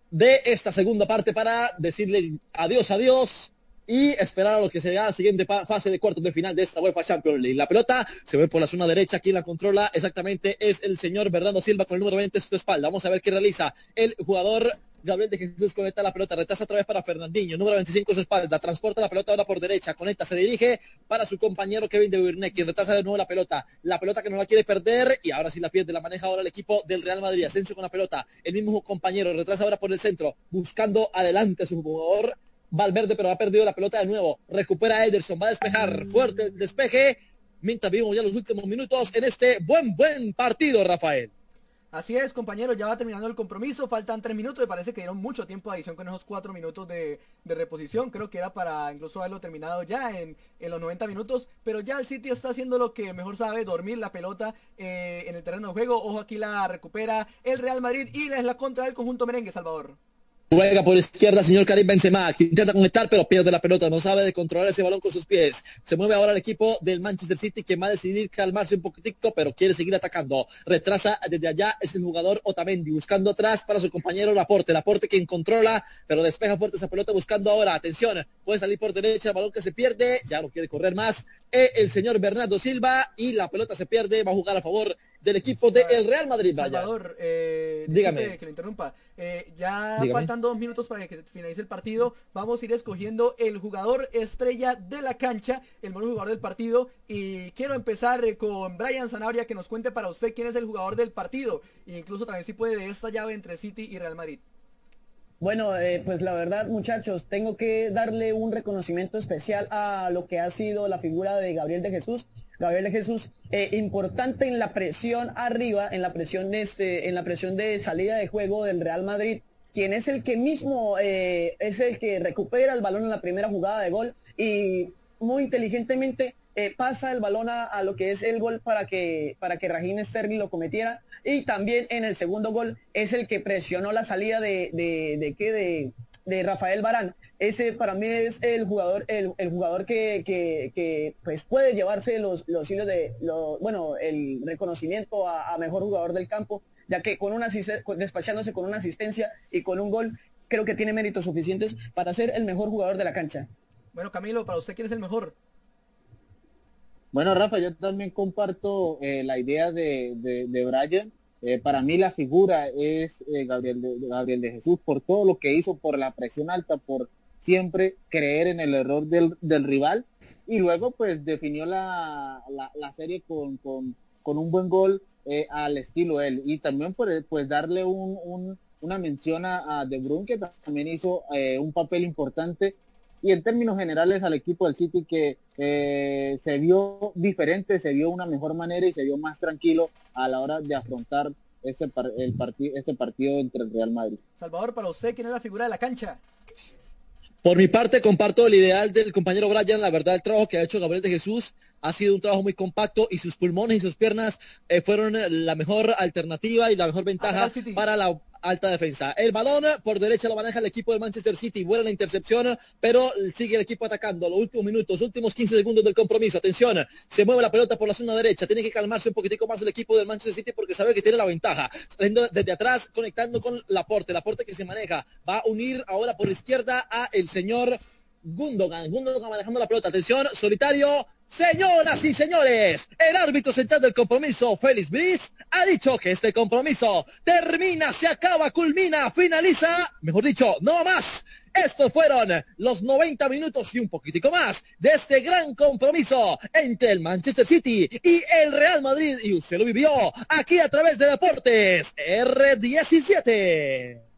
de esta segunda parte para decirle adiós, adiós y esperar a lo que será la siguiente fase de cuartos de final de esta UEFA Champions League. La pelota se ve por la zona derecha, quien la controla exactamente es el señor Bernardo Silva con el número 20 en su espalda. Vamos a ver qué realiza el jugador Gabriel de Jesús conecta la pelota, retrasa otra vez para Fernandinho, número 25 su espalda, transporta la pelota ahora por derecha, conecta, se dirige para su compañero Kevin de Burnett, quien retrasa de nuevo la pelota, la pelota que no la quiere perder y ahora sí la pierde, la maneja ahora el equipo del Real Madrid, Asensio con la pelota, el mismo compañero retrasa ahora por el centro, buscando adelante a su jugador Valverde, pero ha perdido la pelota de nuevo, recupera Ederson, va a despejar, fuerte el despeje, mientras vimos ya los últimos minutos en este buen, buen partido, Rafael. Así es, compañeros, ya va terminando el compromiso, faltan tres minutos, me parece que dieron mucho tiempo de adición con esos cuatro minutos de, reposición, creo que era para incluso haberlo terminado ya en, los 90 minutos, pero ya el City está haciendo lo que mejor sabe, dormir la pelota eh, en el terreno de juego, ojo aquí la recupera el Real Madrid y es la contra del conjunto merengue, Salvador. Juega por izquierda, señor Karim Benzema, que intenta conectar, pero pierde la pelota, no sabe de controlar ese balón con sus pies. Se mueve ahora el equipo del Manchester City, que va a decidir calmarse un poquitico, pero quiere seguir atacando. Retrasa desde allá, es el jugador Otamendi, buscando atrás para su compañero Laporte. Laporte quien controla, pero despeja fuerte esa pelota, buscando ahora, atención, puede salir por derecha, el balón que se pierde, ya no quiere correr más, eh, el señor Bernardo Silva, y la pelota se pierde, va a jugar a favor del equipo del Real Madrid. Salvador, eh, dígame. Que lo interrumpa. Eh, ya faltan dos minutos para que finalice el partido. Vamos a ir escogiendo el jugador estrella de la cancha, el mejor jugador del partido. Y quiero empezar eh, con Brian Zanabria que nos cuente para usted quién es el jugador del partido. E incluso también si puede de esta llave entre City y Real Madrid. Bueno, eh, pues la verdad, muchachos, tengo que darle un reconocimiento especial a lo que ha sido la figura de Gabriel de Jesús. Gabriel de Jesús, eh, importante en la presión arriba, en la presión este, en la presión de salida de juego del Real Madrid, quien es el que mismo eh, es el que recupera el balón en la primera jugada de gol y muy inteligentemente pasa el balón a, lo que es el gol para que para que Raheem Sterling lo cometiera y también en el segundo gol es el que presionó la salida de, de, de, de, Rafael Barán. Ese para mí es el jugador, el, jugador que, pues puede llevarse los, los hilos de, bueno, el reconocimiento a, mejor jugador del campo, ya que con una despachándose con una asistencia y con un gol, creo que tiene méritos suficientes para ser el mejor jugador de la cancha. Bueno, Camilo, para usted, ¿quién es el mejor? Bueno, Rafa, yo también comparto eh, la idea de, de, Brian. Eh, para mí la figura es eh, Gabriel, de, Gabriel de Jesús por todo lo que hizo, por la presión alta, por siempre creer en el error del, del rival y luego pues definió la, la, serie con, con, con, un buen gol al estilo él y también pues, pues darle un, un, una mención a, De Bruyne que también hizo un papel importante y en términos generales al equipo del City que eh, se vio diferente, se vio una mejor manera y se vio más tranquilo a la hora de afrontar este, el partido, este partido entre el Real Madrid. Salvador, para usted, ¿quién es la figura de la cancha? Por mi parte, comparto el ideal del compañero Brian. La verdad, el trabajo que ha hecho Gabriel de Jesús ha sido un trabajo muy compacto y sus pulmones y sus piernas eh, fueron la mejor alternativa y la mejor ventaja para la alta defensa. El balón por derecha lo maneja el equipo de Manchester City. Buena la intercepción, pero sigue el equipo atacando. Los últimos minutos, últimos 15 segundos del compromiso. Atención, se mueve la pelota por la zona derecha. Tiene que calmarse un poquitico más el equipo del Manchester City porque sabe que tiene la ventaja. Saliendo desde atrás, conectando con Laporte. Laporte que se maneja. Va a unir ahora por izquierda a el señor Gundogan. Gundogan manejando la pelota. Atención, solitario. Señoras y señores, el árbitro central del compromiso, Félix Briz, ha dicho que este compromiso termina, se acaba, culmina, finaliza, mejor dicho, no más. Estos fueron los 90 minutos y un poquitico más de este gran compromiso entre el Manchester City y el Real Madrid. Y usted lo vivió aquí a través de Deportes R17.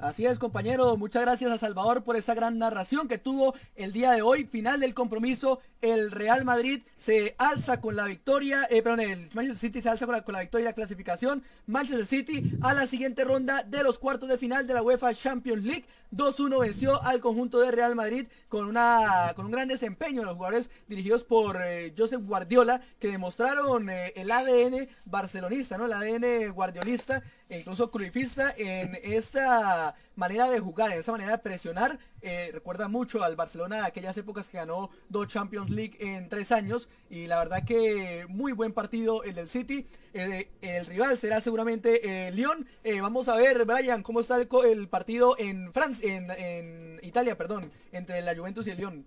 Así es, compañero. Muchas gracias a Salvador por esa gran narración que tuvo el día de hoy. Final del compromiso. El Real Madrid se alza con la victoria. Eh, perdón, el Manchester City se alza con la, con la victoria y la clasificación. Manchester City a la siguiente ronda de los cuartos de final de la UEFA Champions League. 2-1 venció al conjunto de Real Madrid con, una, con un gran desempeño de los jugadores dirigidos por eh, Josep Guardiola que demostraron eh, el ADN barcelonista, ¿no? el ADN guardiolista e incluso cruifista en esta manera de jugar, en esa manera de presionar. Eh, recuerda mucho al Barcelona de aquellas épocas que ganó dos Champions League en tres años. Y la verdad que muy buen partido el del City. Eh, el rival será seguramente eh, Lyon. vamos a ver, Brian, cómo está el, partido en Francia, en, Italia, perdón, entre la Juventus y el Lyon.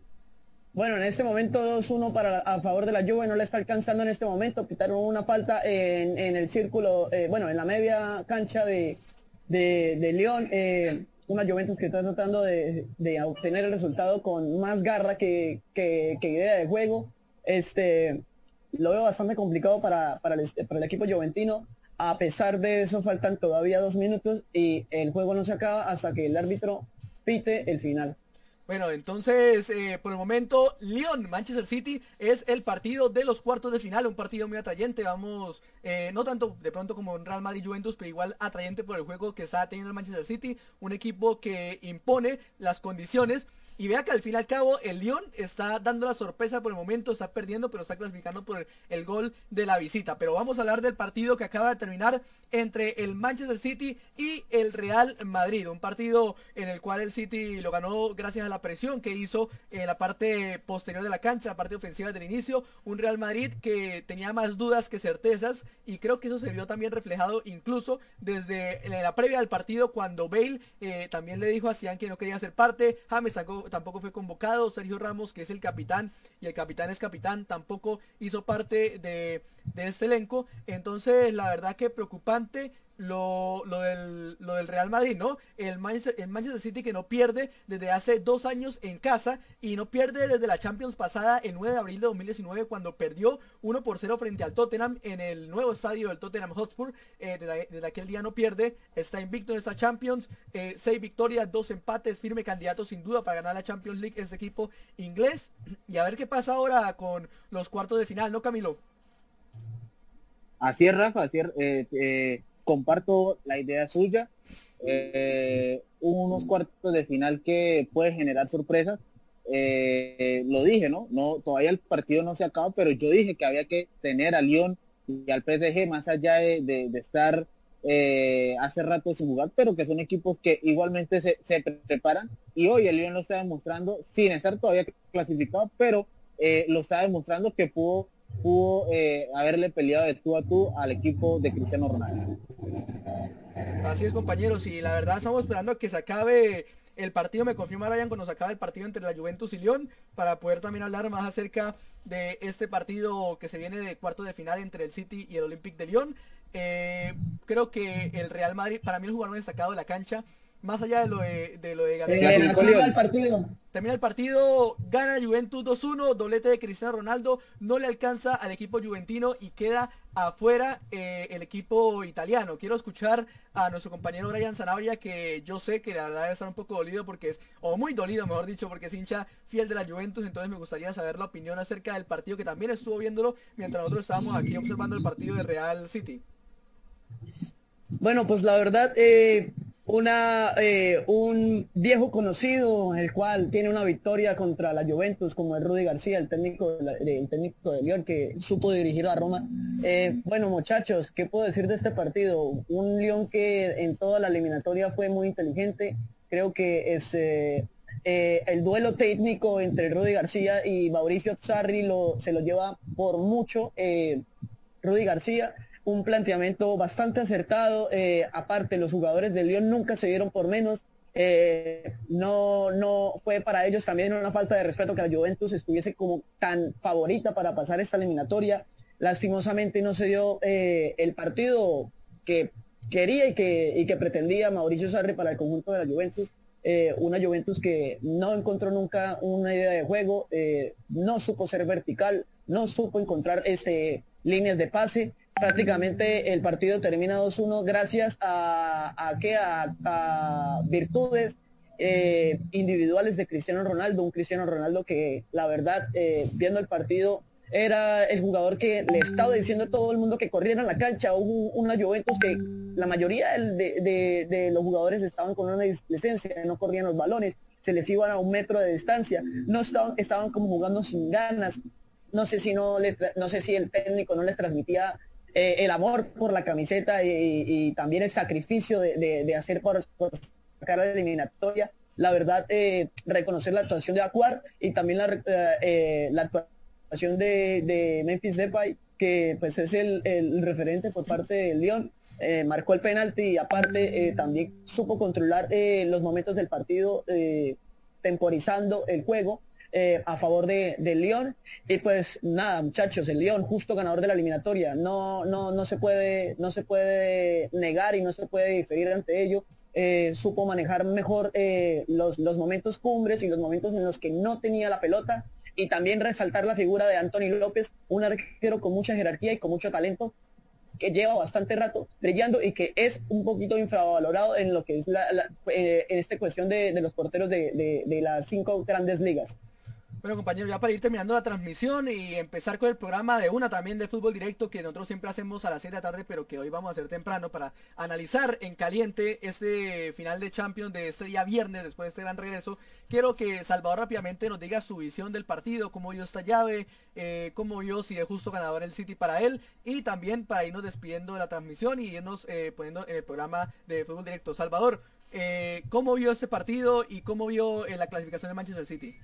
Bueno, en este momento 2-1 para a favor de la Juve, no le está alcanzando en este momento, quitaron una falta en, el círculo, bueno, en la media cancha de, de, León. una Juventus que está tratando de, obtener el resultado con más garra que, idea de juego. Este, lo veo bastante complicado para, para, el, para el equipo juventino. A pesar de eso, faltan todavía dos minutos y el juego no se acaba hasta que el árbitro pite el final. Bueno, entonces, eh, por el momento, Lyon, Manchester City es el partido de los cuartos de final, un partido muy atrayente, vamos, eh, no tanto de pronto como en Real Madrid Juventus, pero igual atrayente por el juego que está teniendo el Manchester City, un equipo que impone las condiciones y vea que al fin y al cabo el Lyon está dando la sorpresa por el momento, está perdiendo, pero está clasificando por el, gol de la visita. Pero vamos a hablar del partido que acaba de terminar entre el Manchester City y el Real Madrid. Un partido en el cual el City lo ganó gracias a la presión que hizo en la parte posterior de la cancha, la parte ofensiva del inicio. Un Real Madrid que tenía más dudas que certezas y creo que eso se vio también reflejado incluso desde la previa del partido cuando Bale eh, también le dijo a Cian que no quería ser parte. James sacó tampoco fue convocado. Sergio Ramos, que es el capitán, y el capitán es capitán, tampoco hizo parte de, este elenco. Entonces, la verdad que preocupante lo, del, Real Madrid, ¿no? El Manchester, City que no pierde desde hace dos años en casa y no pierde desde la Champions pasada el 9 de abril de 2019 cuando perdió 1 por 0 frente al Tottenham en el nuevo estadio del Tottenham Hotspur. Eh, desde, aquel día no pierde, está invicto en esta Champions, eh, 6 victorias, 2 empates, firme candidato sin duda para ganar la Champions League ese equipo inglés. Y a ver qué pasa ahora con los cuartos de final, ¿no Camilo? Así es, Rafa, así es. Eh, eh comparto la idea suya. Eh, unos cuartos de final que puede generar sorpresas. Eh, lo dije, ¿no? No, todavía el partido no se acaba, pero yo dije que había que tener a Lyon y al PSG más allá de, estar eh, hace rato sin jugar, pero que son equipos que igualmente se, se preparan y hoy el Lyon lo está demostrando sin estar todavía clasificado, pero lo está demostrando que pudo pudo eh, haberle peleado de tú a tú al equipo de Cristiano Ronaldo. Así es, compañeros, y la verdad estamos esperando a que se acabe el partido. Me confirma Ryan cuando se acabe el partido entre la Juventus y León para poder también hablar más acerca de este partido que se viene de cuarto de final entre el City y el Olympique de Lyon. Eh, creo que el Real Madrid, para mí el jugador destacado de la cancha, más allá de lo de, de lo de Gabriel. termina el partido. Termina el partido, gana Juventus 2-1, doblete de Cristiano Ronaldo, no le alcanza al equipo juventino y queda afuera eh, el equipo italiano. Quiero escuchar a nuestro compañero Brian Zanabria, que yo sé que la verdad debe estar un poco dolido porque es, o muy dolido mejor dicho, porque es hincha fiel de la Juventus, entonces me gustaría saber la opinión acerca del partido que también estuvo viéndolo mientras nosotros estábamos aquí observando el partido de Real City. Bueno, pues la verdad, eh, una, eh, un viejo conocido, el cual tiene una victoria contra la Juventus, como es Rudy García, el técnico, el técnico de Lyon, que supo dirigir a Roma. Eh, bueno, muchachos, ¿qué puedo decir de este partido? Un Lyon que en toda la eliminatoria fue muy inteligente. Creo que es, eh, el duelo técnico entre Rudy García y Mauricio Zarri lo, se lo lleva por mucho Rudy García un planteamiento bastante acertado. Eh, aparte, los jugadores del León nunca se dieron por menos. Eh, no, no fue para ellos también una falta de respeto que la Juventus estuviese como tan favorita para pasar esta eliminatoria. Lastimosamente no se dio eh, el partido que quería y que, y que pretendía Mauricio Sarri para el conjunto de la Juventus. una Juventus que no encontró nunca una idea de juego, no supo ser vertical, no supo encontrar este, líneas de pase prácticamente el partido termina 2-1 gracias a, a, virtudes eh, individuales de Cristiano Ronaldo, un Cristiano Ronaldo que la verdad, eh, viendo el partido, era el jugador que le estaba diciendo a todo el mundo que corriera en la cancha. Hubo una Juventus que la mayoría de, los jugadores estaban con una displicencia, no corrían los balones, se les iban a un metro de distancia, no estaban, estaban como jugando sin ganas. No sé si no, no sé si el técnico no les transmitía eh, el amor por la camiseta y, también el sacrificio de, hacer por, sacar la eliminatoria. La verdad, eh, reconocer la actuación de Acuar y también la, eh, la actuación de, Memphis Depay, que pues es el, referente por parte del León. marcó el penalti y aparte también supo controlar los momentos del partido, temporizando el juego eh, a favor de, del León. Y pues nada, muchachos, el León, justo ganador de la eliminatoria, no, no, no, se puede, no se puede negar y no se puede diferir ante ello. eh, supo manejar mejor eh, los, los momentos cumbres y los momentos en los que no tenía la pelota y también resaltar la figura de Anthony López, un arquero con mucha jerarquía y con mucho talento que lleva bastante rato brillando y que es un poquito infravalorado en lo que es la, eh, en esta cuestión de, los porteros de, de las cinco grandes ligas. Bueno compañeros, ya para ir terminando la transmisión y empezar con el programa de una también de fútbol directo que nosotros siempre hacemos a las 6 de la tarde, pero que hoy vamos a hacer temprano para analizar en caliente este final de Champions de este día viernes después de este gran regreso. Quiero que Salvador rápidamente nos diga su visión del partido, cómo vio esta llave, eh, cómo vio si es justo ganador el City para él y también para irnos despidiendo de la transmisión y irnos eh, poniendo en el programa de fútbol directo. Salvador, eh, ¿cómo vio este partido y cómo vio la clasificación de Manchester City?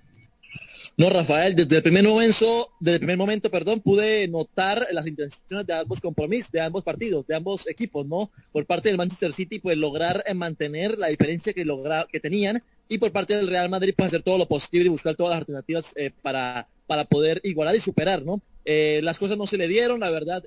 No, Rafael, desde el primer momento, desde el primer momento, perdón, pude notar las intenciones de ambos compromisos, de ambos partidos, de ambos equipos, ¿no? Por parte del Manchester City, pues lograr eh, mantener la diferencia que logra, que tenían, y por parte del Real Madrid, pues hacer todo lo posible y buscar todas las alternativas eh, para, para poder igualar y superar, ¿no? Eh, las cosas no se le dieron, la verdad,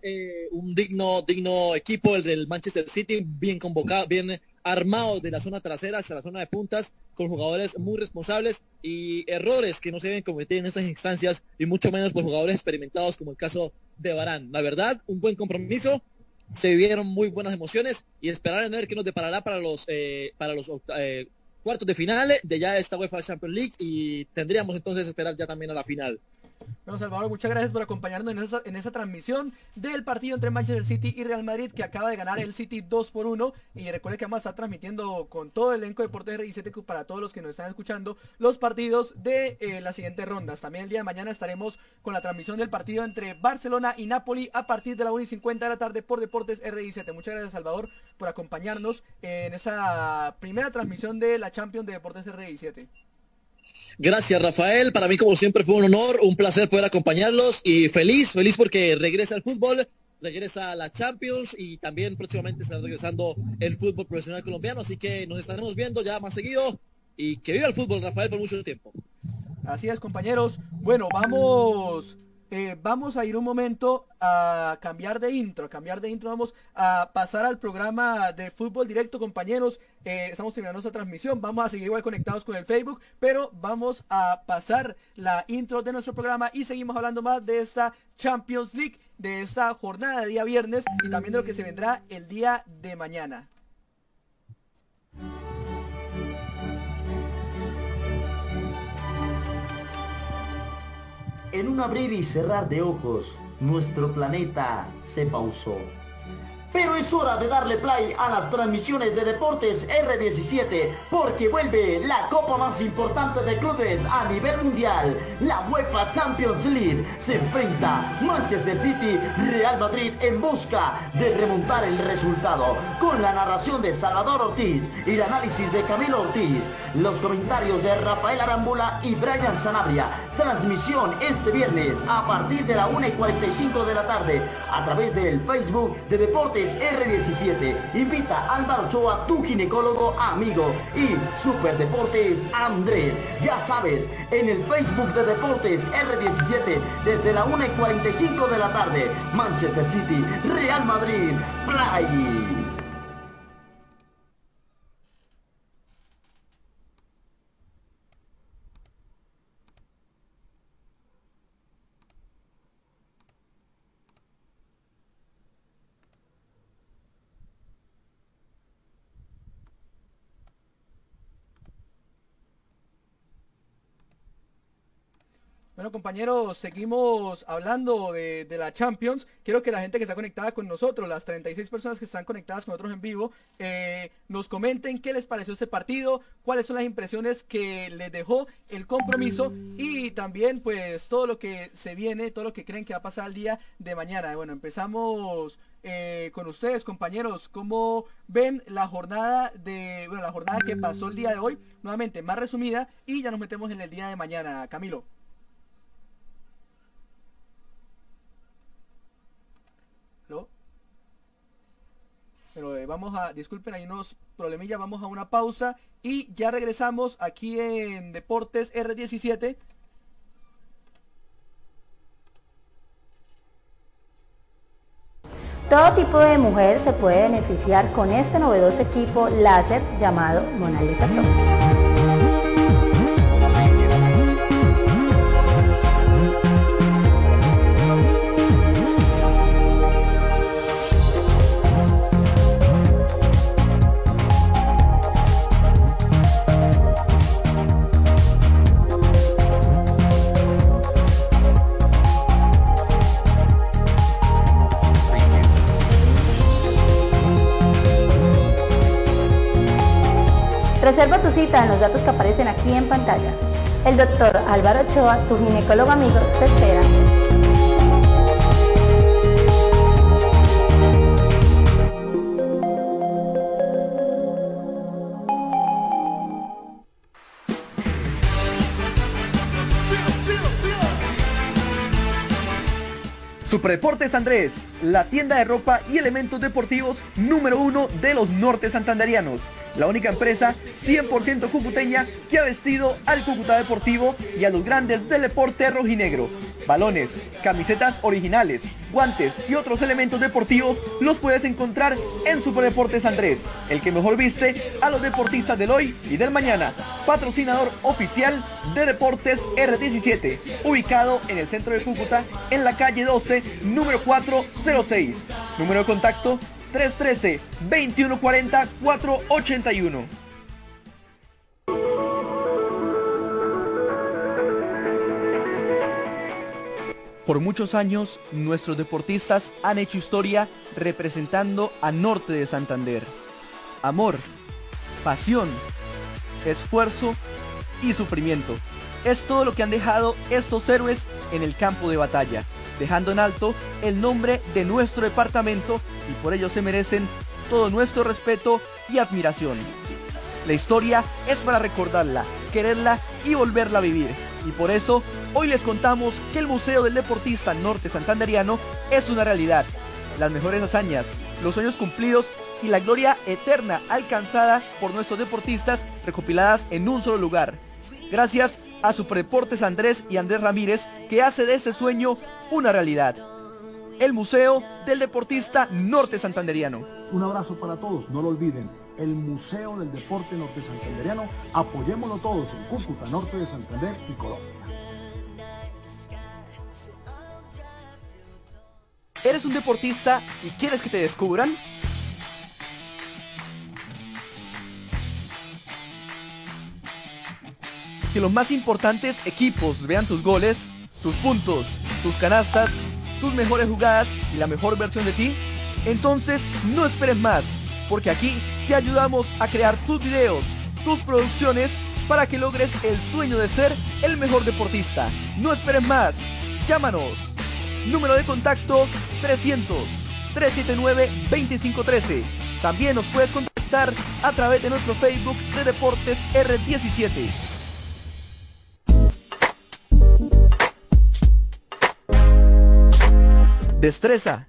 un digno, digno equipo, el del Manchester City, bien convocado, bien armado de la zona trasera hasta la zona de puntas, con jugadores muy responsables y errores que no se deben cometer en estas instancias y mucho menos por jugadores experimentados como el caso de Barán. La verdad, un buen compromiso, se vivieron muy buenas emociones y esperar en ver qué nos deparará para los, eh, para los eh, cuartos de final de ya esta UEFA Champions League y tendríamos entonces esperar ya también a la final. Bueno, Salvador, muchas gracias por acompañarnos en esa, en esa transmisión del partido entre Manchester City y Real Madrid que acaba de ganar el City 2 por 1. Y recuerde que vamos a estar transmitiendo con todo el elenco de Deportes RI7 para todos los que nos están escuchando los partidos de eh, las siguientes rondas. También el día de mañana estaremos con la transmisión del partido entre Barcelona y Napoli a partir de la 1 y 50 de la tarde por Deportes RI7. Muchas gracias, Salvador, por acompañarnos en esa primera transmisión de la Champions de Deportes RI7. Gracias, Rafael. Para mí, como siempre, fue un honor, un placer poder acompañarlos y feliz, feliz porque regresa el fútbol, regresa la Champions y también próximamente estará regresando el fútbol profesional colombiano. Así que nos estaremos viendo ya más seguido y que viva el fútbol, Rafael, por mucho tiempo. Así es, compañeros. Bueno, vamos eh, vamos a ir un momento a cambiar de intro, a cambiar de intro, vamos a pasar al programa de fútbol directo, compañeros. Eh, estamos terminando esta transmisión, vamos a seguir igual conectados con el Facebook, pero vamos a pasar la intro de nuestro programa y seguimos hablando más de esta Champions League, de esta jornada de día viernes y también de lo que se vendrá el día de mañana. En un abrir y cerrar de ojos, nuestro planeta se pausó. Pero es hora de darle play a las transmisiones de Deportes R17 porque vuelve la copa más importante de clubes a nivel mundial. La UEFA Champions League se enfrenta Manchester City Real Madrid en busca de remontar el resultado con la narración de Salvador Ortiz y el análisis de Camilo Ortiz, los comentarios de Rafael Arambula y Brian Sanabria. Transmisión este viernes a partir de la 1 y 45 de la tarde a través del Facebook de Deportes R17. Invita Álvaro Ochoa, tu ginecólogo amigo. Y Super Deportes Andrés. Ya sabes, en el Facebook de Deportes R17, desde la 1 y 45 de la tarde, Manchester City, Real Madrid, Play. Compañeros, seguimos hablando de, la Champions. Quiero que la gente que está conectada con nosotros, las 36 personas que están conectadas con nosotros en vivo, eh, nos comenten qué les pareció este partido, cuáles son las impresiones que les dejó el compromiso y también pues todo lo que se viene, todo lo que creen que va a pasar el día de mañana. Bueno, empezamos eh, con ustedes, compañeros, cómo ven la jornada de, bueno, la jornada que pasó el día de hoy, nuevamente más resumida y ya nos metemos en el día de mañana, Camilo. Eh, vamos a, disculpen, hay unos problemillas, vamos a una pausa y ya regresamos aquí en Deportes R17. Todo tipo de mujer se puede beneficiar con este novedoso equipo láser llamado Mona Lisa. Cita en los datos que aparecen aquí en pantalla. El doctor Álvaro Ochoa, tu ginecólogo amigo, te espera. Superdeportes Andrés, la tienda de ropa y elementos deportivos número uno de los norte santanderianos la única empresa 100% cucuteña que ha vestido al Cúcuta Deportivo y a los grandes del deporte rojinegro. Balones, camisetas originales, guantes y otros elementos deportivos los puedes encontrar en Superdeportes Andrés, el que mejor viste a los deportistas del hoy y del mañana. Patrocinador oficial de Deportes R17, ubicado en el centro de Cúcuta, en la calle 12, número 406. Número de contacto 313-2140-481. Por muchos años, nuestros deportistas han hecho historia representando a Norte de Santander. Amor, pasión, esfuerzo y sufrimiento. Es todo lo que han dejado estos héroes en el campo de batalla dejando en alto el nombre de nuestro departamento y por ello se merecen todo nuestro respeto y admiración. La historia es para recordarla, quererla y volverla a vivir. Y por eso hoy les contamos que el Museo del Deportista Norte Santanderiano es una realidad. Las mejores hazañas, los sueños cumplidos y la gloria eterna alcanzada por nuestros deportistas recopiladas en un solo lugar. Gracias a Superdeportes Andrés y Andrés Ramírez que hace de ese sueño una realidad. El Museo del Deportista Norte Santanderiano. Un abrazo para todos, no lo olviden. El Museo del Deporte Norte Santanderiano, apoyémoslo todos en Cúcuta, Norte de Santander y Colombia. ¿Eres un deportista y quieres que te descubran? que los más importantes equipos vean tus goles, tus puntos, tus canastas, tus mejores jugadas y la mejor versión de ti? Entonces no esperes más, porque aquí te ayudamos a crear tus videos, tus producciones para que logres el sueño de ser el mejor deportista. No esperes más, llámanos. Número de contacto 300 379 2513. También nos puedes contactar a través de nuestro Facebook de Deportes R17. Destreza,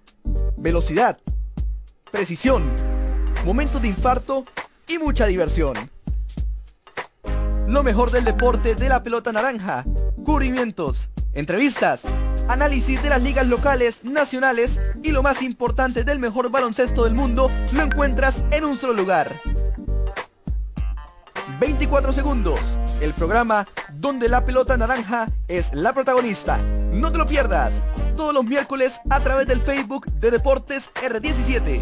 velocidad, precisión, momentos de infarto y mucha diversión. Lo mejor del deporte de la pelota naranja, cubrimientos, entrevistas, análisis de las ligas locales, nacionales y lo más importante del mejor baloncesto del mundo lo encuentras en un solo lugar. 24 segundos, el programa donde la pelota naranja es la protagonista. No te lo pierdas, todos los miércoles a través del Facebook de Deportes R17.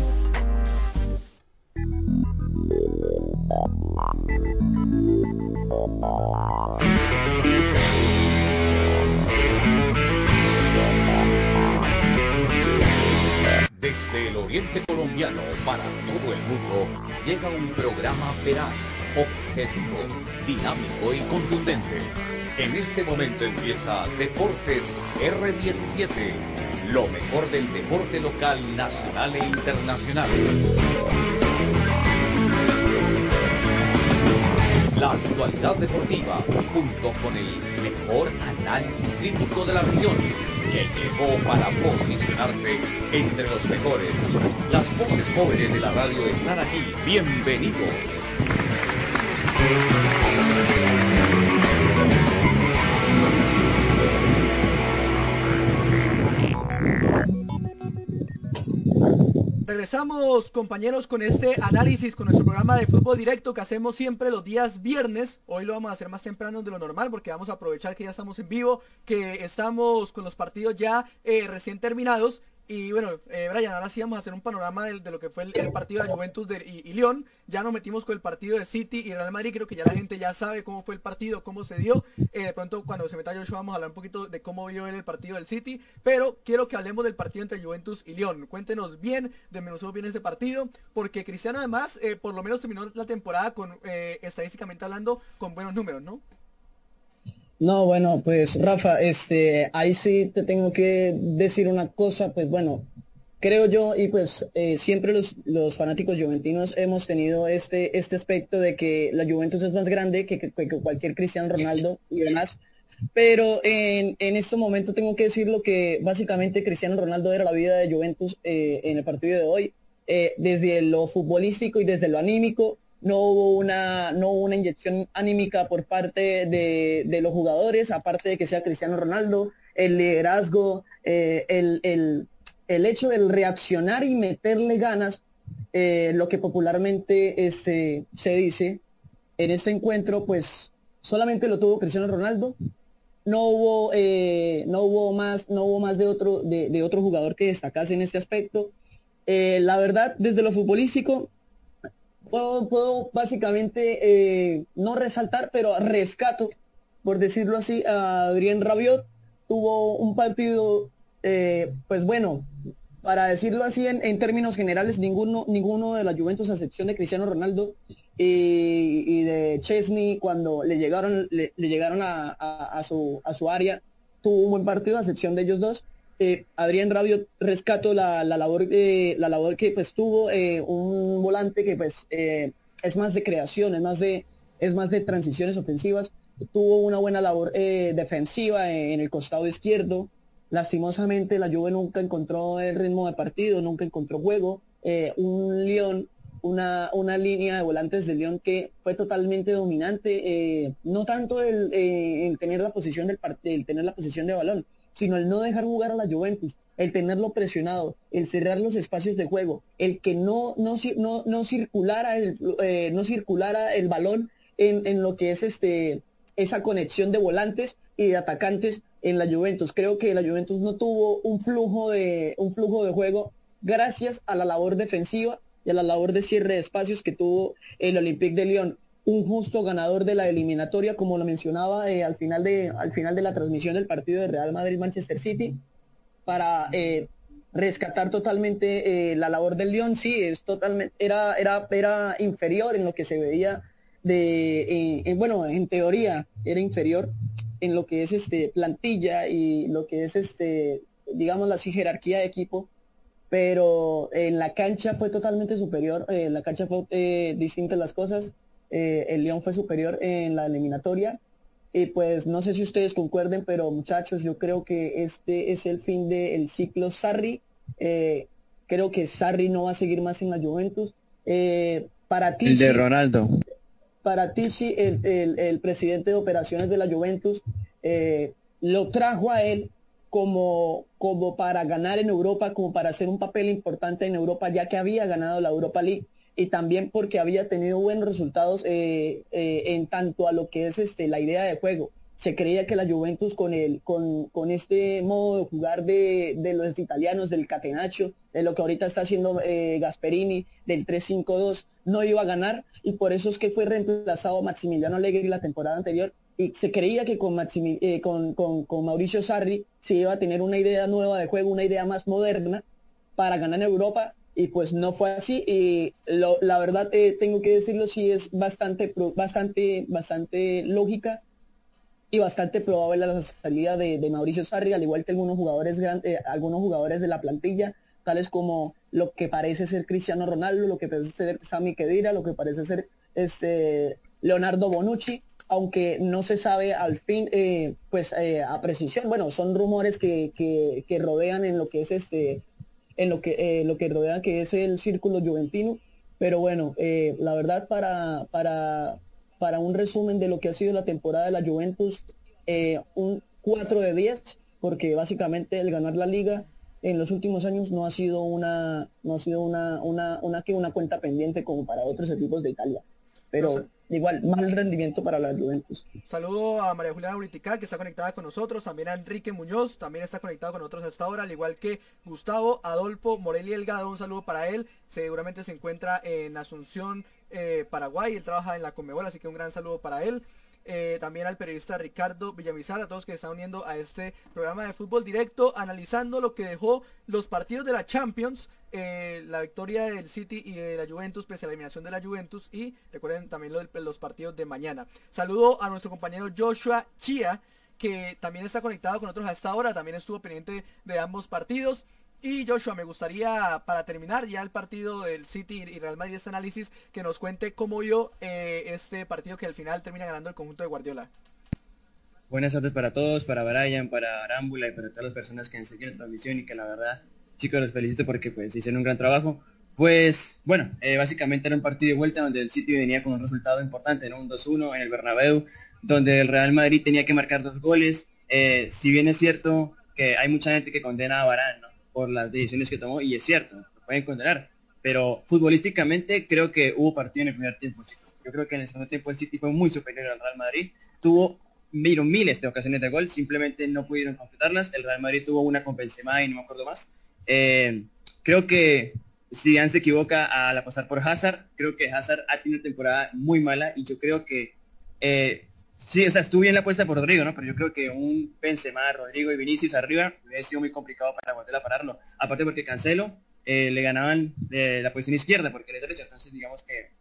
Desde el oriente colombiano para todo el mundo llega un programa veraz, objetivo, dinámico y contundente en este momento empieza Deportes R17, lo mejor del deporte local, nacional e internacional. La actualidad deportiva, junto con el mejor análisis crítico de la región, que llegó para posicionarse entre los mejores. Las voces jóvenes de la radio están aquí. Bienvenidos. Regresamos, compañeros, con este análisis, con nuestro programa de fútbol directo que hacemos siempre los días viernes. Hoy lo vamos a hacer más temprano de lo normal porque vamos a aprovechar que ya estamos en vivo, que estamos con los partidos ya eh, recién terminados y bueno, eh, Brian, ahora sí vamos a hacer un panorama de, lo que fue el, partido de Juventus y, y, León. Ya nos metimos con el partido de City y Real Madrid. Creo que ya la gente ya sabe cómo fue el partido, cómo se dio. Eh, de pronto, cuando se meta Joshua, vamos a hablar un poquito de cómo vio el partido del City. Pero quiero que hablemos del partido entre Juventus y León. Cuéntenos bien, desmenuzamos bien ese partido. Porque Cristiano, además, eh, por lo menos terminó la temporada con, estadísticamente hablando, con buenos números, ¿no? No, bueno, pues Rafa, este, ahí sí te tengo que decir una cosa, pues bueno, creo yo y pues eh, siempre los, los, fanáticos juventinos hemos tenido este, este aspecto de que la Juventus es más grande que, cualquier Cristiano Ronaldo y demás, pero en, en este momento tengo que decir lo que básicamente Cristiano Ronaldo era la vida de Juventus eh, en el partido de hoy, eh, desde lo futbolístico y desde lo anímico, no hubo una, no una inyección anímica por parte de, los jugadores, aparte de que sea Cristiano Ronaldo, el liderazgo, eh, el, hecho del reaccionar y meterle ganas, eh, lo que popularmente este, se dice en este encuentro, pues solamente lo tuvo Cristiano Ronaldo. No hubo, eh, no hubo más, no hubo más de otro, de, otro jugador que destacase en este aspecto. la verdad, desde lo futbolístico, puedo, básicamente eh, no resaltar, pero rescato, por decirlo así, a Adrián Rabiot. Tuvo un partido, eh, pues bueno, para decirlo así en, términos generales, ninguno, ninguno de la Juventus, a excepción de Cristiano Ronaldo y, de Chesney, cuando le llegaron, le, llegaron a, su, a su área, tuvo un buen partido, a excepción de ellos dos. Eh, Adrián Rabio rescato la, labor eh, la labor que pues tuvo eh, un volante que pues es más de creación es más de es más de transiciones ofensivas. Tuvo una buena labor defensiva en el costado izquierdo. Lastimosamente la Juve nunca encontró el ritmo de partido nunca encontró juego. Un León una, una línea de volantes de León que fue totalmente dominante no tanto el, tener la posición del el tener la posición de balón sino el no dejar jugar a la Juventus, el tenerlo presionado, el cerrar los espacios de juego, el que no, no, no, no circulara, el, eh, no circulara el balón en, en, lo que es este, esa conexión de volantes y de atacantes en la Juventus. Creo que la Juventus no tuvo un flujo de, un flujo de juego gracias a la labor defensiva y a la labor de cierre de espacios que tuvo el Olympique de Lyon un justo ganador de la eliminatoria, como lo mencionaba eh, al, final de, al final de la transmisión del partido de Real Madrid-Manchester City, para eh, rescatar totalmente eh, la labor del León. Sí, es totalmente, era, era, era inferior en lo que se veía de, bueno, en teoría era inferior en lo que es este plantilla y lo que es este, digamos, la jerarquía de equipo, pero en la cancha fue totalmente superior, en la cancha fue distintas las cosas eh, el León fue superior en la eliminatoria. Y pues no sé si ustedes concuerden, pero muchachos, yo creo que este es el fin del ciclo Sarri. Eh, creo que Sarri no va a seguir más en la Juventus. Eh, para ti, el de Ronaldo. Para ti, el, el, el, presidente de operaciones de la Juventus lo trajo a él como, como para ganar en Europa, como para hacer un papel importante en Europa, ya que había ganado la Europa League y también porque había tenido buenos resultados eh, eh, en tanto a lo que es este, la idea de juego. Se creía que la Juventus con, el, con, con este modo de jugar de, de, los italianos, del Catenaccio, de lo que ahorita está haciendo eh, Gasperini, del 3-5-2, no iba a ganar y por eso es que fue reemplazado Maximiliano Allegri la temporada anterior y se creía que con, con, con, con Mauricio Sarri se iba a tener una idea nueva de juego, una idea más moderna para ganar en Europa y pues no fue así y la verdad eh, tengo que decirlo sí es bastante bastante bastante lógica y bastante probable la salida de, Mauricio Sarri al igual que algunos jugadores eh, algunos jugadores de la plantilla tales como lo que parece ser Cristiano Ronaldo lo que parece ser Sami Khedira lo que parece ser este Leonardo Bonucci aunque no se sabe al fin eh, pues a precisión. Bueno son rumores que, que rodean en lo que es este en lo que, eh, lo que rodea que es el círculo juventino. Pero bueno, eh, la verdad para, para, para un resumen de lo que ha sido la temporada de la Juventus, eh, un 4 de 10, porque básicamente el ganar la liga en los últimos años no ha sido una, no ha sido una, una, una, una cuenta pendiente como para otros equipos de Italia. Pero igual, mal rendimiento para la Juventus. Saludo a María Juliana Uritica que está conectada con nosotros, también a Enrique Muñoz, también está conectado con nosotros hasta ahora, al igual que Gustavo Adolfo Morelli Elgado, un saludo para él, seguramente se encuentra en Asunción, eh, Paraguay, él trabaja en la Comebol, así que un gran saludo para él. Eh, también al periodista Ricardo Villamizar, a todos que están uniendo a este programa de fútbol directo, analizando lo que dejó los partidos de la Champions, eh, la victoria del City y de la Juventus, pese a la eliminación de la Juventus, y recuerden también los partidos de mañana. Saludo a nuestro compañero Joshua Chia, que también está conectado con nosotros a esta hora, también estuvo pendiente de ambos partidos. Y Joshua, me gustaría, para terminar ya el partido del City y Real Madrid, este análisis, que nos cuente cómo vio eh, este partido que al final termina ganando el conjunto de Guardiola. Buenas tardes para todos, para Brian, para Arámbula y para todas las personas que han seguido la transmisión y que la verdad, chicos, los felicito porque pues hicieron un gran trabajo. Pues bueno, eh, básicamente era un partido de vuelta donde el City venía con un resultado importante, ¿no? un 2-1 en el Bernabéu, donde el Real Madrid tenía que marcar dos goles. Eh, si bien es cierto que hay mucha gente que condena a Varane, ¿no? Las decisiones que tomó y es cierto, lo pueden condenar. Pero futbolísticamente creo que hubo partido en el primer tiempo, chicos. Yo creo que en el segundo tiempo el City fue muy superior al Real Madrid. Tuvo miles de ocasiones de gol, simplemente no pudieron completarlas. El Real Madrid tuvo una con y no me acuerdo más. Eh, creo que si Zidane se equivoca al apostar por Hazard, creo que Hazard ha tenido una temporada muy mala y yo creo que eh, Sí, o sea, estuvo bien la apuesta por Rodrigo, ¿no? Pero yo creo que un Benzema, Rodrigo y Vinicius arriba hubiera sido muy complicado para Guardiola pararlo. Aparte porque Cancelo eh, le ganaban de la posición izquierda porque le derecha, entonces digamos que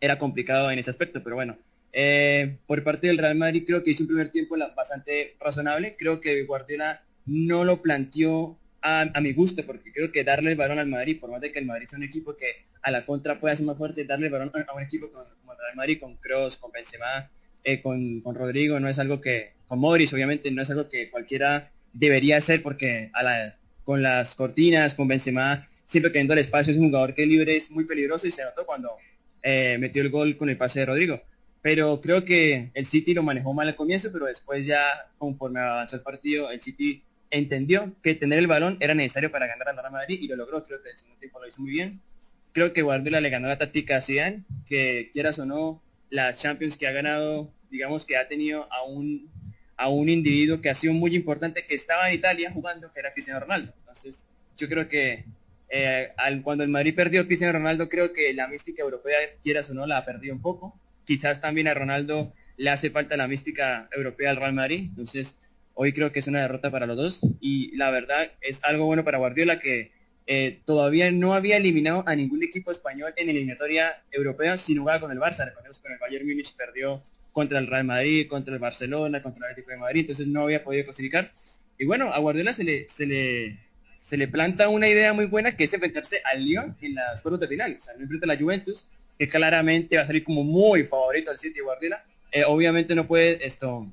era complicado en ese aspecto, pero bueno. Eh, por parte del Real Madrid creo que hizo un primer tiempo bastante razonable. Creo que Guardiola no lo planteó a, mi gusto, porque creo que darle el balón al Madrid, por más de que el Madrid sea un equipo que a la contra pueda ser más fuerte, darle el balón a un equipo como, el Real Madrid, con Kroos, con Benzema, eh, con, Rodrigo no es algo que, con Morris obviamente no es algo que cualquiera debería hacer porque a la, con las cortinas, con Benzema, siempre teniendo el espacio es un jugador que libre es muy peligroso y se notó cuando eh, metió el gol con el pase de Rodrigo. Pero creo que el City lo manejó mal al comienzo, pero después ya conforme avanzó el partido, el City entendió que tener el balón era necesario para ganar al Real Madrid y lo logró. Creo que el segundo tiempo lo hizo muy bien. Creo que Guardiola le ganó la táctica a Zidane, que quieras o no, las Champions que ha ganado, digamos que ha tenido a un, a un individuo que ha sido muy importante, que estaba en Italia jugando, que era Cristiano Ronaldo. Entonces, yo creo que eh, cuando el Madrid perdió Cristiano Ronaldo, creo que la mística europea, quieras o no, la ha perdido un poco. Quizás también a Ronaldo le hace falta la mística europea al Real Madrid. Entonces, hoy creo que es una derrota para los dos. Y la verdad es algo bueno para Guardiola que eh, todavía no había eliminado a ningún equipo español en eliminatoria europea sin jugar con el Barça. Recordemos que el Bayern Múnich perdió contra el Real Madrid, contra el Barcelona, contra el Atlético de Madrid, entonces no había podido clasificar. Y bueno, a Guardiola se le, se le, se le planta una idea muy buena que es enfrentarse al Lyon en las cuartos de final. O sea, no enfrenta a la Juventus, que claramente va a salir como muy favorito al City de Guardiola. Eh, obviamente no puede esto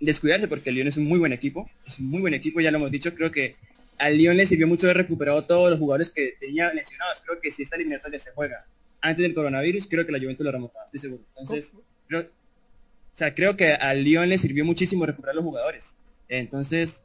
descuidarse porque el Lyon es un muy buen equipo, es un muy buen equipo, ya lo hemos dicho, creo que al Lyon le sirvió mucho haber recuperado todos los jugadores que tenía lesionados. Creo que si esta eliminatoria se juega antes del coronavirus, creo que la Juventus lo remontaba, estoy seguro. Entonces, creo, o sea, creo que al Lyon le sirvió muchísimo recuperar los jugadores. Entonces,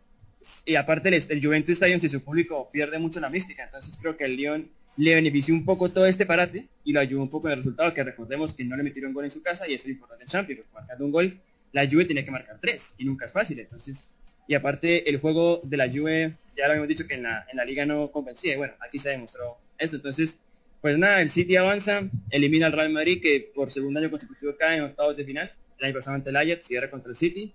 y aparte el, el Juventus Stadium, si su público pierde mucho la mística, entonces creo que al Lyon le benefició un poco todo este parate y lo ayudó un poco en el resultado, que recordemos que no le metieron gol en su casa y eso es importante en Champions, marcando un gol, la Juve tenía que marcar tres y nunca es fácil, entonces y aparte el juego de la Juve, ya lo habíamos dicho que en la, en la liga no convencía, y bueno, aquí se demostró eso. Entonces, pues nada, el City avanza, elimina al Real Madrid, que por segundo año consecutivo cae en octavos de final, el año ante el Ajax, cierra contra el City.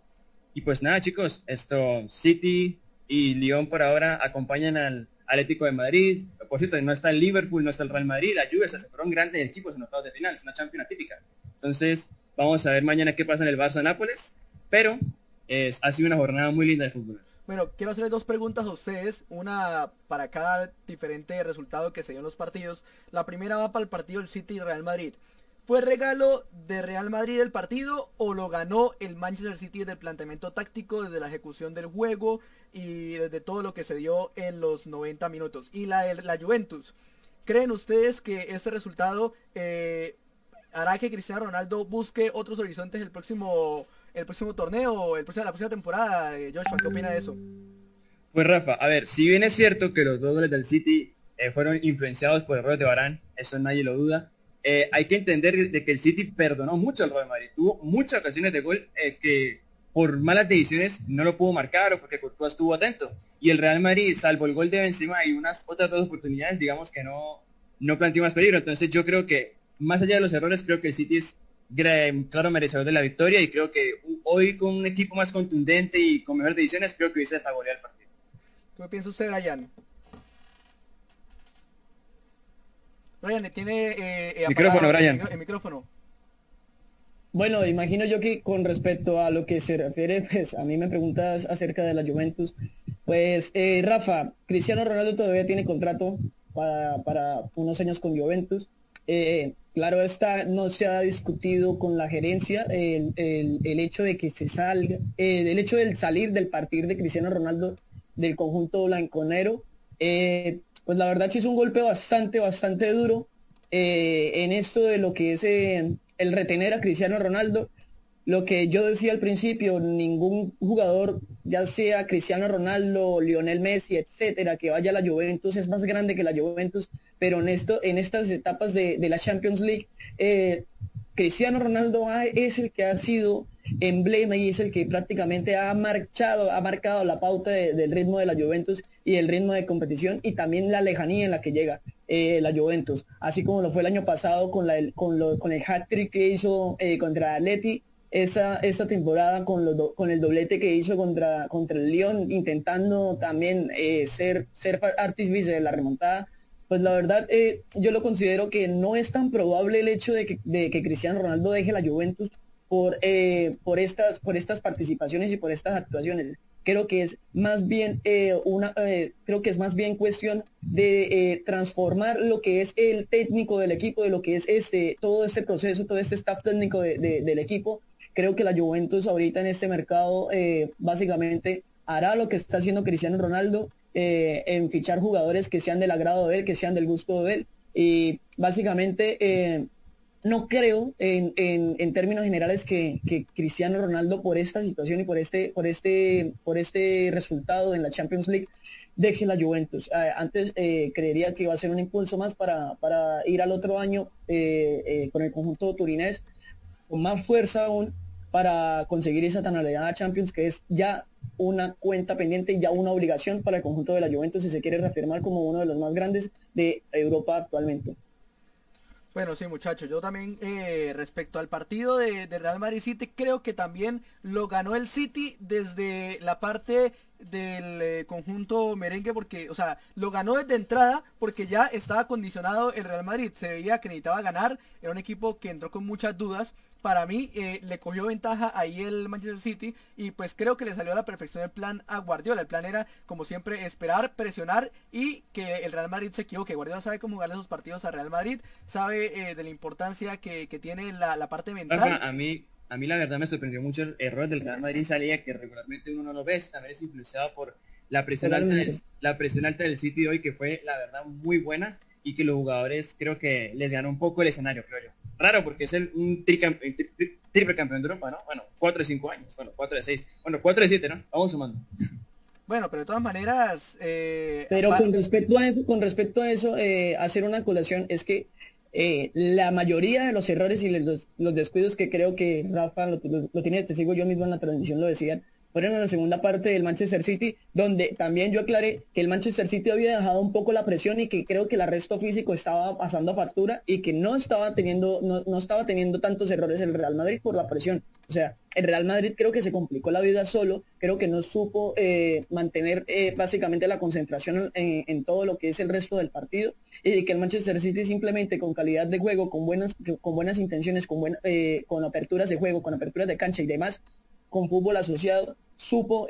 Y pues nada, chicos, esto, City y Lyon por ahora acompañan al Atlético de Madrid. Por cierto, no está el Liverpool, no está el Real Madrid, la Juve se fueron grandes equipos en octavos de final, es una Champions típica. Entonces, vamos a ver mañana qué pasa en el Barça-Nápoles, pero es, ha sido una jornada muy linda de fútbol. Bueno, quiero hacerles dos preguntas a ustedes, una para cada diferente resultado que se dio en los partidos. La primera va para el partido del City y Real Madrid. ¿Fue regalo de Real Madrid el partido o lo ganó el Manchester City desde el planteamiento táctico, desde la ejecución del juego y desde todo lo que se dio en los 90 minutos? Y la, la Juventus, ¿creen ustedes que este resultado eh, hará que Cristiano Ronaldo busque otros horizontes el próximo el próximo torneo, el próximo, la próxima temporada. Eh, Joshua, ¿qué opina de eso? Pues Rafa, a ver, si bien es cierto que los dos goles del City eh, fueron influenciados por errores de Barán, eso nadie lo duda, eh, hay que entender de que el City perdonó mucho al Real Madrid. Tuvo muchas ocasiones de gol que por malas decisiones no lo pudo marcar o porque Courtois estuvo atento. Y el Real Madrid, salvo el gol de Benzema y unas otras dos oportunidades, digamos que no, no planteó más peligro. Entonces yo creo que, más allá de los errores, creo que el City es claro merecedor de la victoria y creo que hoy con un equipo más contundente y con mejores decisiones, creo que hubiese hasta golear el partido. ¿Qué piensa usted, Ryan? Brian, tiene eh, eh micrófono, Brian. El, micrófono. Bueno, imagino yo que con respecto a lo que se refiere, pues a mí me preguntas acerca de la Juventus. Pues eh, Rafa, Cristiano Ronaldo todavía tiene contrato para, unos años con Juventus. Eh, claro está, no se ha discutido con la gerencia el, hecho de que se salga, el hecho del salir del partir de Cristiano Ronaldo del conjunto blanconero. Eh, pues la verdad sí es un golpe bastante, bastante duro eh, en esto de lo que es eh, el retener a Cristiano Ronaldo. Lo que yo decía al principio, ningún jugador, ya sea Cristiano Ronaldo, Lionel Messi, etcétera, que vaya a la Juventus es más grande que la Juventus, pero en esto, en estas etapas de, la Champions League, eh, Cristiano Ronaldo es el que ha sido emblema y es el que prácticamente ha marchado, ha marcado la pauta del ritmo de la Juventus y el ritmo de competición y también la lejanía en la que llega eh, la Juventus, así como lo fue el año pasado con, la, con, con el hat-trick que hizo eh, contra Atleti, esa, esta temporada con, con el doblete que hizo contra, contra el Lyon, intentando también eh, ser, ser artífice de la remontada, pues la verdad yo lo considero que no es tan probable el hecho de que, de que Cristiano Ronaldo deje la Juventus por, eh, por, estas, por estas participaciones y por estas actuaciones. Creo que es más bien eh, una, eh, creo que es más bien cuestión de transformar lo que es el técnico del equipo, de lo que es este, todo este proceso, todo este staff técnico del equipo. Creo que la Juventus ahorita en este mercado básicamente hará lo que está haciendo Cristiano Ronaldo en fichar jugadores que sean del agrado de él, que sean del gusto de él. Y básicamente no creo en, en, términos generales que, Cristiano Ronaldo por esta situación y por este, por este, por este resultado en la Champions League deje la Juventus. Antes eh, creería que iba a ser un impulso más para, ir al otro año eh, eh, con el conjunto turinés con más fuerza aún para conseguir esa tan alegada Champions que es ya una cuenta pendiente y ya una obligación para el conjunto de la Juventus si se quiere reafirmar como uno de los más grandes de Europa actualmente. Bueno, sí, muchachos, yo también eh, respecto al partido de, Real Madrid City, creo que también lo ganó el City desde la parte del eh, conjunto merengue porque, o sea, lo ganó desde entrada porque ya estaba condicionado el Real Madrid, se veía que necesitaba ganar, era un equipo que entró con muchas dudas, para mí eh, le cogió ventaja ahí el Manchester City y pues creo que le salió a la perfección el plan a Guardiola, el plan era como siempre esperar, presionar y que el Real Madrid se equivoque, Guardiola sabe cómo jugar esos partidos a Real Madrid, sabe eh, de la importancia que, tiene la, la parte mental. a mí a mí la verdad me sorprendió mucho el error del Real Madrid salía que regularmente uno no lo ve, también es influenciado por la presión alta del, la presión alta del City hoy que fue la verdad muy buena y que los jugadores creo que les ganó un poco el escenario, creo yo. Raro porque es el, un triple campeón de Europa, ¿no? Bueno, 4 de 5 años, bueno, 4 de 6, bueno, 4 de 7, ¿no? Vamos sumando. Bueno, pero de todas maneras... Eh, pero con respecto a eso, con respecto a eso eh, hacer una colación es que eh, la mayoría de los errores y los, descuidos que creo que Rafa lo, tiene, te sigo yo mismo en la transmisión, lo decían, fueron en la segunda parte del Manchester City, donde también yo aclaré que el Manchester City había dejado un poco la presión y que creo que el arresto físico estaba pasando a factura y que no estaba teniendo, no, no estaba teniendo tantos errores el Real Madrid por la presión. O sea, el Real Madrid creo que se complicó la vida solo, creo que no supo eh, mantener eh, básicamente la concentración en, todo lo que es el resto del partido y que el Manchester City simplemente con calidad de juego, con buenas, con buenas intenciones, con, eh, con aperturas de juego, con aperturas de cancha y demás, con fútbol asociado, supo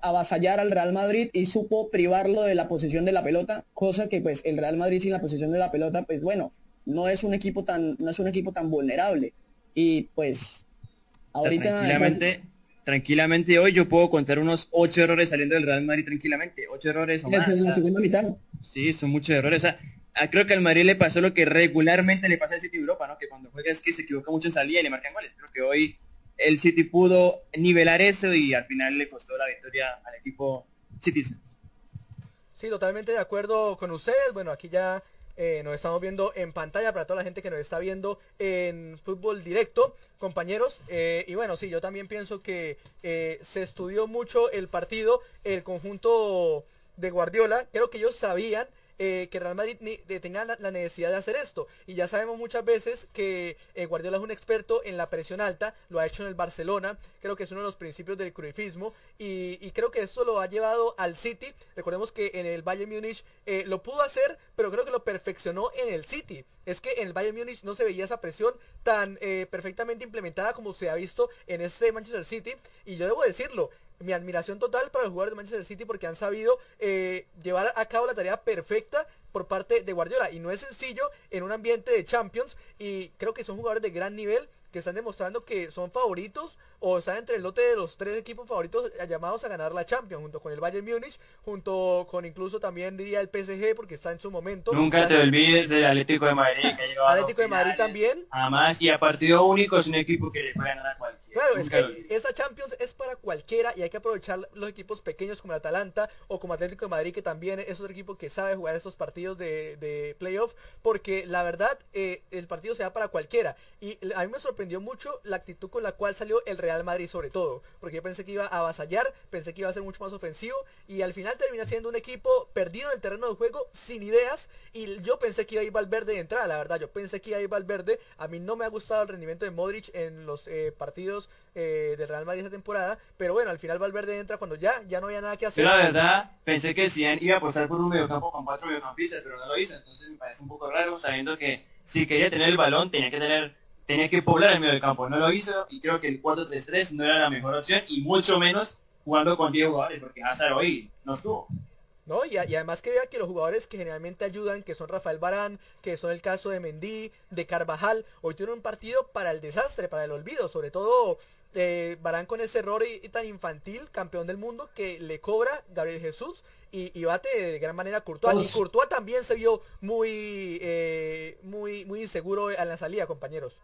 avasallar al Real Madrid y supo privarlo de la posición de la pelota, cosa que pues el Real Madrid sin la posición de la pelota, pues bueno, no es un equipo tan, no es un equipo tan vulnerable. Y pues tranquilamente, tranquilamente hoy yo puedo contar unos ocho errores saliendo del Real Madrid tranquilamente, ocho errores o más. Es la segunda mitad. Sí, son muchos errores. O sea, ah, creo que al Madrid le pasó lo que regularmente le pasa al City Europa, ¿no? Que cuando juega es que se equivoca mucho en salida y le marcan goles. Creo que hoy el City pudo nivelar eso y al final le costó la victoria al equipo Citizens. Sí, totalmente de acuerdo con ustedes. Bueno, aquí ya eh, nos estamos viendo en pantalla para toda la gente que nos está viendo en fútbol directo, compañeros. Eh, y bueno, sí, yo también pienso que eh, se estudió mucho el partido, el conjunto de Guardiola. Creo que ellos sabían eh, que Real Madrid tenga la, necesidad de hacer esto. Y ya sabemos muchas veces que eh, Guardiola es un experto en la presión alta, lo ha hecho en el Barcelona, creo que es uno de los principios del cruifismo y, creo que eso lo ha llevado al City. Recordemos que en el Bayern Múnich eh, lo pudo hacer, pero creo que lo perfeccionó en el City. Es que en el Bayern Múnich no se veía esa presión tan perfectamente implementada como se ha visto en este Manchester City. Y yo debo decirlo, mi admiración total para los jugadores de Manchester City porque han sabido eh, llevar a cabo la tarea perfecta por parte de Guardiola. Y no es sencillo en un ambiente de Champions y creo que son jugadores de gran nivel que están demostrando que son favoritos o están entre el lote de los tres equipos favoritos llamados a ganar la Champions, junto con el Bayern Múnich, junto con incluso también diría el PSG porque está en su momento. Nunca te olvides del Atlético de Madrid que ha Atlético de Madrid también. Además y a partido único es un equipo que le puede ganar a cualquiera. Claro, es que esa Champions es para cualquiera y hay que aprovechar los equipos pequeños como el Atalanta o como Atlético de Madrid que también es otro equipo que sabe jugar estos partidos de, de playoff porque la verdad eh, el partido se da para cualquiera y a mí me sorprendió sorprendió mucho la actitud con la cual salió el Real Madrid sobre todo, porque yo pensé que iba a avasallar, pensé que iba a ser mucho más ofensivo y al final termina siendo un equipo perdido en el terreno de juego, sin ideas y yo pensé que iba a ir Valverde de entrada, la verdad, yo pensé que iba a ir Valverde, a mí no me ha gustado el rendimiento de Modric en los eh, partidos eh, del Real Madrid esta temporada, pero bueno, al final Valverde entra cuando ya, ya no había nada que hacer. Yo la verdad pensé que Zidane iba a pasar por un mediocampo con cuatro mediocampistas, pero no lo hizo, entonces me parece un poco raro sabiendo que si quería tener el balón tenía que tener tenía que poblar el medio del campo. No lo hizo y creo que el 4-3-3 no era la mejor opción y mucho menos jugando con 10 jugadores porque Hazard hoy no estuvo. ¿no? Y, además que vea que los jugadores que generalmente ayudan, que son Rafael Barán, que son el caso de Mendy, de Carvajal, hoy tuvieron un partido para el desastre, para el olvido, sobre todo eh, Barán con ese error tan infantil, campeón del mundo, que le cobra Gabriel Jesús y, bate de gran manera a Courtois. Y Courtois también se vio muy, eh, muy, muy inseguro en la salida, compañeros.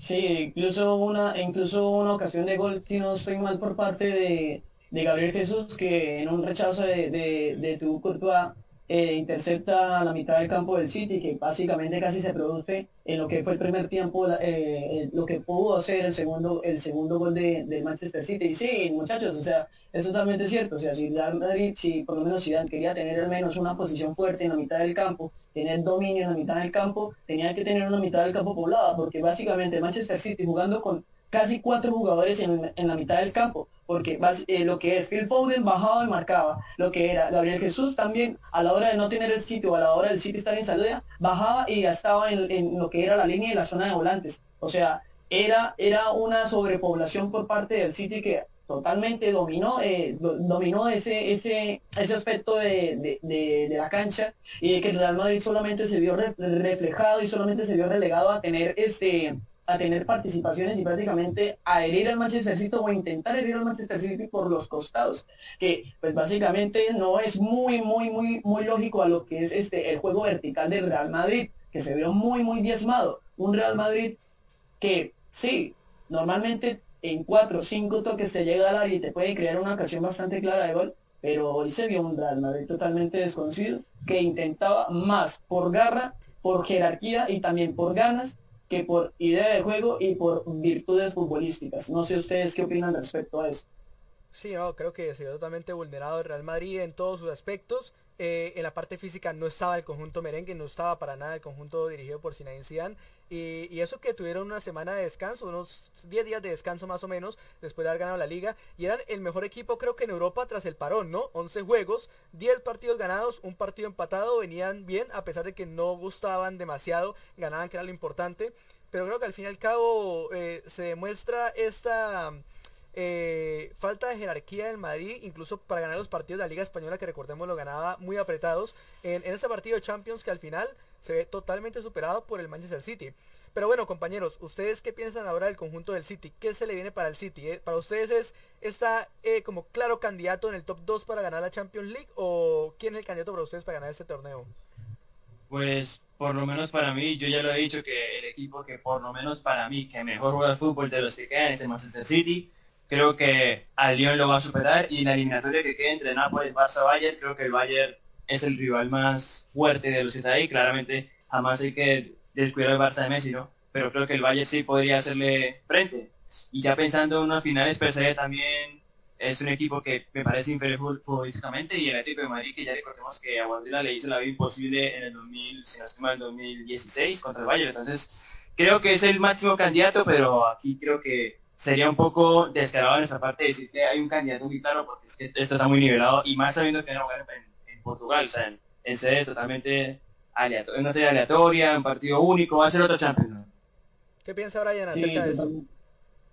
Sí, incluso una, incluso una ocasión de gol, si no estoy mal por parte de, de Gabriel Jesús, que en un rechazo de, de, tu Courtois eh, intercepta la mitad del campo del City, que básicamente casi se produce en lo que fue el primer tiempo, eh, lo que pudo hacer el segundo, el segundo gol de, Manchester City. Y sí, muchachos, o sea, es totalmente cierto. O sea, si Madrid, si por lo menos Zidane quería tener al menos una posición fuerte en la mitad del campo, tener dominio en la mitad del campo, tenía que tener una mitad del campo poblada, porque básicamente Manchester City jugando con casi cuatro jugadores en, en la mitad del campo, porque eh, lo que es Phil Foden bajaba y marcaba, lo que era Gabriel Jesús también a la hora de no tener el sitio, a la hora del sitio estar en salida, bajaba y ya estaba en, lo que era la línea y la zona de volantes. O sea, era, era una sobrepoblación por parte del City que totalmente dominó, eh, dominó ese, ese, ese aspecto de, de, de, la cancha y que el Real Madrid solamente se vio reflejado y solamente se vio relegado a tener este a tener participaciones y prácticamente a herir al Manchester City o intentar herir al Manchester City por los costados, que pues básicamente no es muy, muy, muy, muy lógico a lo que es este el juego vertical del Real Madrid, que se vio muy, muy diezmado. Un Real Madrid que sí, normalmente en cuatro o cinco toques se llega al área y te puede crear una ocasión bastante clara de gol, pero hoy se vio un Real Madrid totalmente desconocido que intentaba más por garra, por jerarquía y también por ganas que por idea de juego y por virtudes futbolísticas. No sé ustedes qué opinan respecto a eso. Sí, no, creo que se vio totalmente vulnerado el Real Madrid en todos sus aspectos. Eh, en la parte física no estaba el conjunto merengue, no estaba para nada el conjunto dirigido por Zinedine Zidane. Y, eso que tuvieron una semana de descanso, unos 10 días de descanso más o menos, después de haber ganado la liga. Y eran el mejor equipo creo que en Europa tras el parón, ¿no? 11 juegos, 10 partidos ganados, un partido empatado, venían bien, a pesar de que no gustaban demasiado, ganaban que era lo importante. Pero creo que al fin y al cabo eh, se demuestra esta eh, falta de jerarquía del Madrid, incluso para ganar los partidos de la Liga Española, que recordemos lo ganaba muy apretados, en, ese partido de Champions que al final se ve totalmente superado por el Manchester City. Pero bueno, compañeros, ¿ustedes qué piensan ahora del conjunto del City? ¿Qué se le viene para el City? Eh, ¿Para ustedes es está eh, como claro candidato en el top 2 para ganar la Champions League? ¿O quién es el candidato para ustedes para ganar este torneo? Pues por lo menos para mí, yo ya lo he dicho que el equipo que por lo menos para mí que mejor juega el fútbol de los que quedan es el Manchester City creo que al Lyon lo va a superar y en la eliminatoria que quede entre Nápoles, Barça, Bayern, creo que el Bayern es el rival más fuerte de los que está ahí. Claramente jamás hay que descuidar el Barça de Messi, ¿no? Pero creo que el Bayern sí podría hacerle frente. Y ya pensando en unas finales, PSG también es un equipo que me parece inferior futbolísticamente y el Atlético de Madrid, que ya recordemos que a Guardiola le hizo la vida imposible en el 2000, si no el 2016 contra el Bayern. Entonces, creo que es el máximo candidato, pero aquí creo que sería un poco descarado en esa parte decir que hay un candidato muy claro, porque es que esto está muy nivelado, y más sabiendo que no a en Portugal, o sea, en, en sede totalmente aleatoria, una serie aleatoria, un partido único, va a ser otro Champions. ¿Qué piensa Brian acerca de eso?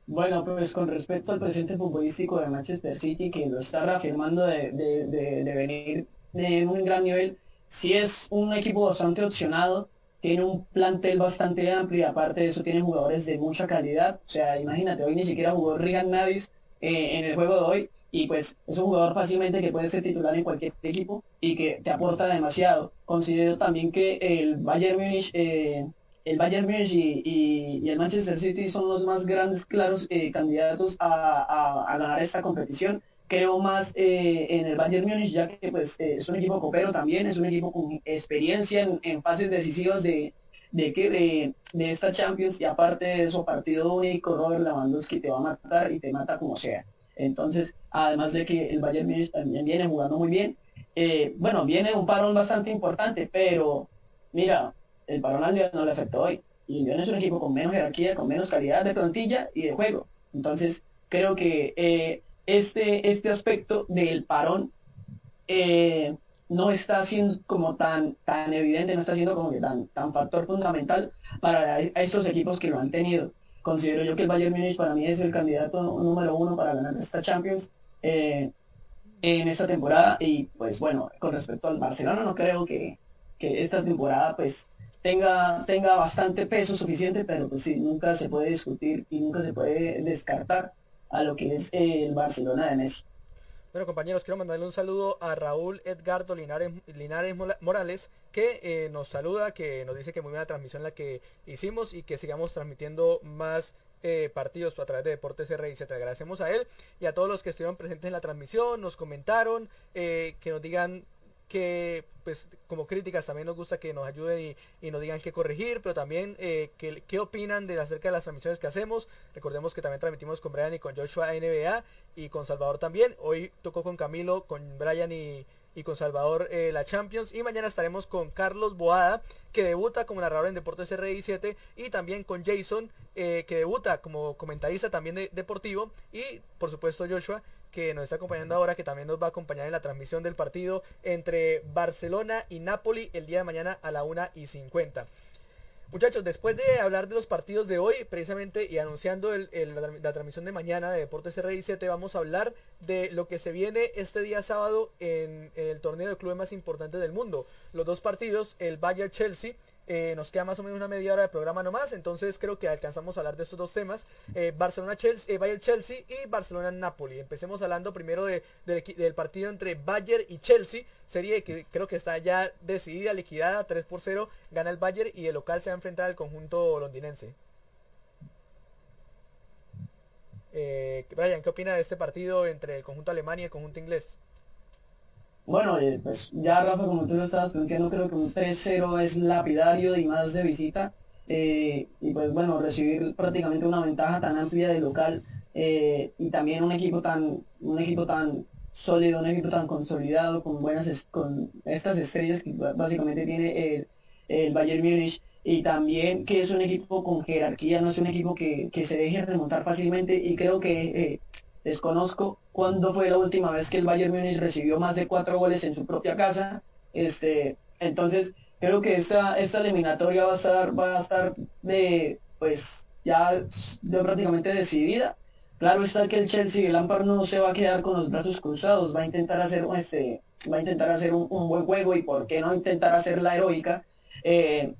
Bueno, pues con respecto al presente futbolístico de Manchester City, que lo está reafirmando de, de, venir de un gran nivel, sí es un equipo bastante opcionado, tiene un plantel bastante amplio y aparte de eso tiene jugadores de mucha calidad. O sea, imagínate, hoy ni siquiera jugó Rigan Navis eh, en el juego de hoy y pues es un jugador fácilmente que puede ser titular en cualquier equipo y que te aporta demasiado. Considero también que el Bayern Munich, eh, el Bayern Munich y, el Manchester City son los más grandes, claros eh, candidatos a, ganar esta competición. Creo más eh, en el Bayern Munich ya que pues es un equipo copero también, es un equipo con experiencia en, fases decisivas de, de esta Champions y aparte de eso partido único Robert Lewandowski te va a matar y te mata como sea entonces, además de que el Bayern Munich también viene jugando muy bien, eh, bueno, viene un parón bastante importante, pero mira, el parón al no le afectó hoy. Y es un equipo con menos jerarquía, con menos calidad de plantilla y de juego. Entonces, creo que eh, este, este aspecto del parón eh, no está siendo como tan, tan evidente, no está siendo como que tan, tan factor fundamental para estos equipos que lo han tenido. Considero yo que el Bayern Múnich para mí es el candidato número uno para ganar esta Champions eh, en esta temporada. Y pues bueno, con respecto al Barcelona no creo que, esta temporada pues tenga, tenga bastante peso suficiente, pero pues sí, nunca se puede discutir y nunca se puede descartar a lo que es el Barcelona de Messi. Bueno compañeros, quiero mandarle un saludo a Raúl Edgardo Linares, Linares Morales, que eh, nos saluda, que nos dice que muy buena transmisión la que hicimos y que sigamos transmitiendo más eh, partidos a través de Deportes R Te agradecemos a él y a todos los que estuvieron presentes en la transmisión, nos comentaron, eh, que nos digan que pues como críticas también nos gusta que nos ayuden y, nos digan qué corregir, pero también eh, qué opinan de acerca de las transmisiones que hacemos. Recordemos que también transmitimos con Brian y con Joshua NBA y con Salvador también. Hoy tocó con Camilo, con Brian y, y con Salvador eh, la Champions. Y mañana estaremos con Carlos Boada, que debuta como narrador en Deportes RI7. Y también con Jason, eh, que debuta como comentarista también deportivo. Y por supuesto Joshua, que nos está acompañando ahora, que también nos va a acompañar en la transmisión del partido entre Barcelona y Napoli el día de mañana a la 1 y 50. Muchachos, después de hablar de los partidos de hoy, precisamente, y anunciando la, transmisión de mañana de Deportes RI7, vamos a hablar de lo que se viene este día sábado en, en el torneo de clubes más importante del mundo. Los dos partidos, el Bayern Chelsea eh, nos queda más o menos una media hora de programa nomás, entonces creo que alcanzamos a hablar de estos dos temas. Eh, Barcelona Chelsea, eh, Bayern Chelsea y Barcelona Napoli. Empecemos hablando primero de, del partido entre Bayern y Chelsea, serie que creo que está ya decidida, liquidada, 3 por 0, gana el Bayern y el local se va a enfrentar al conjunto londinense. Brian, ¿qué opina de este partido entre el conjunto alemán y el conjunto inglés? Bueno, eh, pues ya Rafa, como tú lo estabas planteando, creo que un 3-0 es lapidario y más de visita. Eh, y pues bueno, recibir prácticamente una ventaja tan amplia de local eh, y también un equipo tan, un equipo tan sólido, un equipo tan consolidado, con buenas con estas estrellas que básicamente tiene el, el Bayern Múnich y también que es un equipo con jerarquía, no es un equipo que, que se deje remontar fácilmente y creo que Desconozco cuándo fue la última vez que el Bayern Múnich recibió más de cuatro goles en su propia casa. Este, entonces, creo que esta, esta eliminatoria va a estar, va a estar pues, ya de prácticamente decidida. Claro está que el Chelsea, el Lampard no se va a quedar con los brazos cruzados, va a intentar hacer este, va a intentar hacer un, buen juego y por qué no intentar hacer la heroica. Eh,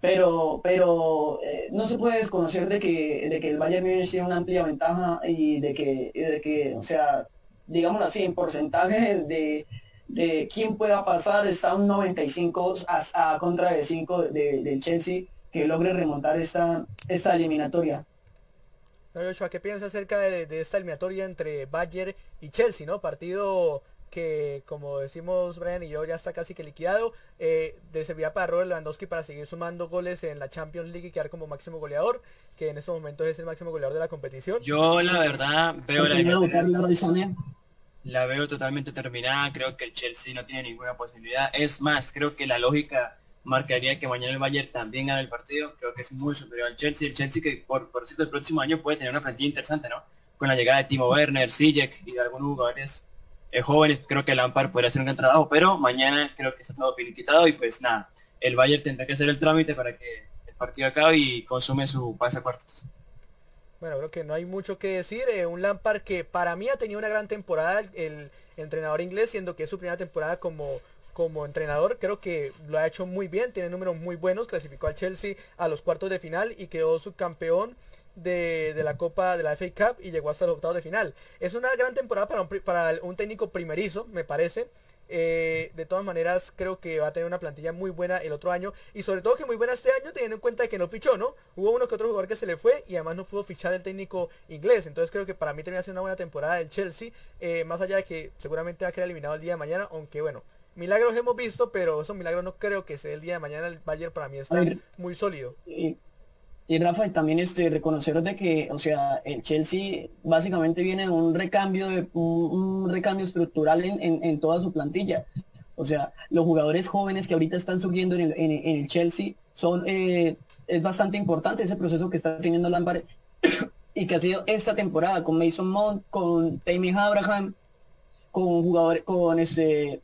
pero, pero eh, no se puede desconocer de que, de que el Bayern Múnich tiene una amplia ventaja y de que, de que o sea, digámoslo así, en porcentaje de, de quién pueda pasar está un 95 a, contra de 5 del Chelsea que logre remontar esta, esta eliminatoria. Joshua, ¿qué piensa acerca de, esta eliminatoria entre Bayern y Chelsea, no? Partido que, como decimos Brian y yo, ya está casi que liquidado. Eh, de servirá para Robert Lewandowski para seguir sumando goles en la Champions League y quedar como máximo goleador, que en estos momentos es el máximo goleador de la competición. Yo, la verdad, veo la, la veo totalmente terminada. Creo que el Chelsea no tiene ninguna posibilidad. Es más, creo que la lógica marcaría que mañana el Bayern también gane el partido. Creo que es muy superior al Chelsea. El Chelsea que por, por cierto el próximo año puede tener una plantilla interesante, ¿no? Con la llegada de Timo Werner, Sijek y de algunos jugadores eh, jóvenes, creo que Lampard podría hacer un gran trabajo, pero mañana creo que está todo finiquitado y pues nada, el Bayern tendrá que hacer el trámite para que el partido acabe y consume su pase a cuartos. Bueno, creo que no hay mucho que decir. Eh, un Lampard que para mí ha tenido una gran temporada, el entrenador inglés, siendo que es su primera temporada como, como entrenador, creo que lo ha hecho muy bien, tiene números muy buenos, clasificó al Chelsea a los cuartos de final y quedó subcampeón de, de la Copa de la FA Cup y llegó hasta los octavos de final. Es una gran temporada para un, para un técnico primerizo, me parece. Eh, de todas maneras, creo que va a tener una plantilla muy buena el otro año. Y sobre todo que muy buena este año, teniendo en cuenta que no fichó, ¿no? Hubo uno que otro jugador que se le fue y además no pudo fichar el técnico inglés. Entonces creo que para mí termina siendo una buena temporada del Chelsea. Eh, más allá de que seguramente va a quedar eliminado el día de mañana. Aunque bueno, milagros hemos visto, pero esos milagros no creo que sea el día de mañana. El Bayern para mí está muy sólido. Y, y Rafa, también este, reconoceros de que, o sea, el Chelsea básicamente viene de un recambio, de, un, recambio estructural en, toda su plantilla. O sea, los jugadores jóvenes que ahorita están subiendo en el, Chelsea son, eh, es bastante importante ese proceso que está teniendo Lampard y que ha sido esta temporada con Mason Mount, con Tammy Abraham, con jugadores, con este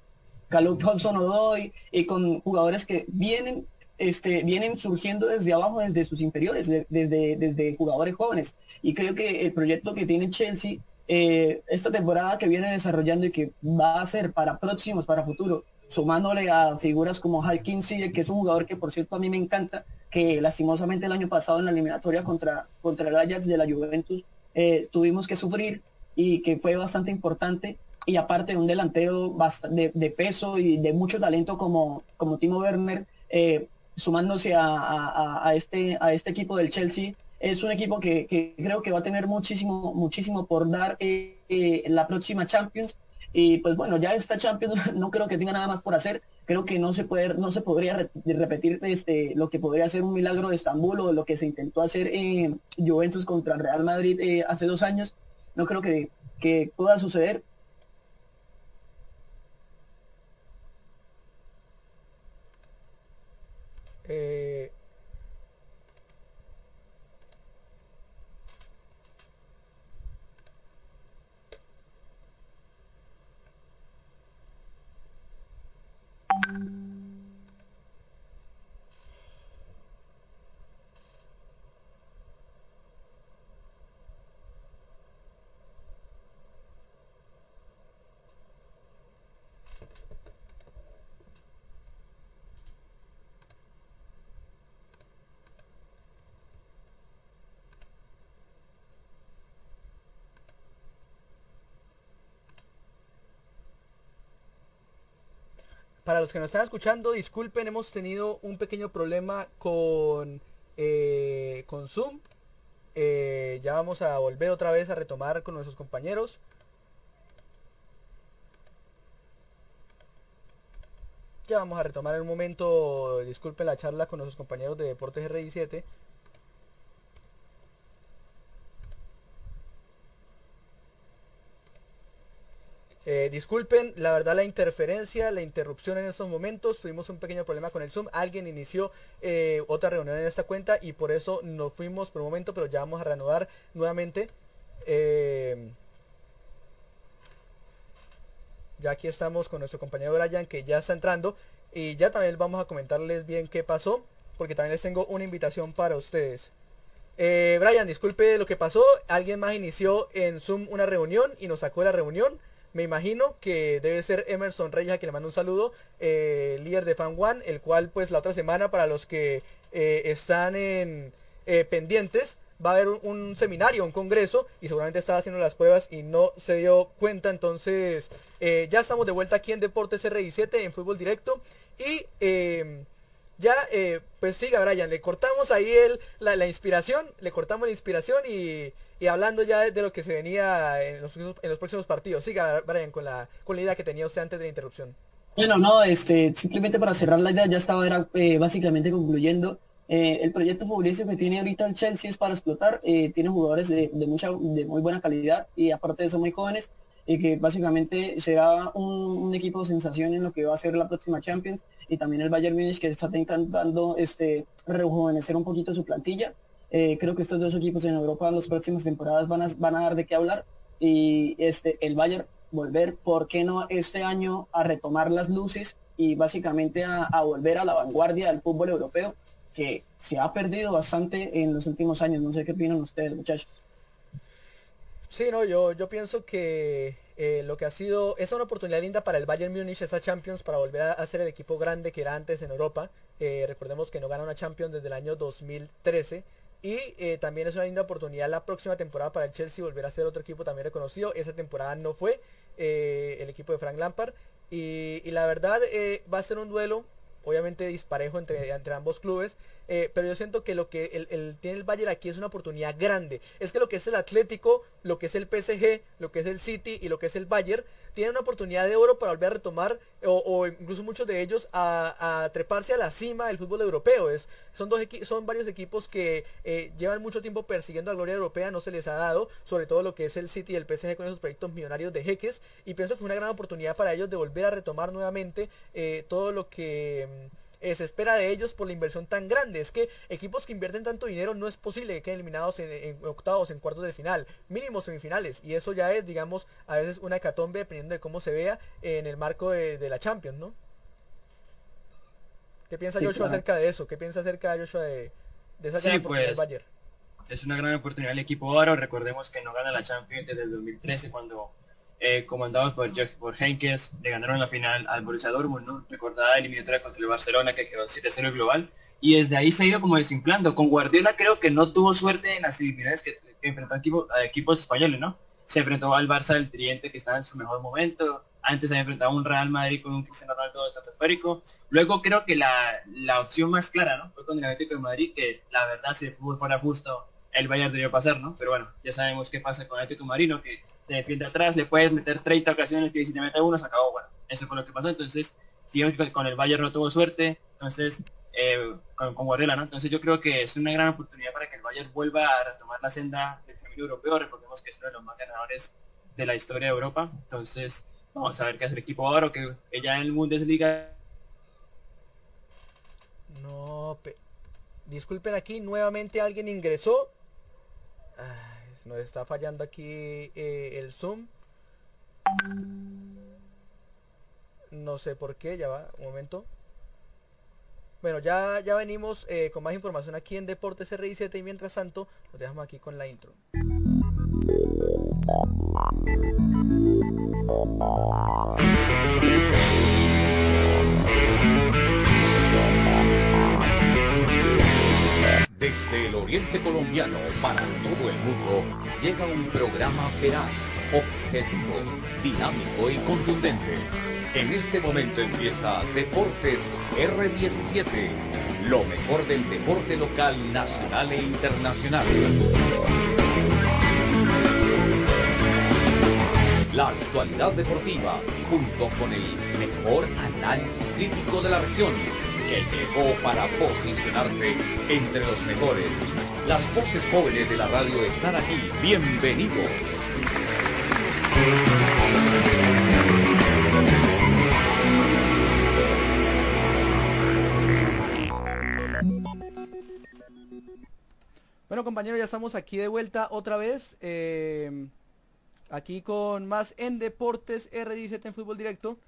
Calum Hudson Odoy y con jugadores que vienen este, vienen surgiendo desde abajo, desde sus inferiores, desde, desde jugadores jóvenes. Y creo que el proyecto que tiene Chelsea eh, esta temporada que viene desarrollando y que va a ser para próximos, para futuro, sumándole a figuras como Hal Kinsey, que es un jugador que por cierto a mí me encanta, que lastimosamente el año pasado en la eliminatoria contra, contra el Ajax de la Juventus eh, tuvimos que sufrir y que fue bastante importante y aparte un delantero de, de, peso y de mucho talento como, como Timo Werner, eh, sumándose a, este, a este equipo del Chelsea. Es un equipo que, creo que va a tener muchísimo, muchísimo por dar eh, eh, la próxima Champions. Y pues bueno, ya esta Champions no creo que tenga nada más por hacer. Creo que no se puede, no se podría repetir este, lo que podría ser un milagro de Estambul o lo que se intentó hacer en Juventus contra Real Madrid eh, hace dos años. No creo que, que pueda suceder Eh, Para los que nos están escuchando, disculpen, hemos tenido un pequeño problema con, eh, Zoom. Eh, ya vamos a volver otra vez a retomar con nuestros compañeros. Ya vamos a retomar en un momento, disculpen la charla con nuestros compañeros de Deportes RI7. Eh, disculpen, la verdad la interferencia, la interrupción en estos momentos, tuvimos un pequeño problema con el Zoom, alguien inició eh, otra reunión en esta cuenta y por eso nos fuimos por un momento, pero ya vamos a reanudar nuevamente. Eh, ya aquí estamos con nuestro compañero Brian que ya está entrando y ya también vamos a comentarles bien qué pasó, porque también les tengo una invitación para ustedes. Brian, disculpe lo que pasó, alguien más inició en Zoom una reunión y nos sacó de la reunión. Me imagino que debe ser Emerson Reyes a quien le mando un saludo, eh, líder de Fan One, el cual pues la otra semana para los que eh, están eh, pendientes va a haber un, seminario, un congreso y seguramente estaba haciendo las pruebas y no se dio cuenta. Entonces ya estamos de vuelta aquí en Deportes RI7 en Fútbol Directo y em, ya pues siga Brian, le cortamos ahí el, la, inspiración, le cortamos la inspiración y, y hablando ya de, lo que se venía en los, próximos partidos. Siga, Brian, con la, con la idea que tenía usted antes de la interrupción. Bueno, no, este, simplemente para cerrar la idea, ya estaba era, eh, básicamente concluyendo. Eh, el proyecto futbolístico que tiene ahorita el Chelsea es para explotar, eh, tiene jugadores de, mucha, de muy buena calidad y aparte de eso muy jóvenes, y que básicamente será un, equipo de sensación en lo que va a ser la próxima Champions y también el Bayern Munich que está intentando este, rejuvenecer un poquito su plantilla. Creo que estos dos equipos en Europa en las próximas temporadas van a, van a dar de qué hablar y este, el Bayern volver, ¿por qué no este año a retomar las luces y básicamente a, volver a la vanguardia del fútbol europeo que se ha perdido bastante en los últimos años? No sé qué opinan ustedes, muchachos. Sí, no, yo, yo pienso que eh, lo que ha sido, es una oportunidad linda para el Bayern Munich, esa Champions, para volver a, ser el equipo grande que era antes en Europa. Eh, recordemos que no gana una Champions desde el año 2013 y eh, también es una linda oportunidad la próxima temporada para el Chelsea volver a ser otro equipo también reconocido. Esa temporada no fue eh, el equipo de Frank Lampard. Y, la verdad eh, va a ser un duelo obviamente disparejo entre, entre ambos clubes. Pero yo siento que lo que el, tiene el Bayern aquí es una oportunidad grande. Es que lo que es el Atlético, lo que es el PSG, lo que es el City y lo que es el Bayern tienen una oportunidad de oro para volver a retomar, o, incluso muchos de ellos, a, treparse a la cima del fútbol europeo. Es, son, dos son varios equipos que eh, llevan mucho tiempo persiguiendo a gloria europea, no se les ha dado, sobre todo lo que es el City y el PSG con esos proyectos millonarios de jeques, y pienso que es una gran oportunidad para ellos de volver a retomar nuevamente eh, todo lo que mm, eh, se espera de ellos por la inversión tan grande. Es que equipos que invierten tanto dinero no es posible que queden eliminados en, octavos, en cuartos de final, mínimo semifinales. Y eso ya es, digamos, a veces una hecatombe dependiendo de cómo se vea en el marco de, la Champions, ¿no? ¿Qué piensa Joshua acerca de eso? ¿Qué piensa acerca de Joshua de, esa gran oportunidad del pues, Bayern? Es una gran oportunidad el equipo oro. Recordemos que no gana la Champions desde el 2013 cuando eh, comandados por, por Henkes, le ganaron la final al Borussia Dortmund, ¿no? Recordada eliminatoria contra el Barcelona que quedó 7-0 global. Y desde ahí se ha ido como desimplando. Con Guardiola creo que no tuvo suerte en las semifinales que, enfrentó a, equipos españoles, ¿no? Se enfrentó al Barça del Triente que estaba en su mejor momento. Antes había enfrentado a un Real Madrid con un Cristiano Ronaldo estratosférico. Luego creo que la, la, opción más clara, ¿no? Fue con el Atlético de Madrid, que la verdad si el fútbol fuera justo, el Bayern debió pasar, ¿no? Pero bueno, ya sabemos qué pasa con el Atlético de Madrid, ¿no? Que te defiende atrás, le puedes meter 30 ocasiones que si te mete uno se acabó, bueno, eso fue lo que pasó, entonces con el Bayern no tuvo suerte, entonces eh, con, Guardiola, ¿no? Entonces yo creo que es una gran oportunidad para que el Bayern vuelva a retomar la senda del camino europeo, recordemos que es uno de los más ganadores de la historia de Europa, entonces vamos a ver qué hace el equipo ahora, que ya en el Bundesliga. No, disculpen aquí, nuevamente alguien ingresó. Ah nos está fallando aquí eh, el zoom. No sé por qué ya va un momento. Bueno ya ya venimos eh, con más información aquí en Deportes RI7 y mientras tanto nos dejamos aquí con la intro Desde el oriente colombiano para todo el mundo llega un programa veraz, objetivo, dinámico y contundente. En este momento empieza Deportes R17, lo mejor del deporte local, nacional e internacional. La actualidad deportiva, junto con el mejor análisis crítico de la región que llegó para posicionarse entre los mejores. Las voces jóvenes de la radio están aquí. Bienvenidos. Bueno compañeros, ya estamos aquí de vuelta otra vez. Eh, aquí con más en Deportes R17 en Fútbol Directo.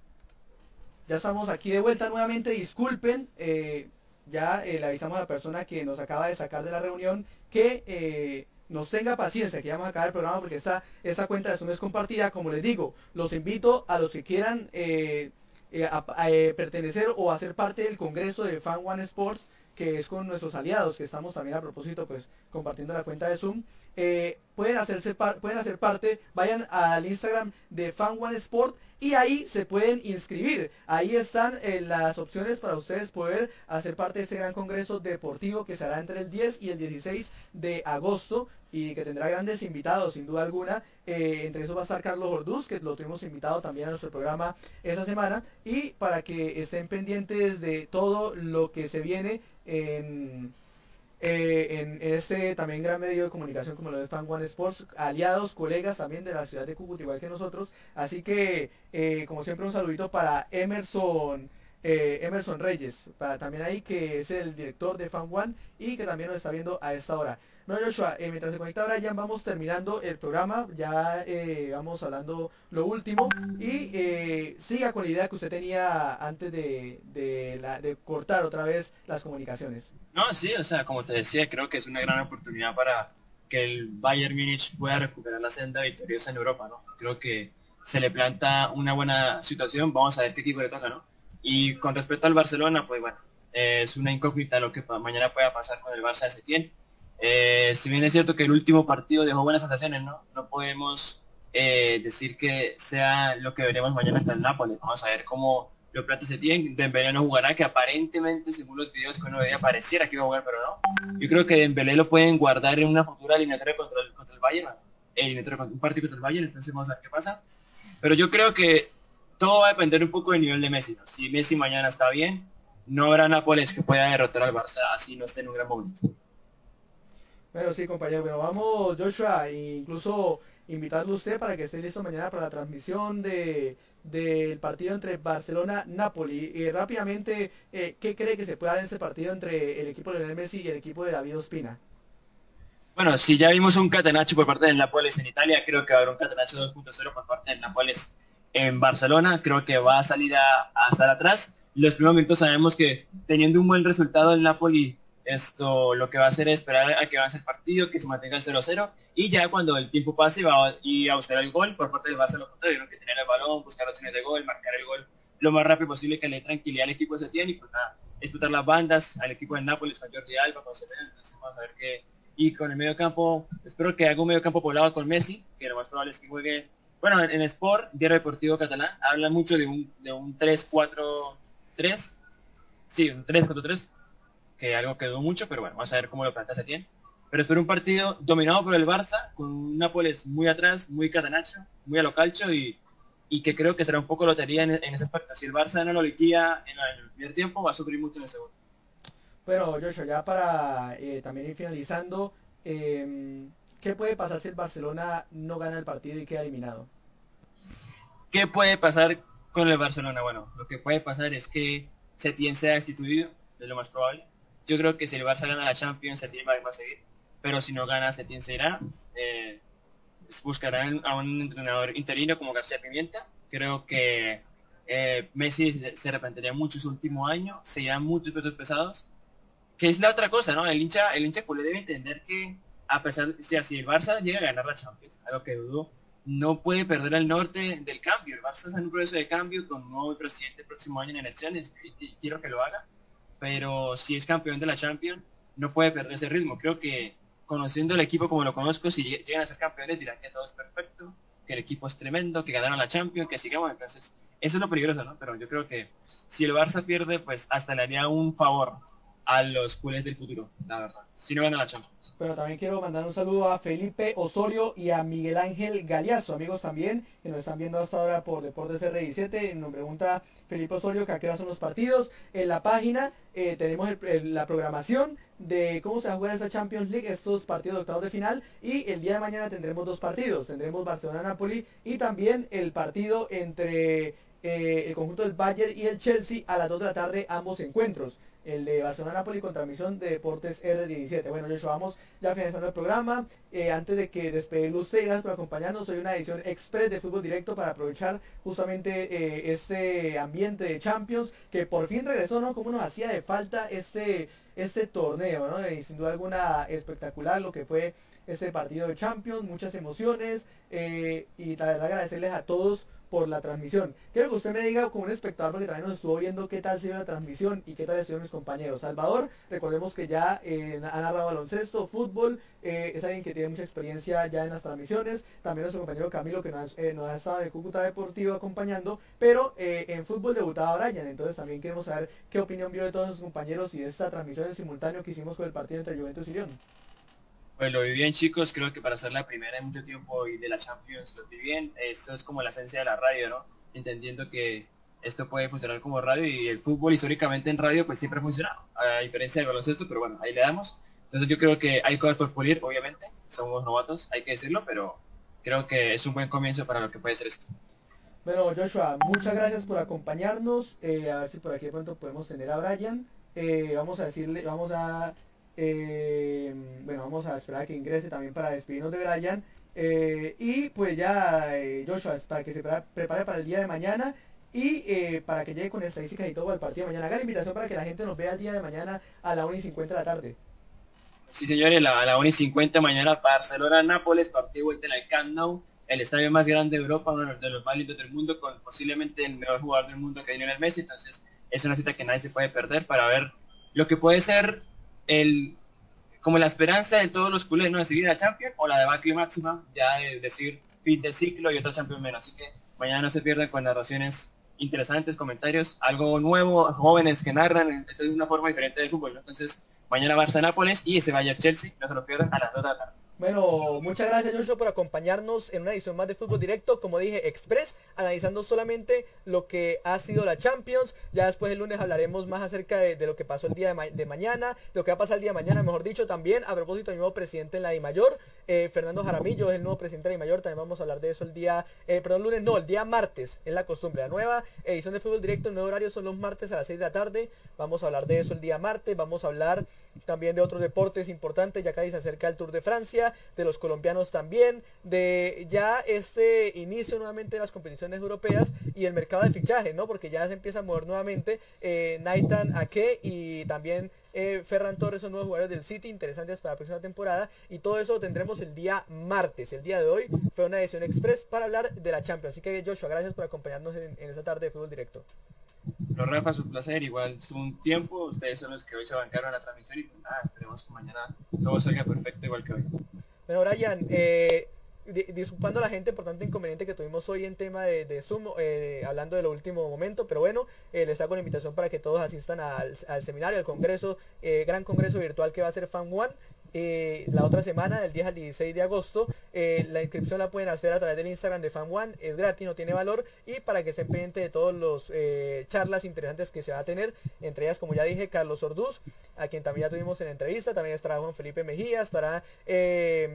Ya estamos aquí de vuelta nuevamente, disculpen, eh, ya eh, le avisamos a la persona que nos acaba de sacar de la reunión que eh, nos tenga paciencia, que ya vamos a acabar el programa porque esta, esta cuenta de Zoom es compartida, como les digo, los invito a los que quieran pertenecer o hacer parte del congreso de Fan One Sports, que es con nuestros aliados, que estamos también a propósito pues compartiendo la cuenta de Zoom, pueden, hacerse pueden hacer parte, vayan al Instagram de Fan One Sport y ahí se pueden inscribir. Ahí están eh, las opciones para ustedes poder hacer parte de este gran congreso deportivo que se hará entre el 10 y el 16 de agosto y que tendrá grandes invitados sin duda alguna. Eh, entre esos va a estar Carlos Orduz, que lo tuvimos invitado también a nuestro programa esta semana. Y para que estén pendientes de todo lo que se viene en eh, en este también gran medio de comunicación como lo de Fan One Sports, aliados, colegas también de la ciudad de Cúcuta, igual que nosotros. Así que, eh, como siempre, un saludito para Emerson. Eh, Emerson Reyes, para también ahí que es el director de Fan One y que también nos está viendo a esta hora. No, Joshua, eh, mientras se conecta Brian, vamos terminando el programa, ya vamos hablando lo último y siga con la idea que usted tenía antes de, de, cortar otra vez las comunicaciones. No, sí, o sea, como te decía, creo que es una gran oportunidad para que el Bayern Múnich pueda recuperar la senda victoriosa en Europa, ¿no? Creo que se le planta una buena situación, vamos a ver qué equipo le toca, ¿no? Y con respecto al Barcelona, pues bueno, es una incógnita lo que mañana pueda pasar con el Barça de Setién eh, si bien es cierto que el último partido dejó buenas sensaciones, ¿no? No podemos eh, decir que sea lo que veremos mañana en el Nápoles. Vamos a ver cómo lo plata se tiene. Dembélé no jugará, que aparentemente, según los videos que uno veía, pareciera que iba a jugar, pero no. Yo creo que Dembélé lo pueden guardar en una futura eliminatoria contra el, contra el Bayern, eliminatoria contra un partido contra el Bayern, entonces vamos a ver qué pasa. Pero yo creo que todo va a depender un poco del nivel de Messi. Si Messi mañana está bien, no habrá Nápoles que pueda derrotar al Barça, así no esté en un gran momento. Bueno, sí, compañero. Bueno, vamos, Joshua, incluso invitarlo a usted para que esté listo mañana para la transmisión de del partido entre Barcelona-Napoli. Y rápidamente, eh, ¿qué cree que se puede dar en ese partido entre el equipo de Messi y el equipo de David Ospina? Bueno, si ya vimos un catenacho por parte del Nápoles en Italia, creo que habrá un catenacho 2.0 por parte del Nápoles en Barcelona. Creo que va a salir a, a estar atrás. Los primeros minutos sabemos que teniendo un buen resultado el Napoli esto lo que va a hacer es esperar a que avance el partido, que se mantenga el 0-0 y ya cuando el tiempo pase va a ir buscar el gol por parte del Barça lo contrario, que tener el balón, buscar opciones de gol, marcar el gol lo más rápido posible que le tranquilidad al equipo de Setién y pues nada, explotar las bandas al equipo de Nápoles con Jordi Alba, con entonces vamos a ver qué y con el medio campo, espero que haga un medio campo poblado con Messi, que lo más probable es que juegue, bueno, en, Sport, Diario Deportivo Catalán, habla mucho de un, de un 3-4-3, sí, un 3-4-3, que algo quedó mucho, pero bueno, vamos a ver cómo lo plantea Setién. Pero espero un partido dominado por el Barça, con un Nápoles muy atrás, muy catanacho, muy a lo calcho y, y que creo que será un poco lotería en, ese aspecto. Si el Barça no lo liquida en, el primer tiempo, va a sufrir mucho en el segundo. Bueno, Joshua, ya para eh, también ir finalizando, em, ¿qué puede pasar si el Barcelona no gana el partido y queda eliminado? ¿Qué puede pasar con el Barcelona? Bueno, lo que puede pasar es que Setién sea destituido, es lo más probable yo creo que si el Barça gana la Champions, Setién va a seguir. Pero si no gana, Setién se irá. Eh, buscarán a un entrenador interino como García Pimienta. Creo que eh, Messi se, arrepentiría mucho su último año, se irán muchos pesos pesados. Que es la otra cosa, ¿no? El hincha, el hincha culé debe entender que a pesar de si el Barça llega a ganar la Champions, algo que dudo, no puede perder el norte del cambio. El Barça está en un proceso de cambio con un nuevo presidente el próximo año en elecciones y quiero que lo haga pero si es campeón de la Champions, no puede perder ese ritmo. Creo que conociendo el equipo como lo conozco, si llegan a ser campeones dirán que todo es perfecto, que el equipo es tremendo, que ganaron la Champions, que sigamos. Entonces, eso es lo peligroso, ¿no? Pero yo creo que si el Barça pierde, pues hasta le haría un favor a los culés del futuro, la verdad. Si no gana la Champions. Pero también quiero mandar un saludo a Felipe Osorio y a Miguel Ángel Galeazo, amigos también, que nos están viendo hasta ahora por Deportes R17. Nos pregunta Felipe Osorio que a qué hora son los partidos. En la página eh, tenemos la programación de cómo se va a jugar esta Champions League, estos partidos de octavos de final. Y el día de mañana tendremos dos partidos. Tendremos Barcelona-Napoli y también el partido entre eh, el conjunto del Bayern y el Chelsea a las 2 de la tarde, ambos encuentros el de Barcelona-Napoli con transmisión de Deportes R17. Bueno, les vamos ya finalizando el programa. Eh, antes de que despedirlo usted, gracias por acompañarnos. Soy una edición express de Fútbol Directo para aprovechar justamente eh, este ambiente de Champions que por fin regresó, ¿no? Como nos hacía de falta este, este torneo, ¿no? Y sin duda alguna espectacular lo que fue este partido de Champions, muchas emociones eh, y la verdad agradecerles a todos por la transmisión. Quiero que usted me diga como un espectador, porque también nos estuvo viendo qué tal se la transmisión y qué tal estuvieron mis compañeros. Salvador, recordemos que ya eh, ha narrado baloncesto, fútbol, eh, es alguien que tiene mucha experiencia ya en las transmisiones. También nuestro compañero Camilo, que nos, eh, ha estado en Cúcuta Deportivo acompañando, pero en fútbol debutaba Brian. Entonces también queremos saber qué opinión vio de todos sus compañeros y de esta transmisión en simultáneo que hicimos con el partido entre Juventus y León. Pues lo vi bien chicos, creo que para ser la primera en mucho tiempo y de la Champions lo vi bien. Esto es como la esencia de la radio, ¿no? Entendiendo que esto puede funcionar como radio y el fútbol históricamente en radio pues siempre ha funcionado, a diferencia del baloncesto, pero bueno, ahí le damos. Entonces yo creo que hay cosas por pulir, obviamente, somos novatos, hay que decirlo, pero creo que es un buen comienzo para lo que puede ser esto. Bueno, Joshua, muchas gracias por acompañarnos. Eh, a ver si por aquí de pronto podemos tener a Brian. Eh, vamos a decirle, vamos a eh, bueno, vamos a esperar a que ingrese también para despedirnos de Brian. Eh, y pues ya, eh, Joshua, para que se prepare para el día de mañana y para que llegue con estadísticas y todo al partido de mañana. Haga la invitación para que la gente nos vea el día de mañana a la 1 y 50 de la tarde. Sí, señores, a la 1 y 50 mañana Barcelona-Nápoles, partido de vuelta en el Camp Nou, el estadio más grande de Europa, uno de los más lindos del mundo, con posiblemente el mejor jugador del mundo que viene en el Messi. Entonces, es una cita que nadie se puede perder para ver lo que puede ser el como la esperanza de todos los culés ¿no? de seguir a Champions o la debacle máxima ya de decir fin del ciclo y otro Champions menos. Así que mañana no se pierdan con narraciones interesantes, comentarios, algo nuevo, jóvenes que narran, esto es una forma diferente del fútbol. Entonces, mañana Barça Nápoles y ese Bayern Chelsea, no se lo pierdan a las 2 de la tarde. Bueno, muchas gracias Joshua por acompañarnos en una edición más de Fútbol Directo, como dije, Express, analizando solamente lo que ha sido la Champions. Ya después el lunes hablaremos más acerca de, lo que pasó el día de, mañana, lo que va a pasar el día de mañana, mejor dicho, también a propósito del nuevo presidente en la Mayor, eh, Fernando Jaramillo es el nuevo presidente de la Mayor, también vamos a hablar de eso el día, eh, perdón, lunes, no, el día martes, es la costumbre. La nueva edición de Fútbol Directo, el nuevo horario son los martes a las 6 de la tarde, vamos a hablar de eso el día martes, vamos a hablar también de otros deportes importantes, ya casi se acerca el Tour de Francia, de los colombianos también, de ya este inicio nuevamente de las competiciones europeas y el mercado de fichaje, ¿no? Porque ya se empieza a mover nuevamente eh, Naitan Ake y también eh, Ferran Torres son nuevos jugadores del City, interesantes para la próxima temporada. Y todo eso lo tendremos el día martes. El día de hoy fue una edición express para hablar de la Champions. Así que Joshua, gracias por acompañarnos en, esta tarde de fútbol directo. Lo Rafa, es un placer. Igual es un tiempo. Ustedes son los que hoy se bancaron la transmisión y pues nada, esperemos que mañana todo salga perfecto igual que hoy. Bueno, Brian, eh, disculpando a la gente por tanto inconveniente que tuvimos hoy en tema de, Zoom, eh, hablando de lo último momento, pero bueno, eh, les hago la invitación para que todos asistan al, seminario, al congreso, gran congreso virtual que va a ser Fan One, eh, la otra semana, del 10 al 16 de agosto. Eh, la inscripción la pueden hacer a través del Instagram de Fan One, es gratis, no tiene valor y para que se pendiente de todos los eh, charlas interesantes que se va a tener, entre ellas, como ya dije, Carlos Orduz, a quien también ya tuvimos en entrevista, también estará Juan Felipe Mejía, estará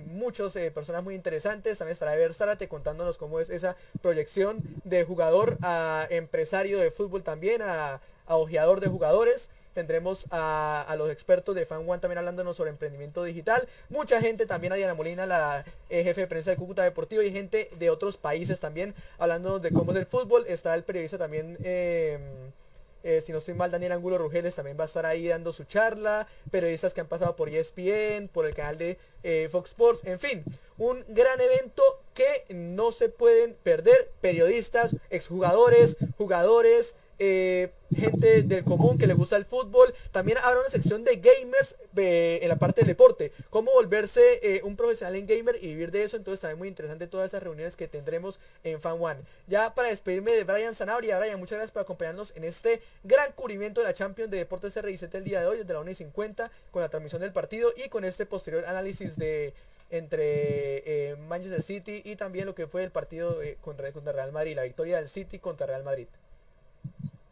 muchos personas muy interesantes, también estará Ever contándonos cómo es esa proyección de jugador a empresario de fútbol también, a, a ojeador de jugadores. Tendremos a, los expertos de Fan One también hablándonos sobre emprendimiento digital. Mucha gente también, a Diana Molina, la eh, jefe de prensa de Cúcuta Deportivo, y gente de otros países también hablando de cómo es el fútbol. Está el periodista también. Em, eh, si no estoy mal, Daniel Angulo Rugeles también va a estar ahí dando su charla. Periodistas que han pasado por ESPN, por el canal de eh, Fox Sports. En fin, un gran evento que no se pueden perder. Periodistas, exjugadores, jugadores, eh, gente del común que le gusta el fútbol. También habrá una sección de gamers eh, en la parte del deporte. Cómo volverse eh, un profesional en gamer y vivir de eso. Entonces también muy interesante todas esas reuniones que tendremos en Fan One. Ya para despedirme de Brian Zanabria. Brian, muchas gracias por acompañarnos en este gran cubrimiento de la Champions de Deportes R17 el día de hoy, desde la 1 y 50, con la transmisión del partido y con este posterior análisis de entre Manchester City y también lo que fue el partido contra, contra Real Madrid, la victoria del City contra Real Madrid.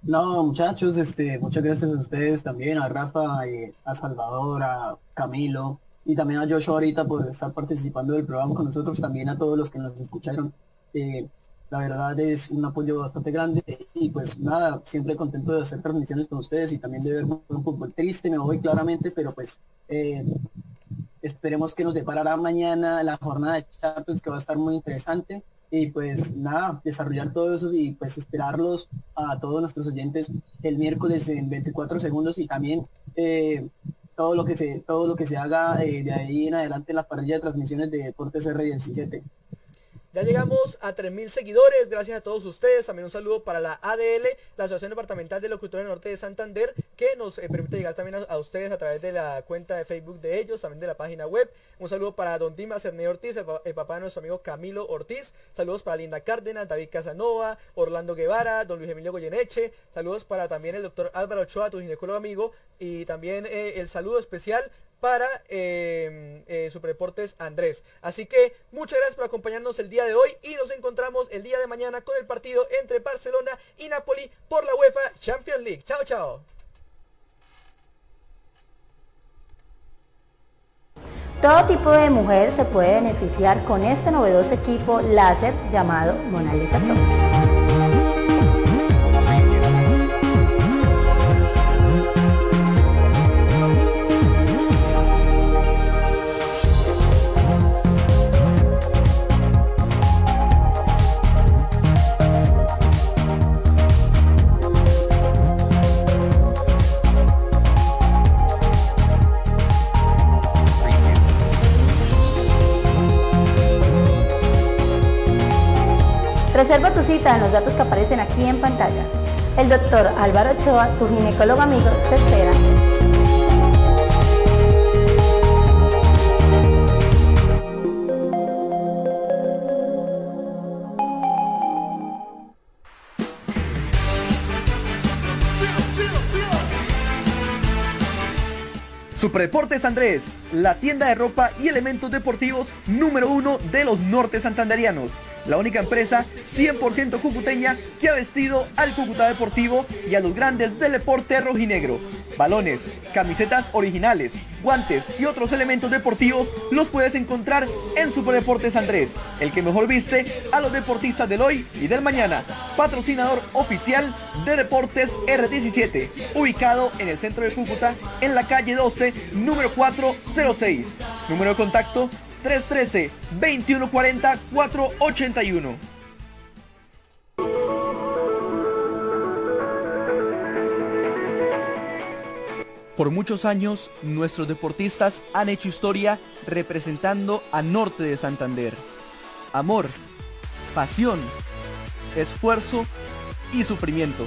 No, muchachos, este, muchas gracias a ustedes también, a Rafa, y a Salvador, a Camilo y también a Joshua ahorita por estar participando del programa con nosotros, también a todos los que nos escucharon. Eh, la verdad es un apoyo bastante grande y pues nada, siempre contento de hacer transmisiones con ustedes y también de ver un fútbol triste, me voy claramente, pero pues eh, esperemos que nos deparará mañana la jornada de Champions que va a estar muy interesante y pues nada, desarrollar todo eso y pues esperarlos a todos nuestros oyentes el miércoles en 24 segundos y también eh, todo lo que se, todo lo que se haga eh, de ahí en adelante en la parrilla de transmisiones de Deportes R17. Ya llegamos a 3.000 seguidores, gracias a todos ustedes. También un saludo para la ADL, la Asociación Departamental de Locutores Norte de Santander, que nos eh, permite llegar también a, ustedes a través de la cuenta de Facebook de ellos, también de la página web. Un saludo para Don Dimas Cerné Ortiz, el, papá de nuestro amigo Camilo Ortiz. Saludos para Linda Cárdenas, David Casanova, Orlando Guevara, Don Luis Emilio Goyeneche. Saludos para también el doctor Álvaro Ochoa, tu ginecólogo amigo. Y también eh, el saludo especial para eh, eh, Superdeportes Andrés. Así que muchas gracias por acompañarnos el día de hoy y nos encontramos el día de mañana con el partido entre Barcelona y Napoli por la UEFA Champions League. Chao, chao. Todo tipo de mujer se puede beneficiar con este novedoso equipo láser llamado Mona Lisa Reserva tu cita en los datos que aparecen aquí en pantalla. El doctor Álvaro Ochoa, tu ginecólogo amigo, te espera. Superdeportes Andrés, la tienda de ropa y elementos deportivos número uno de los nortes santanderianos la única empresa 100% cucuteña que ha vestido al Cúcuta Deportivo y a los grandes del deporte rojinegro. Balones, camisetas originales, guantes y otros elementos deportivos los puedes encontrar en Superdeportes Andrés, el que mejor viste a los deportistas del hoy y del mañana. Patrocinador oficial de Deportes R17, ubicado en el centro de Cúcuta, en la calle 12, número 406. Número de contacto 313-2140-481. Por muchos años, nuestros deportistas han hecho historia representando a Norte de Santander. Amor, pasión, esfuerzo y sufrimiento.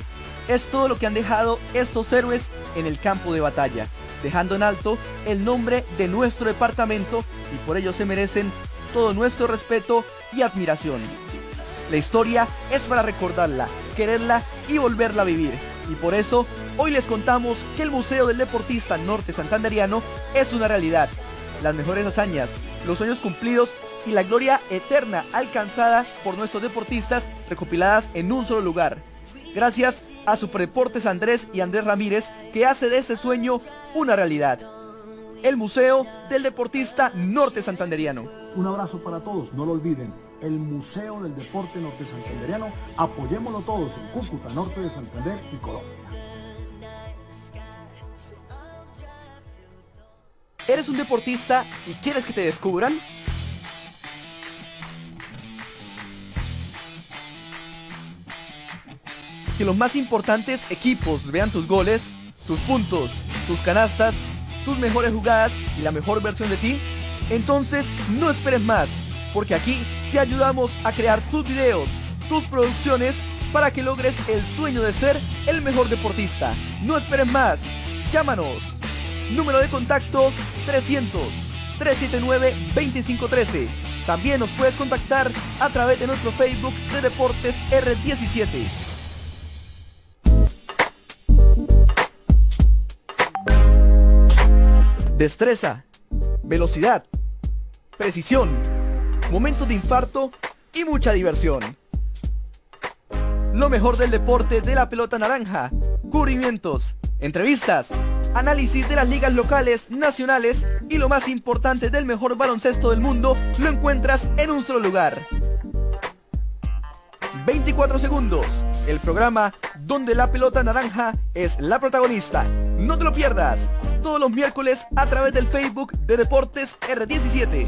Es todo lo que han dejado estos héroes en el campo de batalla dejando en alto el nombre de nuestro departamento y por ello se merecen todo nuestro respeto y admiración. La historia es para recordarla, quererla y volverla a vivir. Y por eso hoy les contamos que el Museo del Deportista Norte Santanderiano es una realidad. Las mejores hazañas, los sueños cumplidos y la gloria eterna alcanzada por nuestros deportistas recopiladas en un solo lugar. Gracias a Superdeportes Andrés y Andrés Ramírez que hace de ese sueño una realidad. El Museo del Deportista Norte Santanderiano. Un abrazo para todos, no lo olviden. El Museo del Deporte Norte Santanderiano, apoyémoslo todos en Cúcuta, Norte de Santander y Colombia. ¿Eres un deportista y quieres que te descubran? Que los más importantes equipos vean tus goles, tus puntos, tus canastas, tus mejores jugadas y la mejor versión de ti? Entonces no esperes más, porque aquí te ayudamos a crear tus videos, tus producciones, para que logres el sueño de ser el mejor deportista. No esperes más, llámanos. Número de contacto 300 379 2513. También nos puedes contactar a través de nuestro Facebook de Deportes R17. Destreza, velocidad, precisión, momentos de infarto y mucha diversión. Lo mejor del deporte de la pelota naranja, cubrimientos, entrevistas, análisis de las ligas locales, nacionales y lo más importante del mejor baloncesto del mundo lo encuentras en un solo lugar. 24 segundos, el programa donde la pelota naranja es la protagonista. No te lo pierdas, todos los miércoles a través del Facebook de Deportes R17.